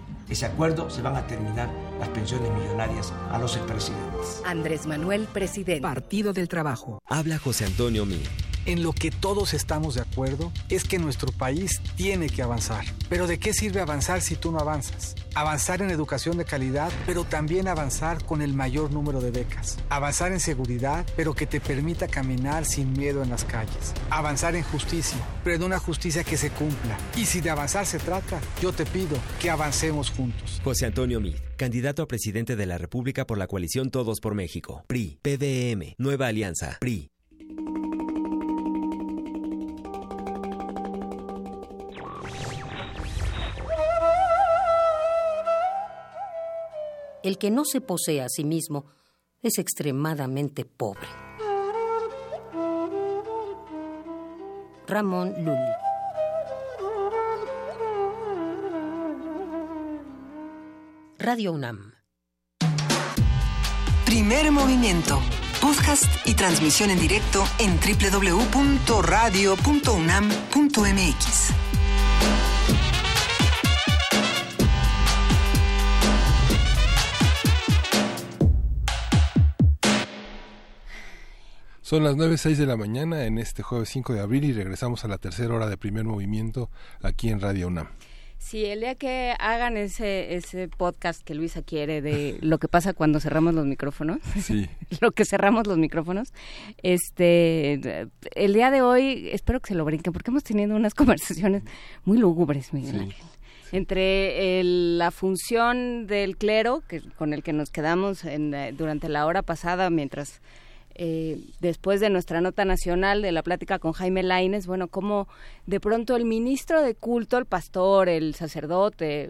ese acuerdo se van a terminar las pensiones millonarias a los expresidentes. Andrés Manuel, presidente. Partido del Trabajo. Habla José Antonio Mí en lo que todos estamos de acuerdo es que nuestro país tiene que avanzar. Pero ¿de qué sirve avanzar si tú no avanzas? Avanzar en educación de calidad, pero también avanzar con el mayor número de becas. Avanzar en seguridad, pero que te permita caminar sin miedo en las calles. Avanzar en justicia, pero en una justicia que se cumpla. Y si de avanzar se trata, yo te pido que avancemos juntos. José Antonio Mid, candidato a presidente de la República por la coalición Todos por México. PRI, PDM, Nueva Alianza, PRI. El que no se posee a sí mismo es extremadamente pobre. Ramón Lully. Radio UNAM. Primer movimiento. Podcast y transmisión en directo en www.radio.unam.mx. Son las 9.06 de la mañana en este jueves 5 de abril y regresamos a la tercera hora de primer movimiento aquí en Radio UNAM. Sí, el día que hagan ese, ese podcast que Luisa quiere de lo que pasa cuando cerramos los micrófonos, sí. lo que cerramos los micrófonos, este, el día de hoy espero que se lo brinquen porque hemos tenido unas conversaciones muy lúgubres, Miguel Ángel. Entre la función del clero, que, con el que nos quedamos en, durante la hora pasada mientras eh, después de nuestra nota nacional de la plática con Jaime Laines, bueno, como de pronto el ministro de culto, el pastor, el sacerdote,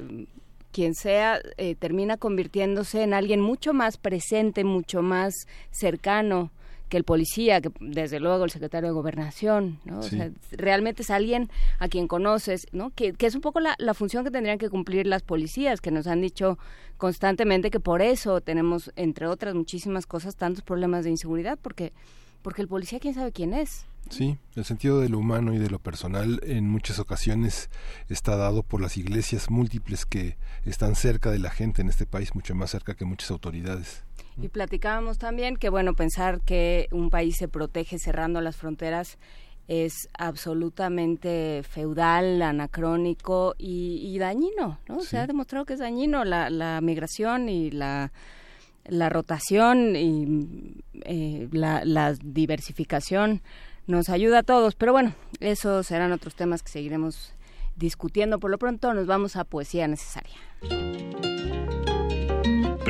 quien sea, eh, termina convirtiéndose en alguien mucho más presente, mucho más cercano que el policía, que desde luego el secretario de gobernación, ¿no? O sea, realmente es alguien a quien conoces, ¿no? Que, que es un poco la, la, función que tendrían que cumplir las policías, que nos han dicho constantemente que por eso tenemos, entre otras muchísimas cosas, tantos problemas de inseguridad, porque, porque el policía quién sabe quién es. Sí, el sentido de lo humano y de lo personal en muchas ocasiones está dado por las iglesias múltiples que están cerca de la gente en este país, mucho más cerca que muchas autoridades. Y platicábamos también que, bueno, pensar que un país se protege cerrando las fronteras es absolutamente feudal, anacrónico y, dañino, ¿no? Se ha demostrado que es dañino la, la migración y la, la rotación y eh, la, la diversificación nos ayuda a todos. Pero bueno, esos serán otros temas que seguiremos discutiendo. Por lo pronto nos vamos a poesía necesaria.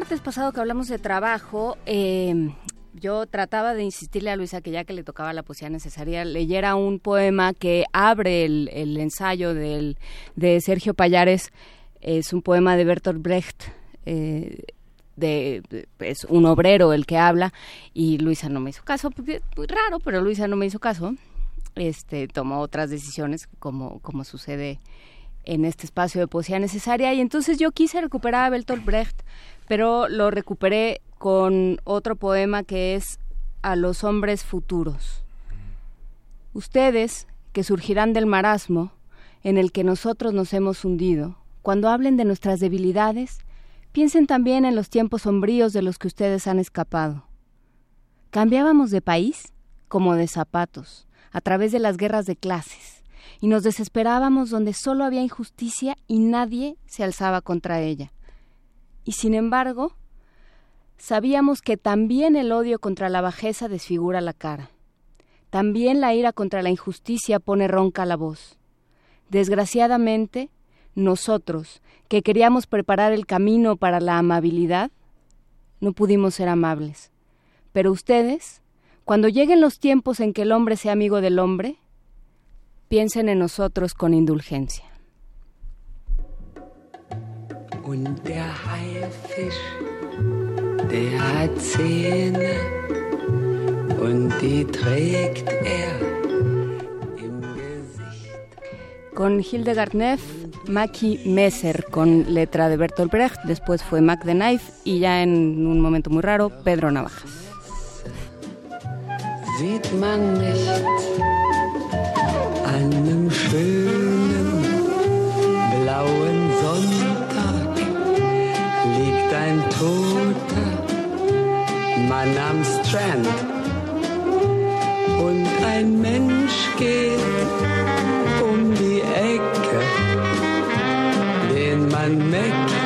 Martes pasado que hablamos de trabajo, eh, yo trataba de insistirle a Luisa que ya que le tocaba la poesía necesaria, leyera un poema que abre el, ensayo de Sergio Payares. Es un poema de Bertolt Brecht. Eh, de, es un obrero el que habla y Luisa no me hizo caso, muy raro, pero Luisa no me hizo caso. Este tomó otras decisiones como sucede en este espacio de poesía necesaria y entonces yo quise recuperar a Bertolt Brecht, pero lo recuperé con otro poema que es A los hombres futuros. Ustedes, que surgirán del marasmo en el que nosotros nos hemos hundido, cuando hablen de nuestras debilidades, piensen también en los tiempos sombríos de los que ustedes han escapado. Cambiábamos de país como de zapatos, a través de las guerras de clases, y nos desesperábamos donde solo había injusticia y nadie se alzaba contra ella. Y sin embargo, sabíamos que también el odio contra la bajeza desfigura la cara. También la ira contra la injusticia pone ronca la voz. Desgraciadamente, nosotros, que queríamos preparar el camino para la amabilidad, no pudimos ser amables. Pero ustedes, cuando lleguen los tiempos en que el hombre sea amigo del hombre, piensen en nosotros con indulgencia. Und der Haifisch, der hat Zähne und die trägt er im Gesicht. con Hildegard Neff, Maki Messer con letra de Bertolt Brecht, después fue Mac the Knife y ya en un momento muy raro, Pedro Navajas. Sieht man nicht an einem schönen blauen Sonntag liegt ein toter Mann am Strand und ein Mensch geht um die Ecke, den man Mackie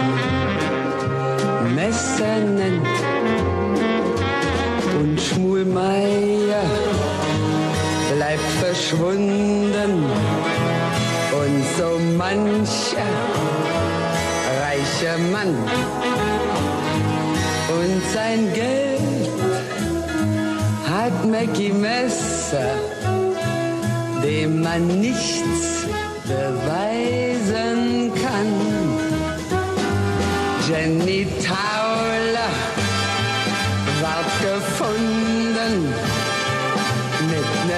Messer nennt. Und Schmulmeier bleibt verschwunden und so mancher reicher Mann und sein Geld hat Mackie Messer, dem man nichts beweisen kann. Jenny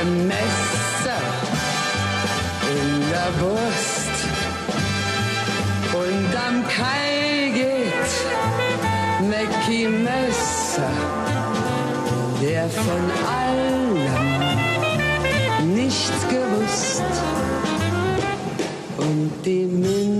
nem Messer in der Brust. Und am Kai geht Mackie Messer der von allem nichts gewusst. Und die Minde,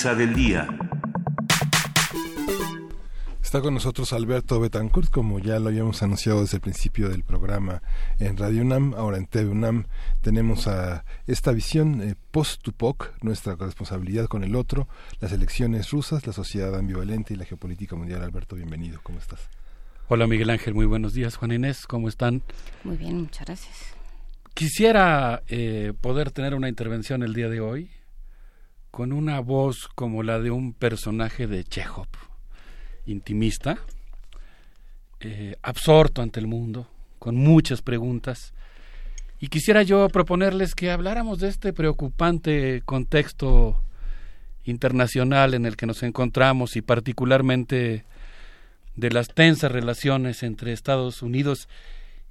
mesa del día. Está con nosotros Alberto Betancourt, como ya lo habíamos anunciado desde el principio del programa en Radio UNAM, ahora en TV UNAM tenemos a esta visión eh, post-Tupac, nuestra responsabilidad con el otro, las elecciones rusas, la sociedad ambivalente y la geopolítica mundial. Alberto, bienvenido, ¿cómo estás? Hola Miguel Ángel, muy buenos días. Juan Inés, ¿cómo están? Muy bien, muchas gracias. Quisiera eh, poder tener una intervención el día de hoy con una voz como la de un personaje de Chekhov, intimista, eh, absorto ante el mundo, con muchas preguntas. Y quisiera yo proponerles que habláramos de este preocupante contexto internacional en el que nos encontramos y particularmente de las tensas relaciones entre Estados Unidos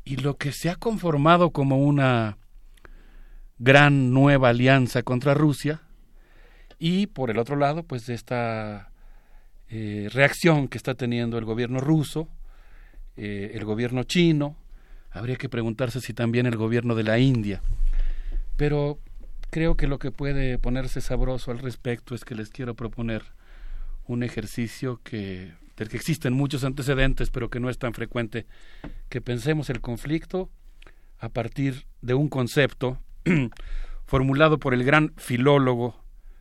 y lo que se ha conformado como una gran nueva alianza contra Rusia y por el otro lado pues esta eh, reacción que está teniendo el gobierno ruso, eh, el gobierno chino, habría que preguntarse si también el gobierno de la India. Pero creo que lo que puede ponerse sabroso al respecto es que les quiero proponer un ejercicio que del que existen muchos antecedentes, pero que no es tan frecuente, que pensemos el conflicto a partir de un concepto formulado por el gran filólogo,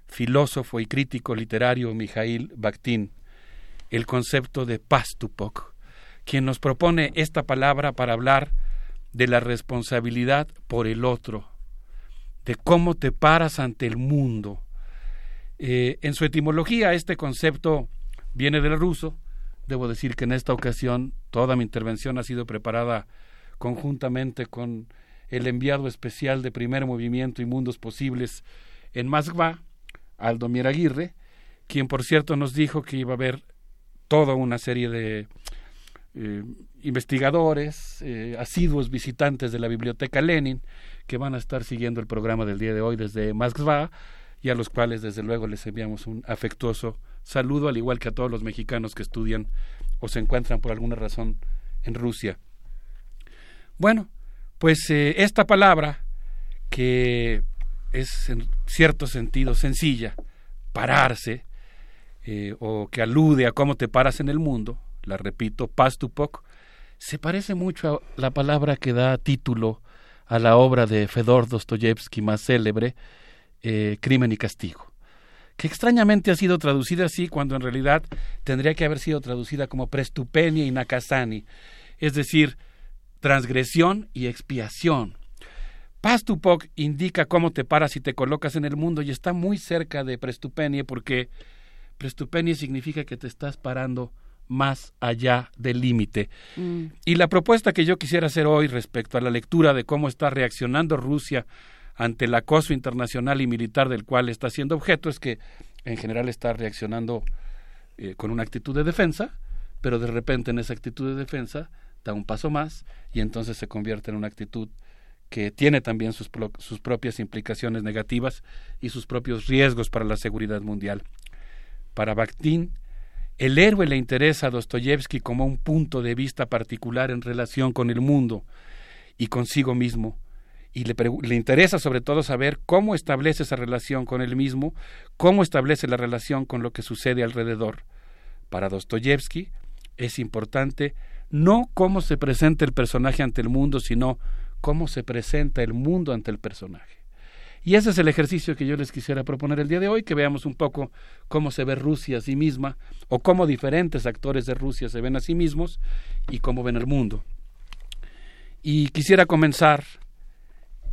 filósofo y crítico literario Mijail Bakhtin, el concepto de pastupok, quien nos propone esta palabra para hablar de la responsabilidad por el otro, de cómo te paras ante el mundo. Eh, en su etimología, este concepto viene del ruso, Debo decir que en esta ocasión toda mi intervención ha sido preparada conjuntamente con el enviado especial de Primer Movimiento y Mundos Posibles en Moskva, Aldo Aguirre, quien por cierto nos dijo que iba a haber toda una serie de eh, investigadores, eh, asiduos visitantes de la Biblioteca Lenin, que van a estar siguiendo el programa del día de hoy desde Moskva y a los cuales desde luego les enviamos un afectuoso saludo, al igual que a todos los mexicanos que estudian o se encuentran por alguna razón en Rusia. Bueno, pues eh, esta palabra, que es en cierto sentido sencilla, pararse, eh, o que alude a cómo te paras en el mundo, la repito, pastupok, se parece mucho a la palabra que da título a la obra de Fedor Dostoyevsky más célebre, eh, Crimen y Castigo, que extrañamente ha sido traducida así cuando en realidad tendría que haber sido traducida como Prestupenia y Nakasani, es decir, transgresión y expiación. Pastupok indica cómo te paras y te colocas en el mundo y está muy cerca de Prestupenie porque Prestupenie significa que te estás parando más allá del límite. Mm. Y la propuesta que yo quisiera hacer hoy respecto a la lectura de cómo está reaccionando Rusia ante el acoso internacional y militar del cual está siendo objeto es que en general está reaccionando eh, con una actitud de defensa, pero de repente en esa actitud de defensa da un paso más y entonces se convierte en una actitud que tiene también sus, sus propias implicaciones negativas y sus propios riesgos para la seguridad mundial. Para Bakhtin, el héroe le interesa a Dostoyevsky como un punto de vista particular en relación con el mundo y consigo mismo, y le, le, interesa sobre todo saber cómo establece esa relación con él mismo, cómo establece la relación con lo que sucede alrededor. Para Dostoyevsky es importante no cómo se presenta el personaje ante el mundo, sino cómo se presenta el mundo ante el personaje. Y ese es el ejercicio que yo les quisiera proponer el día de hoy, que veamos un poco cómo se ve Rusia a sí misma, o cómo diferentes actores de Rusia se ven a sí mismos y cómo ven el mundo. Y quisiera comenzar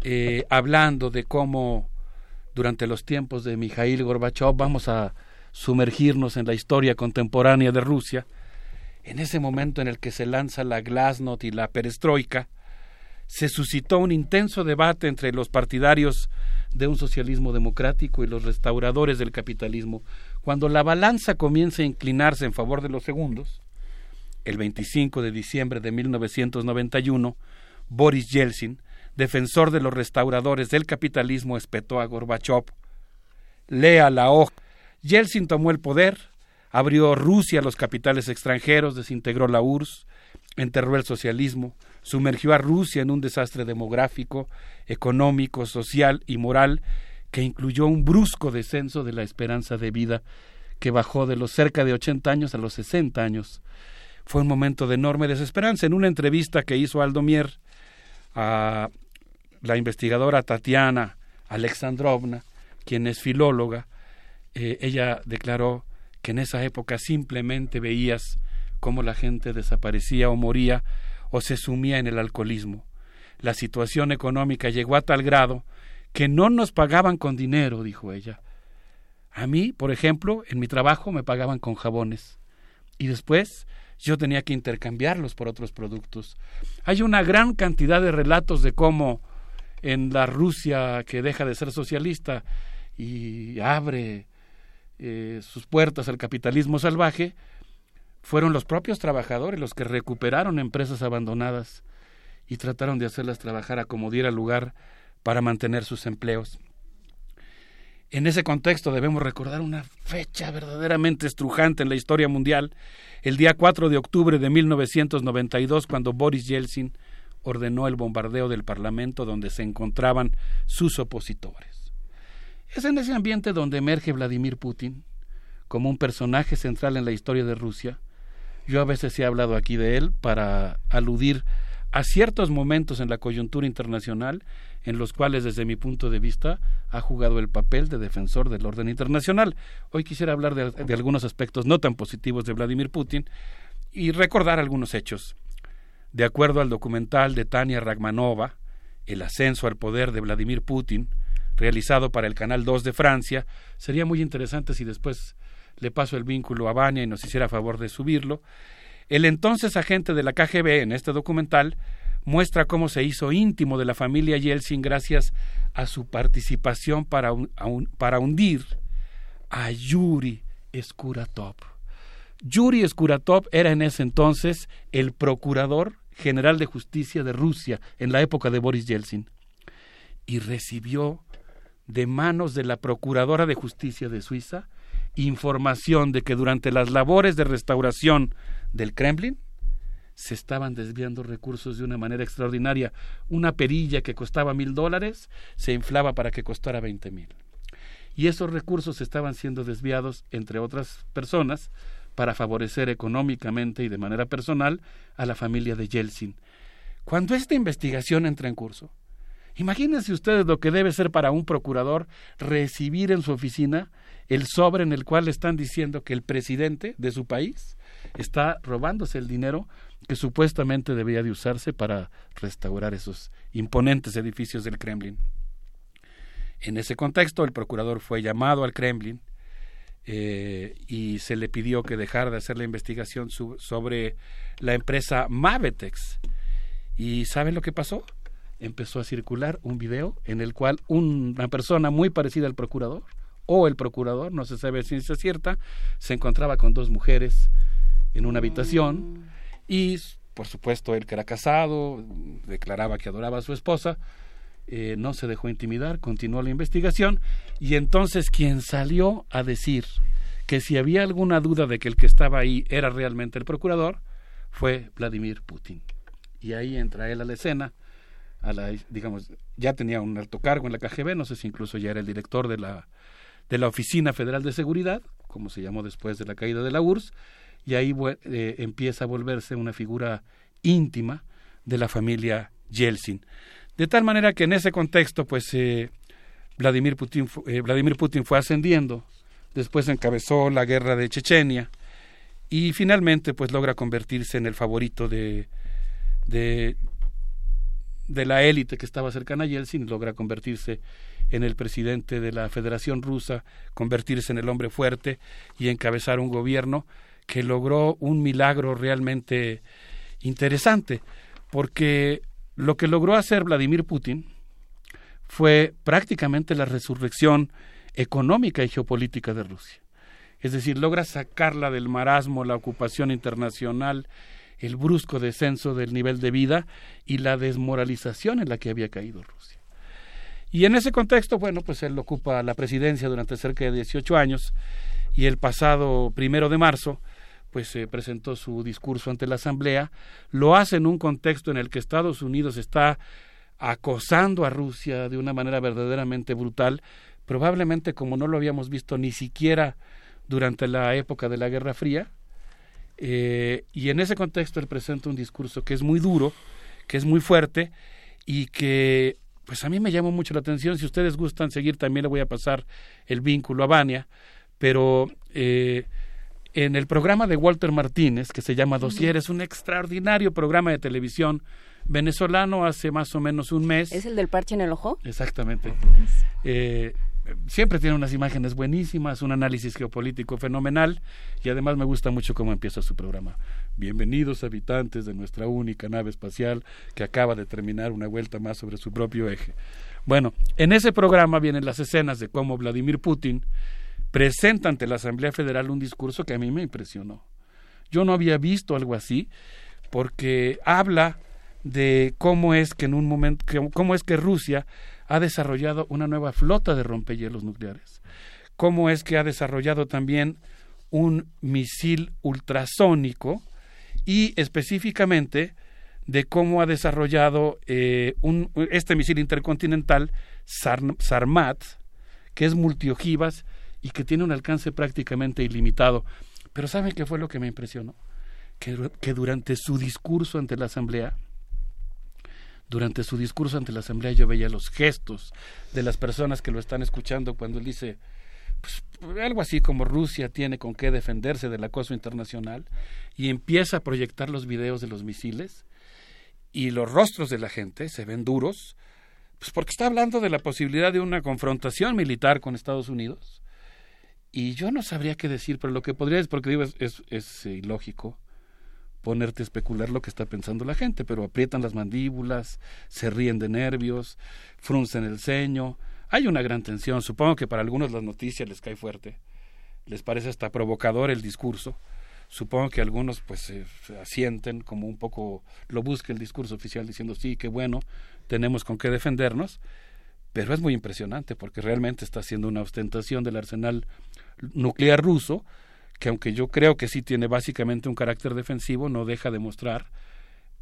eh, hablando de cómo durante los tiempos de Mikhail Gorbachev vamos a sumergirnos en la historia contemporánea de Rusia, en ese momento en el que se lanza la glasnost y la perestroika, se suscitó un intenso debate entre los partidarios de un socialismo democrático y los restauradores del capitalismo. Cuando la balanza comienza a inclinarse en favor de los segundos, el 25 de diciembre de 1991, Boris Yeltsin, defensor de los restauradores del capitalismo, espetó a Gorbachev. Lea la hoja. Yeltsin tomó el poder, abrió Rusia a los capitales extranjeros, desintegró la URSS, enterró el socialismo, sumergió a Rusia en un desastre demográfico, económico, social y moral que incluyó un brusco descenso de la esperanza de vida que bajó de los cerca de 80 años a los 60 años. Fue un momento de enorme desesperanza. En una entrevista que hizo Aldo Mier a la investigadora Tatiana Alexandrovna, quien es filóloga, eh, ella declaró que en esa época simplemente veías cómo la gente desaparecía o moría o se sumía en el alcoholismo. La situación económica llegó a tal grado que no nos pagaban con dinero, dijo ella. A mí, por ejemplo, en mi trabajo me pagaban con jabones y después yo tenía que intercambiarlos por otros productos. Hay una gran cantidad de relatos de cómo en la Rusia que deja de ser socialista y abre eh, sus puertas al capitalismo salvaje, fueron los propios trabajadores los que recuperaron empresas abandonadas y trataron de hacerlas trabajar a como diera lugar para mantener sus empleos. En ese contexto debemos recordar una fecha verdaderamente estrujante en la historia mundial, el día 4 de octubre de 1992, cuando Boris Yeltsin ordenó el bombardeo del Parlamento donde se encontraban sus opositores. Es en ese ambiente donde emerge Vladimir Putin como un personaje central en la historia de Rusia, yo a veces he hablado aquí de él para aludir a ciertos momentos en la coyuntura internacional en los cuales desde mi punto de vista ha jugado el papel de defensor del orden internacional. Hoy quisiera hablar de, algunos aspectos no tan positivos de Vladimir Putin y recordar algunos hechos. De acuerdo al documental de Tania Ragmanova, El ascenso al poder de Vladimir Putin, realizado para el Canal 2 de Francia, sería muy interesante si después le paso el vínculo a Bania y nos hiciera favor de subirlo. El entonces agente de la KGB en este documental muestra cómo se hizo íntimo de la familia Yeltsin gracias a su participación para, para hundir a Yuri Skuratov. Yuri Skuratov era en ese entonces el procurador general de justicia de Rusia en la época de Boris Yeltsin y recibió de manos de la procuradora de justicia de Suiza información de que durante las labores de restauración del Kremlin se estaban desviando recursos de una manera extraordinaria. Una perilla que costaba mil dólares se inflaba para que costara veinte mil. Y esos recursos estaban siendo desviados, entre otras personas, para favorecer económicamente y de manera personal a la familia de Yeltsin. Cuando esta investigación entra en curso, imagínense ustedes lo que debe ser para un procurador recibir en su oficina el sobre en el cual están diciendo que el presidente de su país está robándose el dinero que supuestamente debía de usarse para restaurar esos imponentes edificios del Kremlin. En ese contexto, el procurador fue llamado al Kremlin eh, y se le pidió que dejara de hacer la investigación sobre la empresa Mavetex. ¿Y saben lo que pasó? Empezó a circular un video en el cual una persona muy parecida al procurador, o el procurador, no se sabe si es cierta, se encontraba con dos mujeres en una habitación mm. y, por supuesto, él que era casado, declaraba que adoraba a su esposa, eh, no se dejó intimidar, continuó la investigación y entonces quien salió a decir que si había alguna duda de que el que estaba ahí era realmente el procurador fue Vladimir Putin. Y ahí entra él a la escena, a la, digamos, ya tenía un alto cargo en la KGB, no sé si incluso ya era el director de la, de la Oficina Federal de Seguridad, como se llamó después de la caída de la URSS, y ahí eh, empieza a volverse una figura íntima de la familia Yeltsin. De tal manera que en ese contexto, pues eh, Vladimir, Putin, eh, Vladimir Putin fue ascendiendo, después encabezó la guerra de Chechenia y finalmente pues logra convertirse en el favorito de, de, de la élite que estaba cercana a Yeltsin, logra convertirse en el presidente de la Federación Rusa, convertirse en el hombre fuerte y encabezar un gobierno que logró un milagro realmente interesante, porque lo que logró hacer Vladimir Putin fue prácticamente la resurrección económica y geopolítica de Rusia. Es decir, logra sacarla del marasmo, la ocupación internacional, el brusco descenso del nivel de vida y la desmoralización en la que había caído Rusia. Y en ese contexto, bueno, pues él ocupa la presidencia durante cerca de 18 años y el pasado primero de marzo pues se presentó su discurso ante la Asamblea, lo hace en un contexto en el que Estados Unidos está acosando a Rusia de una manera verdaderamente brutal, probablemente como no lo habíamos visto ni siquiera durante la época de la Guerra Fría, eh, y en ese contexto él presenta un discurso que es muy duro, que es muy fuerte y que pues a mí me llamó mucho la atención. Si ustedes gustan seguir, también le voy a pasar el vínculo a Vania, pero eh, en el programa de Walter Martínez, que se llama Dossier, es un extraordinario programa de televisión venezolano hace más o menos un mes. ¿Es el del parche en el ojo? Exactamente. Eh, siempre tiene unas imágenes buenísimas, un análisis geopolítico fenomenal y además me gusta mucho cómo empieza su programa. Bienvenidos habitantes de nuestra única nave espacial que acaba de terminar una vuelta más sobre su propio eje. Bueno, en ese programa vienen las escenas de cómo Vladimir Putin presenta ante la Asamblea Federal un discurso que a mí me impresionó. Yo no había visto algo así porque habla de cómo es que en un momento cómo es que Rusia ha desarrollado una nueva flota de rompehielos nucleares. Cómo es que ha desarrollado también un misil ultrasónico y específicamente de cómo ha desarrollado eh, un, este misil intercontinental Sarmat, que es multiojivas y que tiene un alcance prácticamente ilimitado. Pero ¿saben qué fue lo que me impresionó? Que, que durante su discurso ante la Asamblea, durante su discurso ante la Asamblea yo veía los gestos de las personas que lo están escuchando cuando él dice pues, algo así como Rusia tiene con qué defenderse del acoso internacional y empieza a proyectar los videos de los misiles y los rostros de la gente se ven duros, pues porque está hablando de la posibilidad de una confrontación militar con Estados Unidos. Y yo no sabría qué decir, pero lo que podría decir, porque digo, es, es, ilógico ponerte a especular lo que está pensando la gente, pero aprietan las mandíbulas, se ríen de nervios, fruncen el ceño, hay una gran tensión, supongo que para algunos las noticias les cae fuerte, les parece hasta provocador el discurso. Supongo que algunos pues se asienten como un poco lo busca el discurso oficial diciendo sí, qué bueno, tenemos con qué defendernos, pero es muy impresionante porque realmente está haciendo una ostentación del arsenal nuclear ruso que aunque yo creo que sí tiene básicamente un carácter defensivo, no deja de mostrar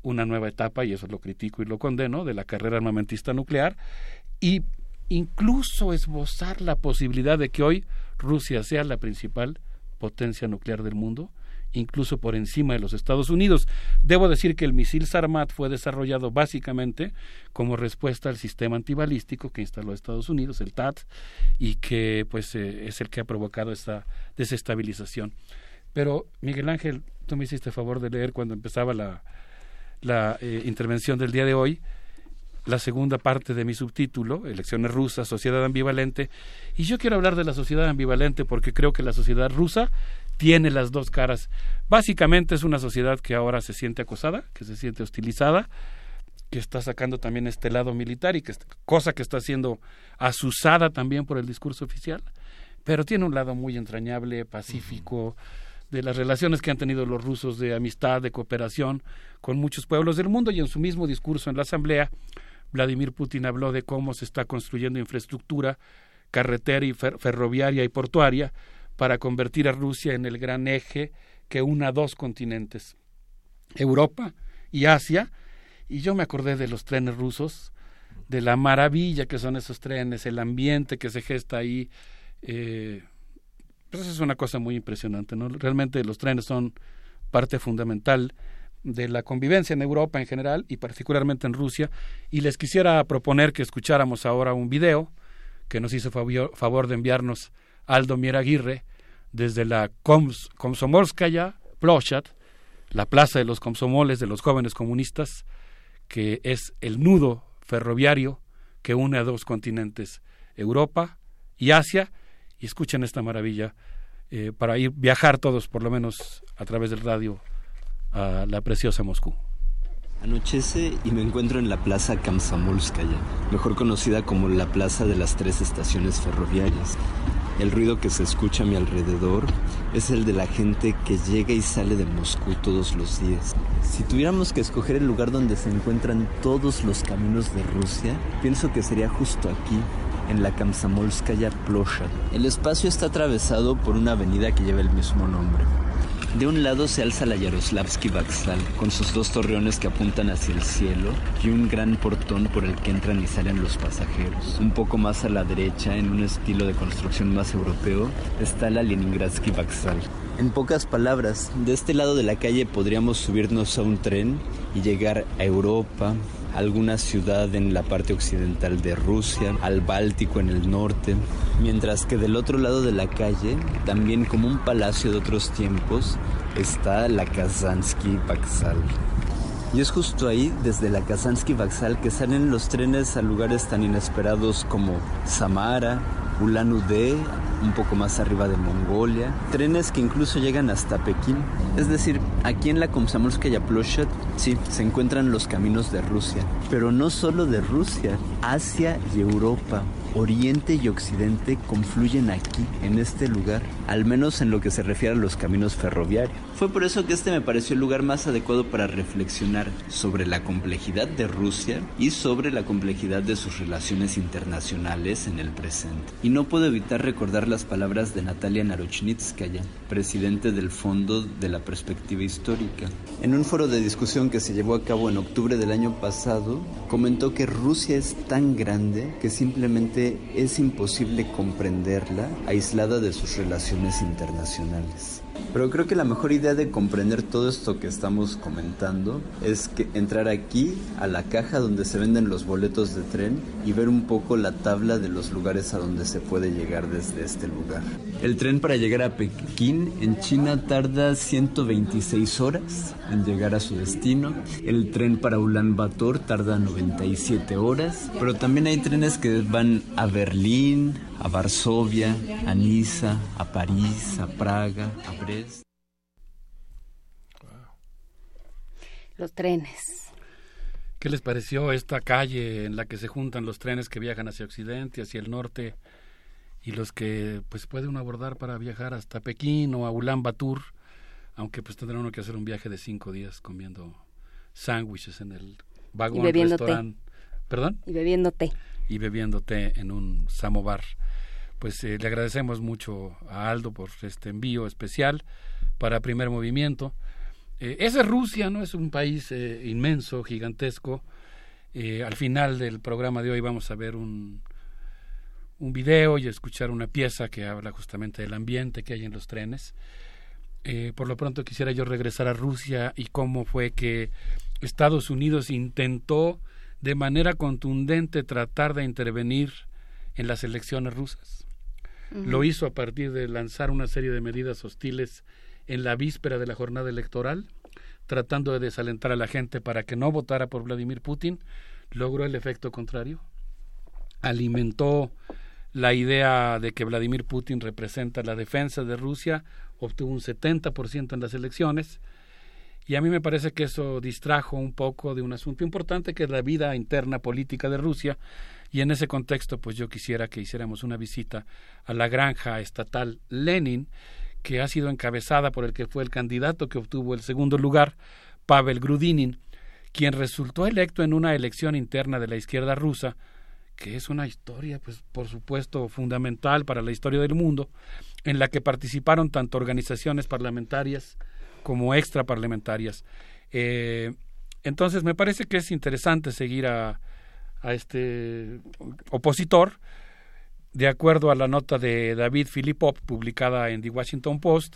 una nueva etapa, y eso lo critico y lo condeno, de la carrera armamentista nuclear, y incluso esbozar la posibilidad de que hoy Rusia sea la principal potencia nuclear del mundo, incluso por encima de los Estados Unidos. Debo decir que el misil Sarmat fue desarrollado básicamente como respuesta al sistema antibalístico que instaló Estados Unidos, el TAT, y que pues eh, es el que ha provocado esta desestabilización. Pero Miguel Ángel, tú me hiciste favor de leer cuando empezaba la, la eh, intervención del día de hoy, la segunda parte de mi subtítulo, Elecciones rusas, Sociedad ambivalente, y yo quiero hablar de la sociedad ambivalente porque creo que la sociedad rusa tiene las dos caras. Básicamente es una sociedad que ahora se siente acosada, que se siente hostilizada, que está sacando también este lado militar y que cosa que está siendo asusada también por el discurso oficial, pero tiene un lado muy entrañable, pacífico, de las relaciones que han tenido los rusos de amistad, de cooperación con muchos pueblos del mundo y en su mismo discurso en la Asamblea, Vladimir Putin habló de cómo se está construyendo infraestructura carretera y ferroviaria y portuaria para convertir a Rusia en el gran eje que una dos continentes, Europa y Asia, y yo me acordé de los trenes rusos, de la maravilla que son esos trenes, el ambiente que se gesta ahí, eh, pues es una cosa muy impresionante, ¿no? Realmente los trenes son parte fundamental de la convivencia en Europa en general y particularmente en Rusia, y les quisiera proponer que escucháramos ahora un video que nos hizo favor de enviarnos Aldo Aguirre desde la Koms, Komsomolskaya Ploshat, la plaza de los Komsomoles de los jóvenes comunistas, que es el nudo ferroviario que une a dos continentes, Europa y Asia, y escuchen esta maravilla eh, para ir viajar todos, por lo menos a través del radio, a la preciosa Moscú. Anochece y me encuentro en la Plaza Kamsamolskaya, mejor conocida como la Plaza de las Tres Estaciones Ferroviarias. El ruido que se escucha a mi alrededor es el de la gente que llega y sale de Moscú todos los días. Si tuviéramos que escoger el lugar donde se encuentran todos los caminos de Rusia, pienso que sería justo aquí, en la Kamsamolskaya Plosha. El espacio está atravesado por una avenida que lleva el mismo nombre. De un lado se alza la Yaroslavsky Vaxal, con sus dos torreones que apuntan hacia el cielo y un gran portón por el que entran y salen los pasajeros. Un poco más a la derecha, en un estilo de construcción más europeo, está la Leningradsky Vaxal. En pocas palabras, de este lado de la calle podríamos subirnos a un tren y llegar a Europa, alguna ciudad en la parte occidental de Rusia, al Báltico en el norte, mientras que del otro lado de la calle, también como un palacio de otros tiempos, está la Kazansky Vaxal. Y es justo ahí, desde la Kazansky Vaxal, que salen los trenes a lugares tan inesperados como Samara, Ulan Ude, un poco más arriba de Mongolia, trenes que incluso llegan hasta Pekín. Es decir, aquí en la Komsomolskaya Ploshat, sí, se encuentran los caminos de Rusia, pero no solo de Rusia, Asia y Europa. Oriente y Occidente confluyen aquí, en este lugar, al menos en lo que se refiere a los caminos ferroviarios. Fue por eso que este me pareció el lugar más adecuado para reflexionar sobre la complejidad de Rusia y sobre la complejidad de sus relaciones internacionales en el presente. Y no puedo evitar recordar las palabras de Natalia Narochnitskaya, presidente del Fondo de la Perspectiva Histórica. En un foro de discusión que se llevó a cabo en octubre del año pasado, comentó que Rusia es tan grande que simplemente es imposible comprenderla aislada de sus relaciones internacionales. Pero creo que la mejor idea de comprender todo esto que estamos comentando es que entrar aquí a la caja donde se venden los boletos de tren y ver un poco la tabla de los lugares a donde se puede llegar desde este lugar. El tren para llegar a Pekín en China tarda 126 horas en llegar a su destino. El tren para Ulan Bator tarda 97 horas, pero también hay trenes que van a Berlín, a Varsovia, a Niza, a París, a Praga, a Brest. Los trenes. ¿Qué les pareció esta calle en la que se juntan los trenes que viajan hacia Occidente, hacia el norte y los que pues puede uno abordar para viajar hasta Pekín o a Ulan Batur, aunque pues tendrá uno que hacer un viaje de cinco días comiendo sándwiches en el vagón restaurante. ¿Perdón? Y bebiendo té. Y bebiendo té en un samovar. Pues eh, le agradecemos mucho a Aldo por este envío especial para Primer Movimiento. Eh, es Rusia, ¿no? Es un país eh, inmenso, gigantesco. al final del programa de hoy vamos a ver un, un video y escuchar una pieza que habla justamente del ambiente que hay en los trenes. Eh, por lo pronto quisiera yo regresar a Rusia y cómo fue que Estados Unidos intentó de manera contundente tratar de intervenir en las elecciones rusas. Lo hizo a partir de lanzar una serie de medidas hostiles en la víspera de la jornada electoral, tratando de desalentar a la gente para que no votara por Vladimir Putin. Logró el efecto contrario. Alimentó la idea de que Vladimir Putin representa la defensa de Rusia, obtuvo un 70% en las elecciones, y a mí me parece que eso distrajo un poco de un asunto importante que es la vida interna política de Rusia, y en ese contexto pues yo quisiera que hiciéramos una visita a la granja estatal Lenin, que ha sido encabezada por el que fue el candidato que obtuvo el segundo lugar, Pavel Grudinin, quien resultó electo en una elección interna de la izquierda rusa, que es una historia, pues por supuesto, fundamental para la historia del mundo, en la que participaron tanto organizaciones parlamentarias como extraparlamentarias. Eh, entonces, me parece que es interesante seguir a, a este opositor. De acuerdo a la nota de David Filipov publicada en The Washington Post,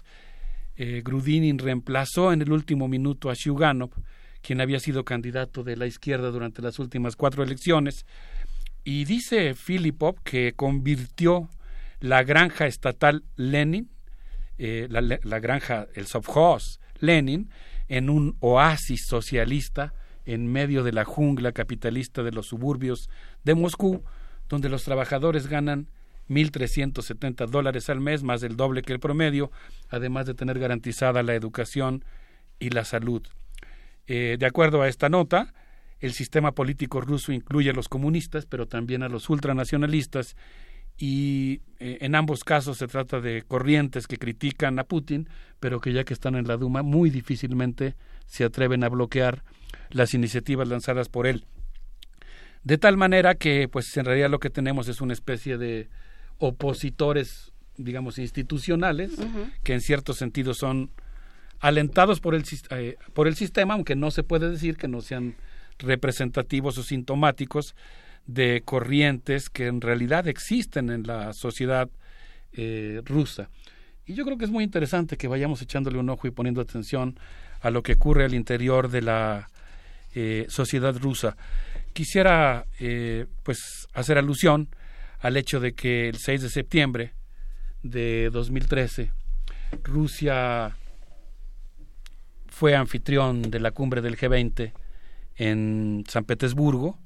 eh, Grudinin reemplazó en el último minuto a Shuganov, quien había sido candidato de la izquierda durante las últimas cuatro elecciones, y dice Filipov que convirtió la granja estatal Lenin, eh, la, granja, el Sovkhoz Lenin, en un oasis socialista en medio de la jungla capitalista de los suburbios de Moscú, donde los trabajadores ganan 1.370 dólares al mes, más del doble que el promedio, además de tener garantizada la educación y la salud. Eh, de acuerdo a esta nota, el sistema político ruso incluye a los comunistas, pero también a los ultranacionalistas, y eh, en ambos casos se trata de corrientes que critican a Putin, pero que ya que están en la Duma muy difícilmente se atreven a bloquear las iniciativas lanzadas por él. De tal manera que, pues en realidad lo que tenemos es una especie de opositores, digamos, institucionales, que en cierto sentido son alentados por el, eh, por el sistema, aunque no se puede decir que no sean representativos o sintomáticos de corrientes que en realidad existen en la sociedad eh, rusa. Y yo creo que es muy interesante que vayamos echándole un ojo y poniendo atención a lo que ocurre al interior de la eh, sociedad rusa. Quisiera eh, pues hacer alusión al hecho de que el 6 de septiembre de 2013 Rusia fue anfitrión de la cumbre del G20 en San Petersburgo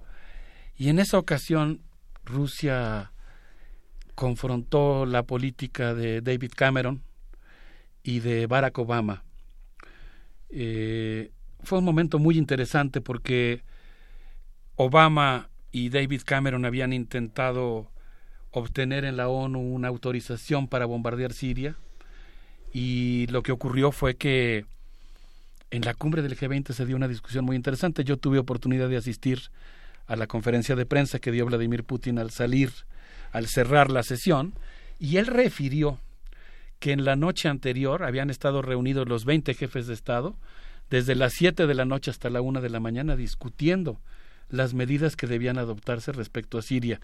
y en esa ocasión Rusia confrontó la política de David Cameron y de Barack Obama. Eh, fue un momento muy interesante porque Obama y David Cameron habían intentado obtener en la ONU una autorización para bombardear Siria y lo que ocurrió fue que en la cumbre del G20 se dio una discusión muy interesante. Yo tuve oportunidad de asistir a la conferencia de prensa que dio Vladimir Putin al salir, al cerrar la sesión, y él refirió que en la noche anterior habían estado reunidos los 20 jefes de Estado, desde las 7 de la noche hasta la 1 de la mañana, discutiendo las medidas que debían adoptarse respecto a Siria.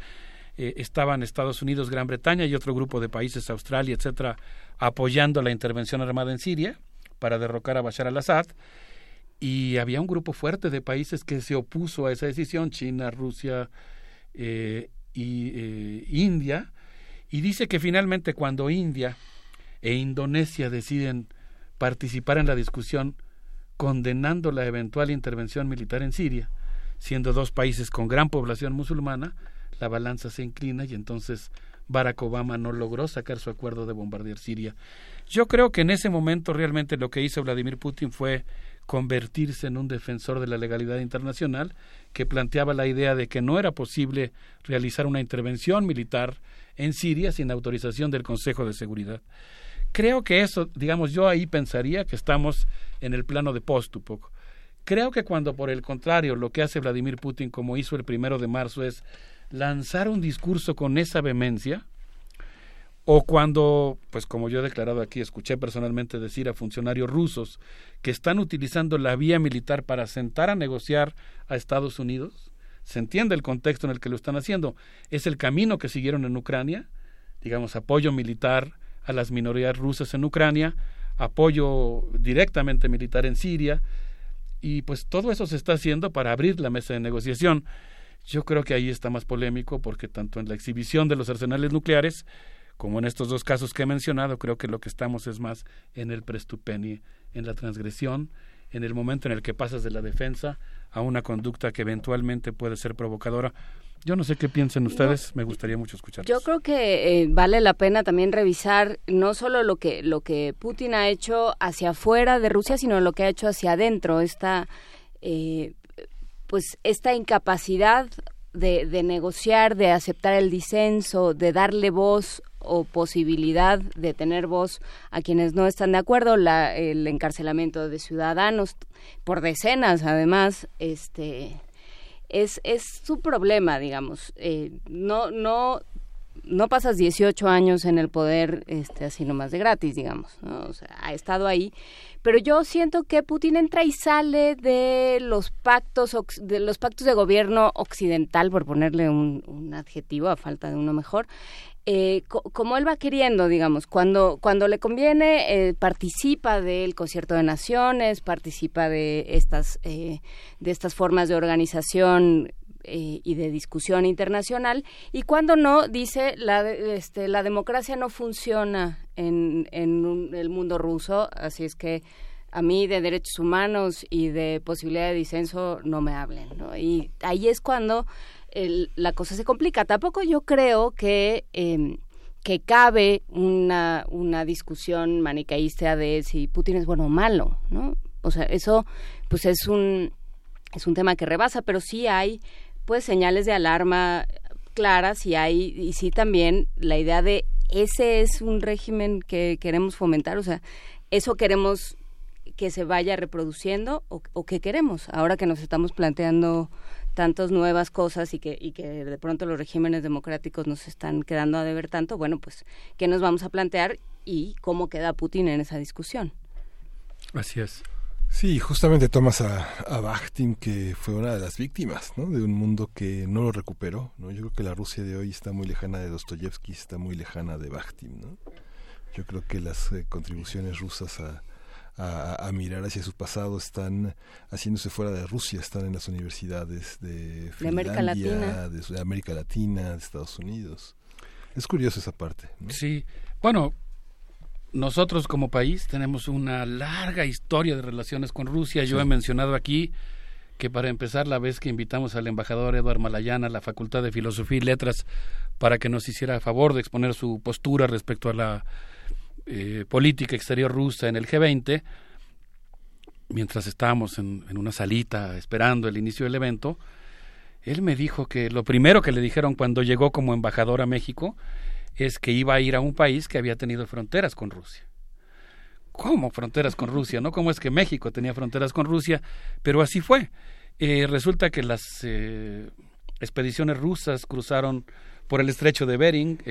Eh, estaban Estados Unidos, Gran Bretaña y otro grupo de países, Australia, etcétera, apoyando la intervención armada en Siria para derrocar a Bashar al-Assad y había un grupo fuerte de países que se opuso a esa decisión, China, Rusia eh, y eh, India, y dice que finalmente cuando India e Indonesia deciden participar en la discusión condenando la eventual intervención militar en Siria, siendo dos países con gran población musulmana, la balanza se inclina y entonces Barack Obama no logró sacar su acuerdo de bombardear Siria. Yo creo que en ese momento realmente lo que hizo Vladimir Putin fue convertirse en un defensor de la legalidad internacional que planteaba la idea de que no era posible realizar una intervención militar en Siria sin autorización del Consejo de Seguridad. Creo que eso, digamos, yo ahí pensaría que estamos en el plano de post-Tupok. Creo que cuando, por el contrario, lo que hace Vladimir Putin, como hizo el primero de marzo, es lanzar un discurso con esa vehemencia, o cuando, pues como yo he declarado aquí, escuché personalmente decir a funcionarios rusos que están utilizando la vía militar para sentar a negociar a Estados Unidos, se entiende el contexto en el que lo están haciendo. Es el camino que siguieron en Ucrania, digamos, apoyo militar a las minorías rusas en Ucrania, apoyo directamente militar en Siria, y pues todo eso se está haciendo para abrir la mesa de negociación. Yo creo que ahí está más polémico porque tanto en la exhibición de los arsenales nucleares como en estos dos casos que he mencionado, creo que lo que estamos es más en el prestupenie, en la transgresión, en el momento en el que pasas de la defensa a una conducta que eventualmente puede ser provocadora. Yo no sé qué piensan ustedes, me gustaría mucho escuchar. Yo creo que eh, vale la pena también revisar no solo lo que lo que Putin ha hecho hacia afuera de Rusia, sino lo que ha hecho hacia adentro. Esta eh, pues esta incapacidad de, de, negociar, de aceptar el disenso, de darle voz o posibilidad de tener voz a quienes no están de acuerdo, la, el encarcelamiento de ciudadanos por decenas, además, este es, es su problema, digamos. Eh, no, no, no pasas 18 años en el poder este, así nomás de gratis, digamos. O sea, ha estado ahí. Pero yo siento que Putin entra y sale de los pactos de los pactos de gobierno occidental, por ponerle un, un adjetivo a falta de uno mejor, eh, como él va queriendo, digamos, cuando, cuando le conviene, eh, participa del concierto de naciones, participa de estas, eh, de estas formas de organización y de discusión internacional, y cuando no, dice, la, este, la democracia no funciona en, en el mundo ruso, así es que a mí de derechos humanos y de posibilidad de disenso no me hablen, ¿no? Y ahí es cuando la cosa se complica. Tampoco yo creo que, em, que cabe una, una discusión manicaísta de si Putin es bueno o malo, ¿no? O sea, eso pues es un, es un tema que rebasa, pero sí hay pues señales de alarma claras y hay, y sí también la idea de ese es un régimen que queremos fomentar, o sea, eso queremos que se vaya reproduciendo o, o qué queremos ahora que nos estamos planteando tantas nuevas cosas y que, y que de pronto los regímenes democráticos nos están quedando a deber tanto, bueno, pues, ¿qué nos vamos a plantear y cómo queda Putin en esa discusión? Así es. Sí, justamente tomas a, a Bakhtin, que fue una de las víctimas ¿no? de un mundo que no lo recuperó. ¿no? Yo creo que la Rusia de hoy está muy lejana de Dostoyevsky, está muy lejana de Bakhtin. ¿no? Yo creo que las eh, contribuciones rusas a, a, mirar hacia su pasado, están haciéndose fuera de Rusia, están en las universidades de, América Latina, de, América Latina, de Estados Unidos. Es curioso esa parte. Sí, bueno, nosotros como país tenemos una larga historia de relaciones con Rusia. Yo he mencionado aquí que para empezar la vez que invitamos al embajador Eduardo Malayana a la Facultad de Filosofía y Letras para que nos hiciera favor de exponer su postura respecto a la eh, política exterior rusa en el G20, mientras estábamos en, una salita esperando el inicio del evento, él me dijo que lo primero que le dijeron cuando llegó como embajador a México es que iba a ir a un país que había tenido fronteras con Rusia. ¿Cómo fronteras con Rusia? ¿No? ¿Cómo es que México tenía fronteras con Rusia? Pero así fue. Eh, resulta que las eh, expediciones rusas cruzaron por el estrecho de Bering,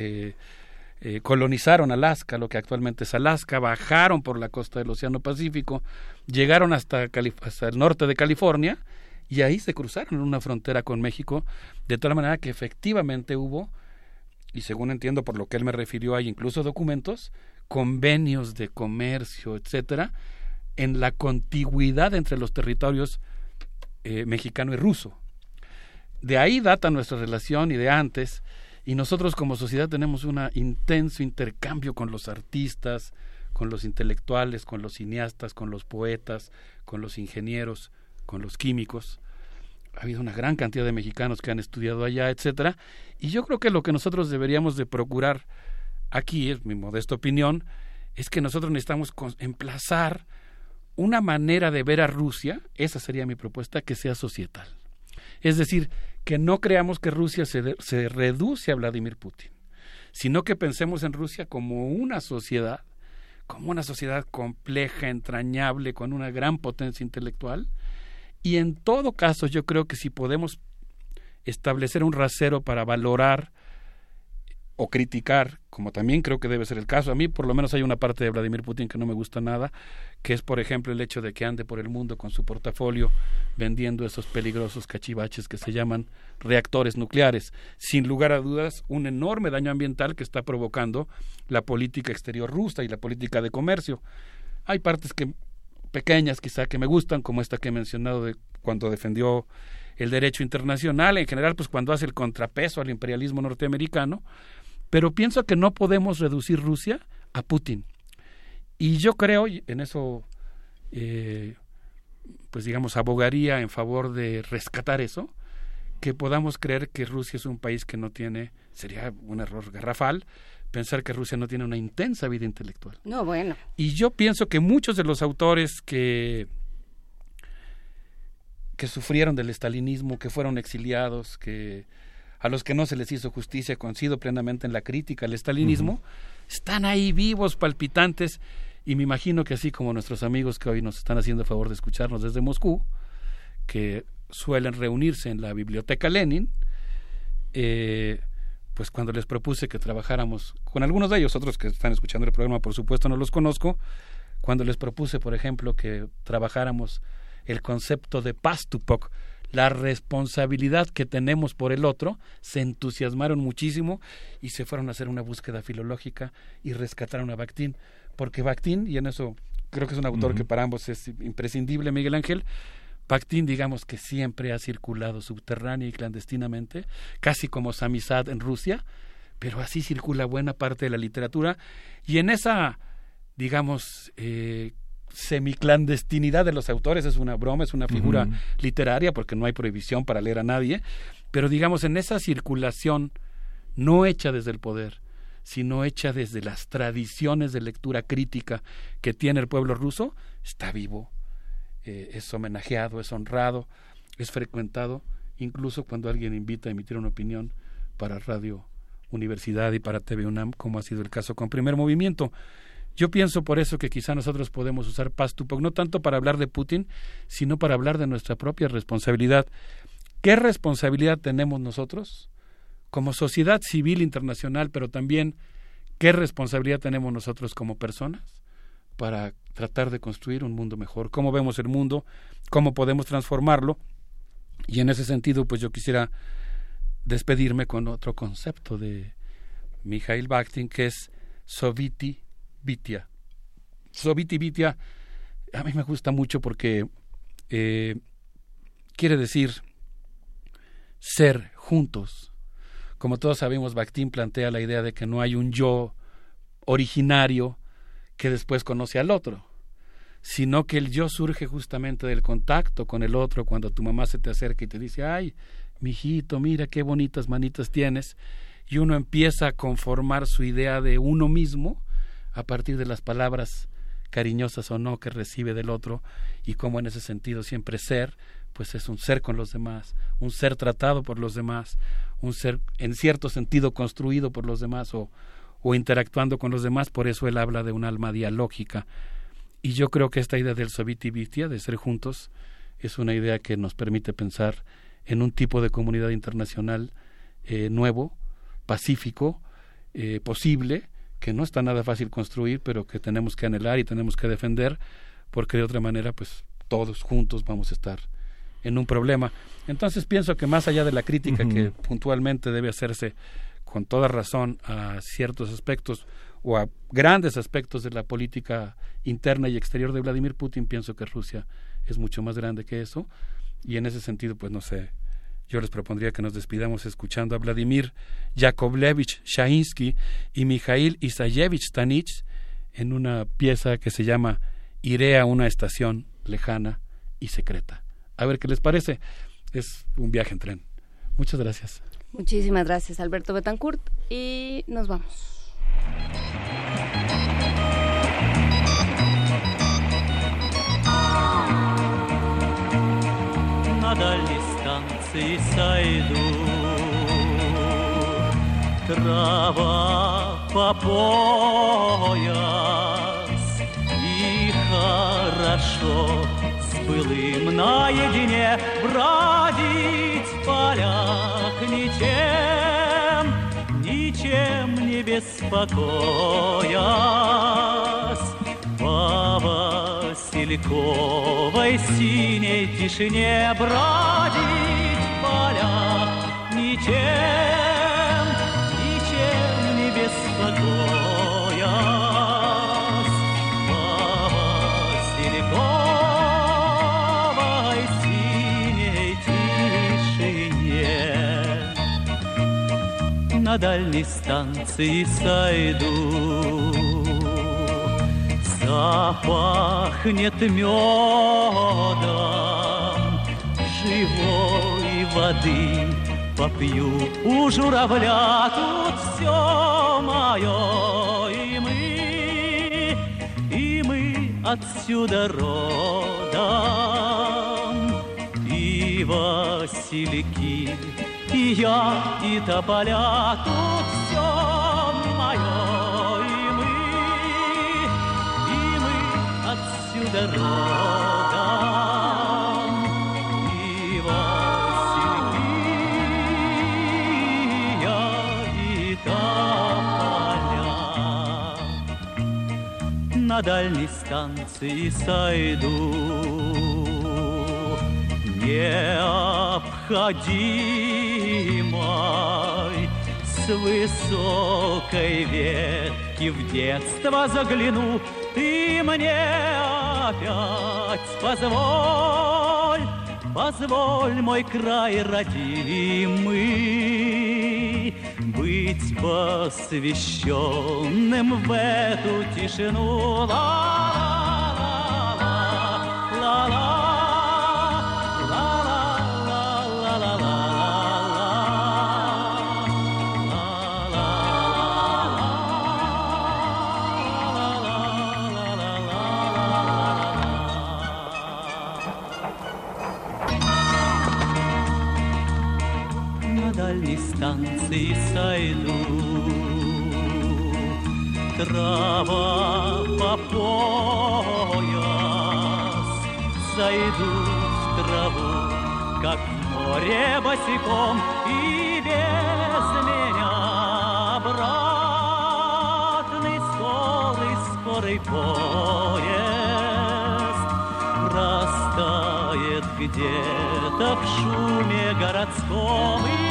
colonizaron Alaska, lo que actualmente es Alaska, bajaron por la costa del Océano Pacífico, llegaron hasta, el norte de California y ahí se cruzaron en una frontera con México, de tal manera que efectivamente hubo, y según entiendo por lo que él me refirió, hay incluso documentos, convenios de comercio, etcétera, en la contigüidad entre los territorios eh, mexicano y ruso. De ahí data nuestra relación y de antes, y nosotros como sociedad tenemos un intenso intercambio con los artistas, con los intelectuales, con los cineastas, con los poetas, con los ingenieros, con los químicos. Ha habido una gran cantidad de mexicanos que han estudiado allá, etcétera, y yo creo que lo que nosotros deberíamos de procurar aquí, es mi modesta opinión, es que nosotros necesitamos emplazar una manera de ver a Rusia, esa sería mi propuesta, que sea societal. Es decir, que no creamos que Rusia se, se reduce a Vladimir Putin, sino que pensemos en Rusia como una sociedad, como una sociedad compleja, entrañable, con una gran potencia intelectual. Y en todo caso, yo creo que si podemos establecer un rasero para valorar o criticar, como también creo que debe ser el caso. A mí, por lo menos, hay una parte de Vladimir Putin que no me gusta nada, que es, por ejemplo, el hecho de que ande por el mundo con su portafolio vendiendo esos peligrosos cachivaches que se llaman reactores nucleares. Sin lugar a dudas, un enorme daño ambiental que está provocando la política exterior rusa y la política de comercio. Hay partes que pequeñas quizá que me gustan, como esta que he mencionado de cuando defendió el derecho internacional, en general, pues cuando hace el contrapeso al imperialismo norteamericano, pero pienso que no podemos reducir Rusia a Putin. Y yo creo, en eso, eh, pues digamos, abogaría en favor de rescatar eso, que podamos creer que Rusia es un país que no tiene, sería un error garrafal, pensar que Rusia no tiene una intensa vida intelectual. No, bueno. Y yo pienso que muchos de los autores que que sufrieron del estalinismo, que fueron exiliados, que a los que no se les hizo justicia, coincido plenamente en la crítica al estalinismo, están ahí vivos, palpitantes, y me imagino que así como nuestros amigos que hoy nos están haciendo el favor de escucharnos desde Moscú, que suelen reunirse en la biblioteca Lenin, eh, pues cuando les propuse que trabajáramos con algunos de ellos, otros que están escuchando el programa, por supuesto no los conozco, cuando les propuse, por ejemplo, que trabajáramos el concepto de Pastupok, la responsabilidad que tenemos por el otro, se entusiasmaron muchísimo y se fueron a hacer una búsqueda filológica y rescataron a Bakhtin, porque Bakhtin, y en eso creo que es un autor que para ambos es imprescindible, Miguel Ángel, Bakhtin, digamos que siempre ha circulado subterránea y clandestinamente, casi como Samizad en Rusia, pero así circula buena parte de la literatura, y en esa, digamos, eh, semiclandestinidad de los autores es una broma, es una figura literaria porque no hay prohibición para leer a nadie, pero digamos en esa circulación no hecha desde el poder, sino hecha desde las tradiciones de lectura crítica que tiene el pueblo ruso, está vivo, eh, es homenajeado, es honrado, es frecuentado, incluso cuando alguien invita a emitir una opinión para Radio Universidad y para TV UNAM, como ha sido el caso con Primer Movimiento. Yo pienso por eso que quizá nosotros podemos usar Pastupok no tanto para hablar de Putin, sino para hablar de nuestra propia responsabilidad. ¿Qué responsabilidad tenemos nosotros como sociedad civil internacional, pero también qué responsabilidad tenemos nosotros como personas para tratar de construir un mundo mejor? ¿Cómo vemos el mundo? ¿Cómo podemos transformarlo? Y en ese sentido, pues yo quisiera despedirme con otro concepto de Mikhail Bakhtin, que es Soviti Vitia. Soviti Vitia a mí me gusta mucho porque eh, quiere decir ser juntos. Como todos sabemos, Bakhtin plantea la idea de que no hay un yo originario que después conoce al otro, sino que el yo surge justamente del contacto con el otro cuando tu mamá se te acerca y te dice, ay, mijito, mira qué bonitas manitas tienes, y uno empieza a conformar su idea de uno mismo a partir de las palabras cariñosas o no que recibe del otro y cómo en ese sentido siempre ser, pues es un ser con los demás, un ser tratado por los demás, un ser en cierto sentido construido por los demás o, o interactuando con los demás, por eso él habla de un alma dialógica. Y yo creo que esta idea del Soviti Vitia, de ser juntos, es una idea que nos permite pensar en un tipo de comunidad internacional eh, nuevo, pacífico, eh, posible, que no está nada fácil construir, pero que tenemos que anhelar y tenemos que defender, porque de otra manera, pues todos juntos vamos a estar en un problema. Entonces pienso que más allá de la crítica que puntualmente debe hacerse con toda razón a ciertos aspectos o a grandes aspectos de la política interna y exterior de Vladimir Putin, pienso que Rusia es mucho más grande que eso y en ese sentido, pues no sé, yo les propondría que nos despidamos escuchando a Vladimir Yakovlevich Shainsky y Mikhail Isayevich Tanich en una pieza que se llama Iré a una estación lejana y secreta. A ver qué les parece. Es un viaje en tren. Muchas gracias. Muchísimas gracias, Alberto Betancourt. Y nos vamos. Станции сойду. Трава по пояс, и хорошо с былым наедине бродить в полях ничем, ничем не беспокоясь. По Васильковой синей тишине бродить ничем, ничем не беспокоясь. По Васильковой синей тишине. На дальней станции сойду. Запахнет медом живой воды попью. У журавля тут все мое и мы и мы отсюда родом. И васильки и я и тополя. Тут все мое и мы отсюда родом на дальней станции сойду. Необходимой с высокой ветки в детство загляну. Ты мне опять позволь, позволь, мой край родимый, быть посвященным в эту тишину. Ла-ла-ла-ла-ла-ла. на станции сойду. Трава по пояс, зайду в траву, как в море босиком, и без меня обратный скорый, скорый поезд растает где-то в шуме городском и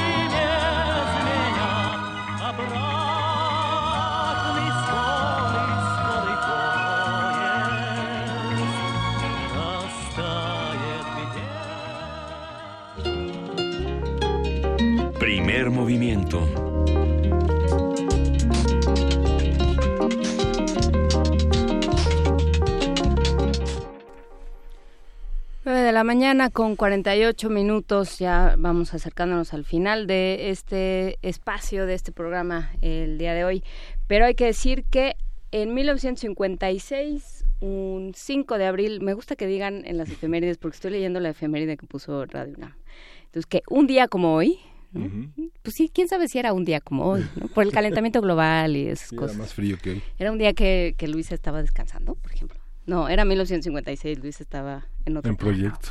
movimiento. De la mañana con 48 minutos, ya vamos acercándonos al final de este espacio, de este programa el día de hoy. Pero hay que decir que en 1956, un 5 de abril, me gusta que digan en las efemérides, porque estoy leyendo la efeméride que puso Radio UNAM. Entonces, que un día como hoy, ¿no? pues sí, quién sabe si era un día como hoy, ¿no? por el calentamiento global y esas Sí, cosas. Era más frío que hoy. Era un día que, que Luisa estaba descansando, por ejemplo. No, era 1956, Luis estaba en otro En proyecto.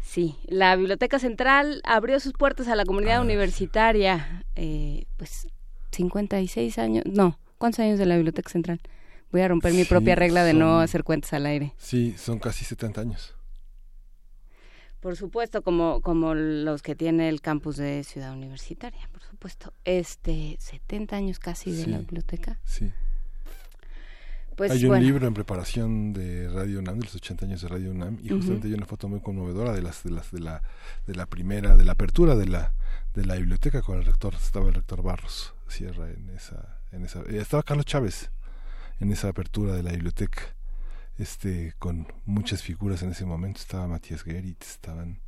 Sí, la Biblioteca Central abrió sus puertas a la comunidad Ah, universitaria. Eh, pues 56 años, no, ¿cuántos años de la Biblioteca Central? Voy a romper mi Sí, propia regla de no hacer cuentas al aire. Sí, son casi 70 años. Por supuesto, como, como los que tiene el campus de Ciudad Universitaria, por supuesto. Este, 70 años casi de la biblioteca. Sí. Pues hay un bueno. libro en preparación de Radio UNAM, de los 80 años de Radio UNAM, y justamente hay una foto muy conmovedora de las de las de la de la primera, de la apertura de la de la biblioteca con el rector, estaba el rector Barros Sierra en esa en esa eh, estaba Carlos Chávez en esa apertura de la biblioteca. Este con muchas figuras en ese momento, estaba Matías Geritz, estaban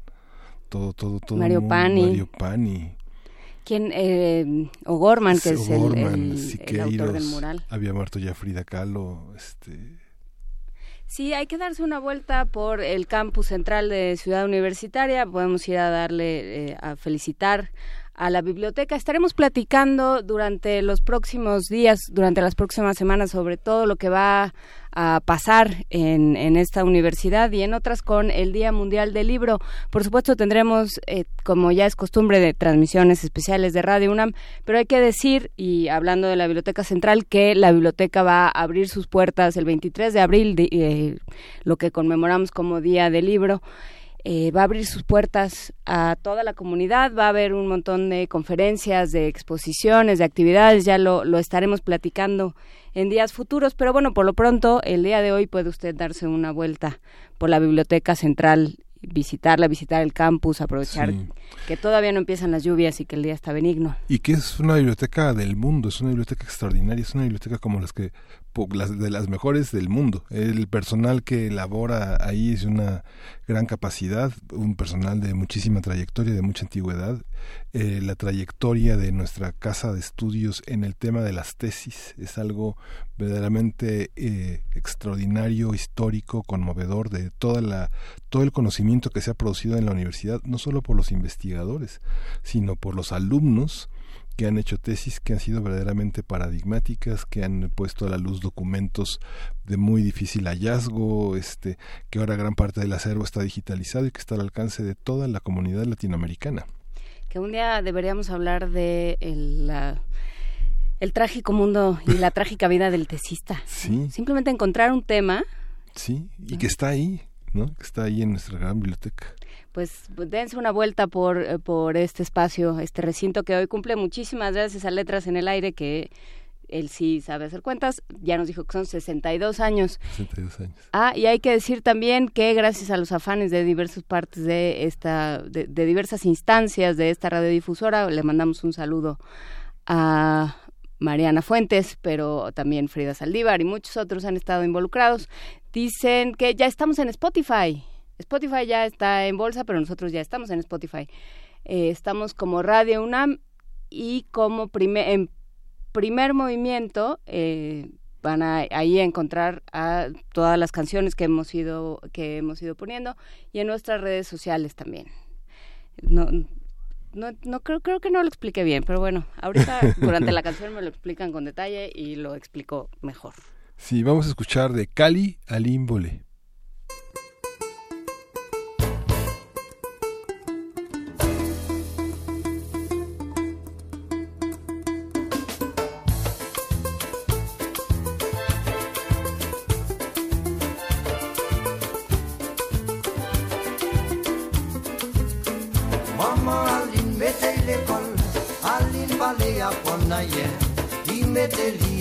todo todo todo Mario Pani. Mario Pani. ¿Quién? Eh, O'Gorman, que es el- O'Gorman, el, el autor del mural. Había muerto ya Frida Kahlo, este Sí, hay que darse una vuelta por el campus central de Ciudad Universitaria. Podemos ir a darle, eh, a felicitar a la biblioteca. Estaremos platicando durante los próximos días, durante las próximas semanas, sobre todo lo que va a pasar en, en esta universidad y en otras con el Día Mundial del Libro. Por supuesto, tendremos, eh, como ya es costumbre, de transmisiones especiales de Radio UNAM, pero hay que decir, y hablando de la Biblioteca Central, que la biblioteca va a abrir sus puertas el 23 de abril, eh, lo que conmemoramos como Día del Libro. Eh, va a abrir sus puertas a toda la comunidad, va a haber un montón de conferencias, de exposiciones, de actividades, ya lo, lo estaremos platicando en días futuros, pero bueno, por lo pronto, el día de hoy puede usted darse una vuelta por la Biblioteca Central visitarla, visitar el campus, aprovechar Sí. que todavía no empiezan las lluvias y que el día está benigno. Y que es una biblioteca del mundo, es una biblioteca extraordinaria, es una biblioteca como las que de las mejores del mundo. El personal que labora ahí es una gran capacidad, un personal de muchísima trayectoria, de mucha antigüedad. Eh, la trayectoria de nuestra casa de estudios en el tema de las tesis es algo verdaderamente eh, extraordinario, histórico, conmovedor de toda la todo el conocimiento que se ha producido en la universidad, no solo por los investigadores, sino por los alumnos que han hecho tesis que han sido verdaderamente paradigmáticas, que han puesto a la luz documentos de muy difícil hallazgo, este, que ahora gran parte del acervo está digitalizado y que está al alcance de toda la comunidad latinoamericana. Que un día deberíamos hablar de el, la- el trágico mundo y la trágica vida del tesista. Sí. Simplemente encontrar un tema, Sí, y que está ahí, ¿no? Que está ahí en nuestra gran biblioteca. Pues dense una vuelta por, eh, por este espacio, este recinto que hoy cumple muchísimas gracias a Letras en el Aire, que él sí sabe hacer cuentas, ya nos dijo que son 62 años. 62 años. Ah, y hay que decir también que gracias a los afanes de diversas partes de esta, de, de diversas instancias de esta radiodifusora, le mandamos un saludo a Mariana Fuentes, pero también Frida Saldívar y muchos otros han estado involucrados. Dicen que ya estamos en Spotify. Spotify ya está en bolsa, pero nosotros ya estamos en Spotify. Eh, estamos como Radio UNAM y como prime- en primer movimiento eh, van a ahí a encontrar a todas las canciones que hemos ido que hemos ido poniendo y en nuestras redes sociales también. No, no, no creo, creo que no lo expliqué bien, pero bueno, ahorita durante la canción me lo explican con detalle y lo explico mejor. Sí, vamos a escuchar de Cali a Limbole.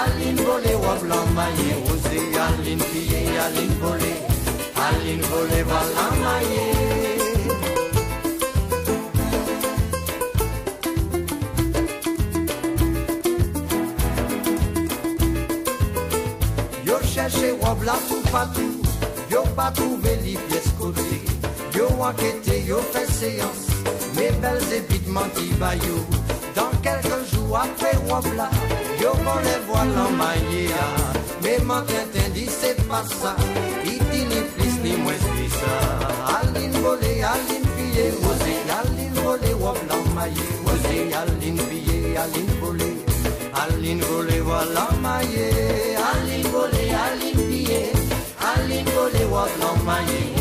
Aline Alin vole wablama ye uzi alin piye alin vole Alin vole walama Yo chercher wabla tout partout, yo pas trouvé les pièces côté. Yo enquêté, yo fait séance, mes belles épitements qui yo. Dans quelques jours après wabla, yo con me iti ni flis ni alin volé, alin pillé, osé, alin volé, wop la maillé, osé, alin pillé, alin volé, alin volé, voilà maillé, alin volé, alin pillé, alin volé, wop la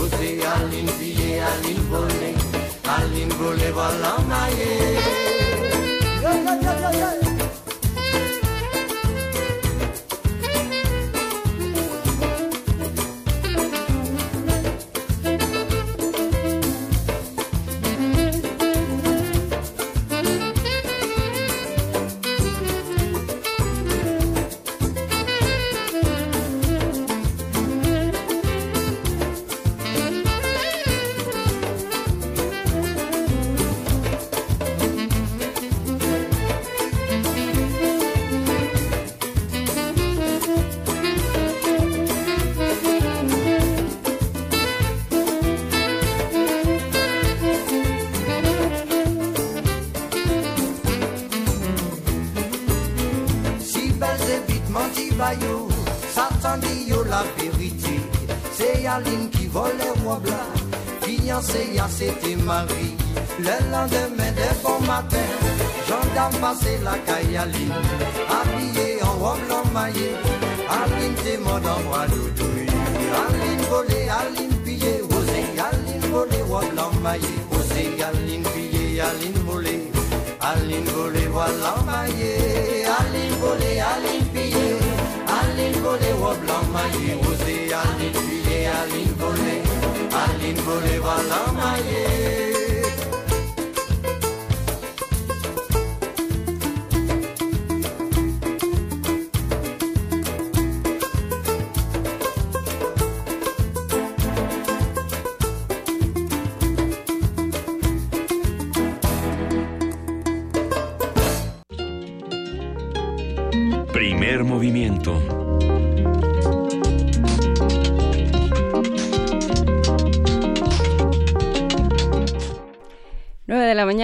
osé, alin pillé, alin volé, alin volé, voilà maillé. Batalha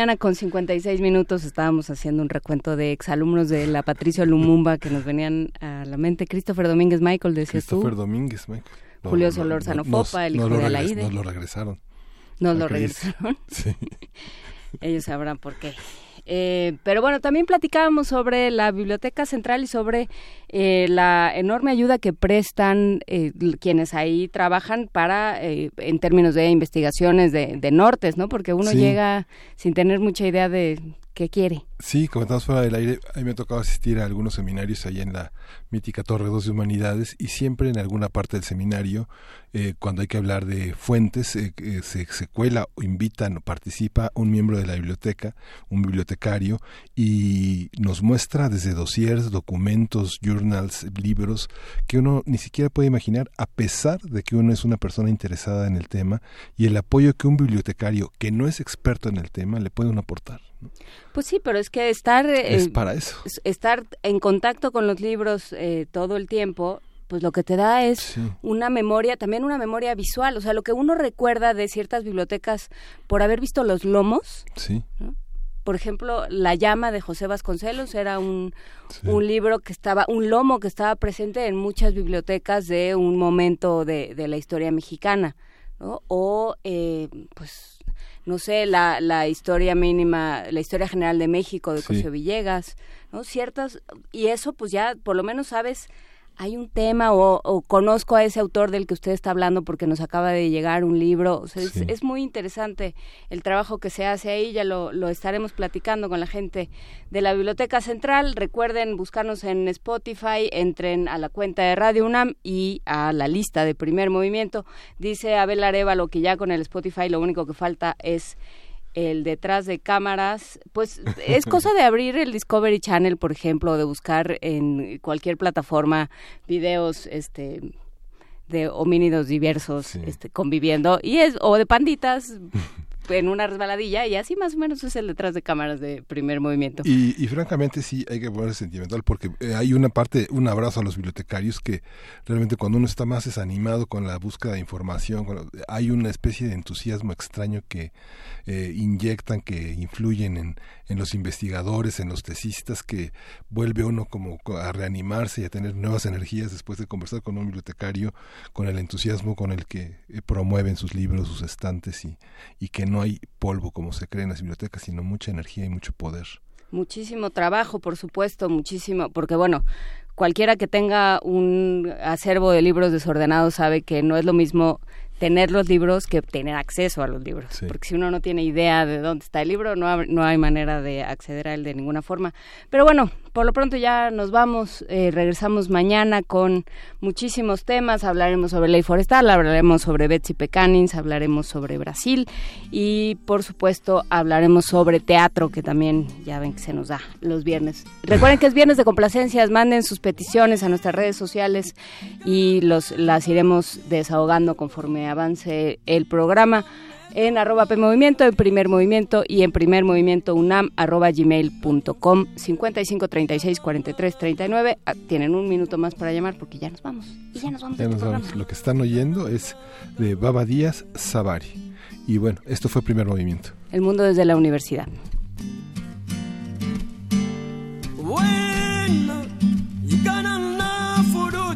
mañana con 56 minutos estábamos haciendo un recuento de exalumnos de la Patricio Lumumba que nos venían a la mente. Christopher Domínguez Michael, decías Christopher tú. Domínguez Michael. No, Julio no, Solórzano no, Fopa, el hijo de regres- Alaide. Nos lo regresaron. Nos lo regresaron. Sí. Ellos sabrán por qué. Eh, pero bueno, también platicábamos sobre la Biblioteca Central y sobre eh, la enorme ayuda que prestan eh, quienes ahí trabajan para, eh, en términos de investigaciones de, de nortes, ¿no? Porque uno Sí. llega sin tener mucha idea de qué quiere. Sí, comentamos fuera del aire, a mí me ha tocado asistir a algunos seminarios ahí en la mítica Torre 2 de Humanidades y siempre en alguna parte del seminario, eh, cuando hay que hablar de fuentes, eh, eh, se, se cuela o invitan o participa un miembro de la biblioteca, un bibliotecario, y nos muestra desde dossiers, documentos, journals, libros, que uno ni siquiera puede imaginar, a pesar de que uno es una persona interesada en el tema y el apoyo que un bibliotecario que no es experto en el tema le puede aportar. Pues sí, pero es que estar eh, Es para eso. es- estar en contacto con los libros eh, todo el tiempo, pues lo que te da es una memoria, también una memoria visual, o sea, lo que uno recuerda de ciertas bibliotecas por haber visto los lomos, Sí. por ejemplo, La llama de José Vasconcelos era un, un libro que estaba, un lomo que estaba presente en muchas bibliotecas de un momento de, de la historia mexicana, ¿no? O, eh, pues, no sé, la, la historia mínima, la historia general de México de Sí. Cosio Villegas, ¿no? Ciertas, y eso pues ya por lo menos sabes hay un tema o, o conozco a ese autor del que usted está hablando porque nos acaba de llegar un libro. O sea, es, es muy interesante el trabajo que se hace ahí, ya lo, lo estaremos platicando con la gente de la Biblioteca Central. Recuerden buscarnos en Spotify, entren a la cuenta de Radio UNAM y a la lista de primer movimiento. Dice Abel Arevalo que ya con el Spotify lo único que falta es el detrás de cámaras, pues es cosa de abrir el Discovery Channel, por ejemplo, de buscar en cualquier plataforma videos este de homínidos diversos este, conviviendo y es o de panditas en una resbaladilla y así más o menos es el detrás de cámaras de primer movimiento. Y, y francamente sí hay que ponerse sentimental porque eh, hay una parte, un abrazo a los bibliotecarios que realmente cuando uno está más desanimado con la búsqueda de información, hay una especie de entusiasmo extraño que eh, inyectan, que influyen en, en los investigadores, en los tesistas, que vuelve uno como co- a reanimarse y a tener nuevas energías después de conversar con un bibliotecario, con el entusiasmo con el que eh, promueven sus libros, sus estantes y, y que no hay polvo como se cree en las bibliotecas, sino mucha energía y mucho poder. Muchísimo trabajo, por supuesto, muchísimo, porque bueno, cualquiera que tenga un acervo de libros desordenados sabe que no es lo mismo tener los libros que tener acceso a los libros, porque si uno no tiene idea de dónde está el libro, no, no hay manera de acceder a él de ninguna forma. Pero bueno, por lo pronto ya nos vamos, eh, regresamos mañana con muchísimos temas, hablaremos sobre ley forestal, hablaremos sobre Betsy Pecanins, hablaremos sobre Brasil y por supuesto hablaremos sobre teatro, que también ya ven que se nos da los viernes. Recuerden que es viernes de complacencias, manden sus peticiones a nuestras redes sociales y los las iremos desahogando conforme avance el programa en arroba PMovimiento, en Primer Movimiento y en Primer Movimiento UNAM arroba gmail.com 55 36 43 39. Ah, Tienen un minuto más para llamar porque ya nos vamos. Y ya nos vamos. Ya nos este vamos. Lo que están oyendo es de Baba Díaz Sabari. Y bueno, esto fue primer movimiento. El mundo desde la universidad. When you gonna know for the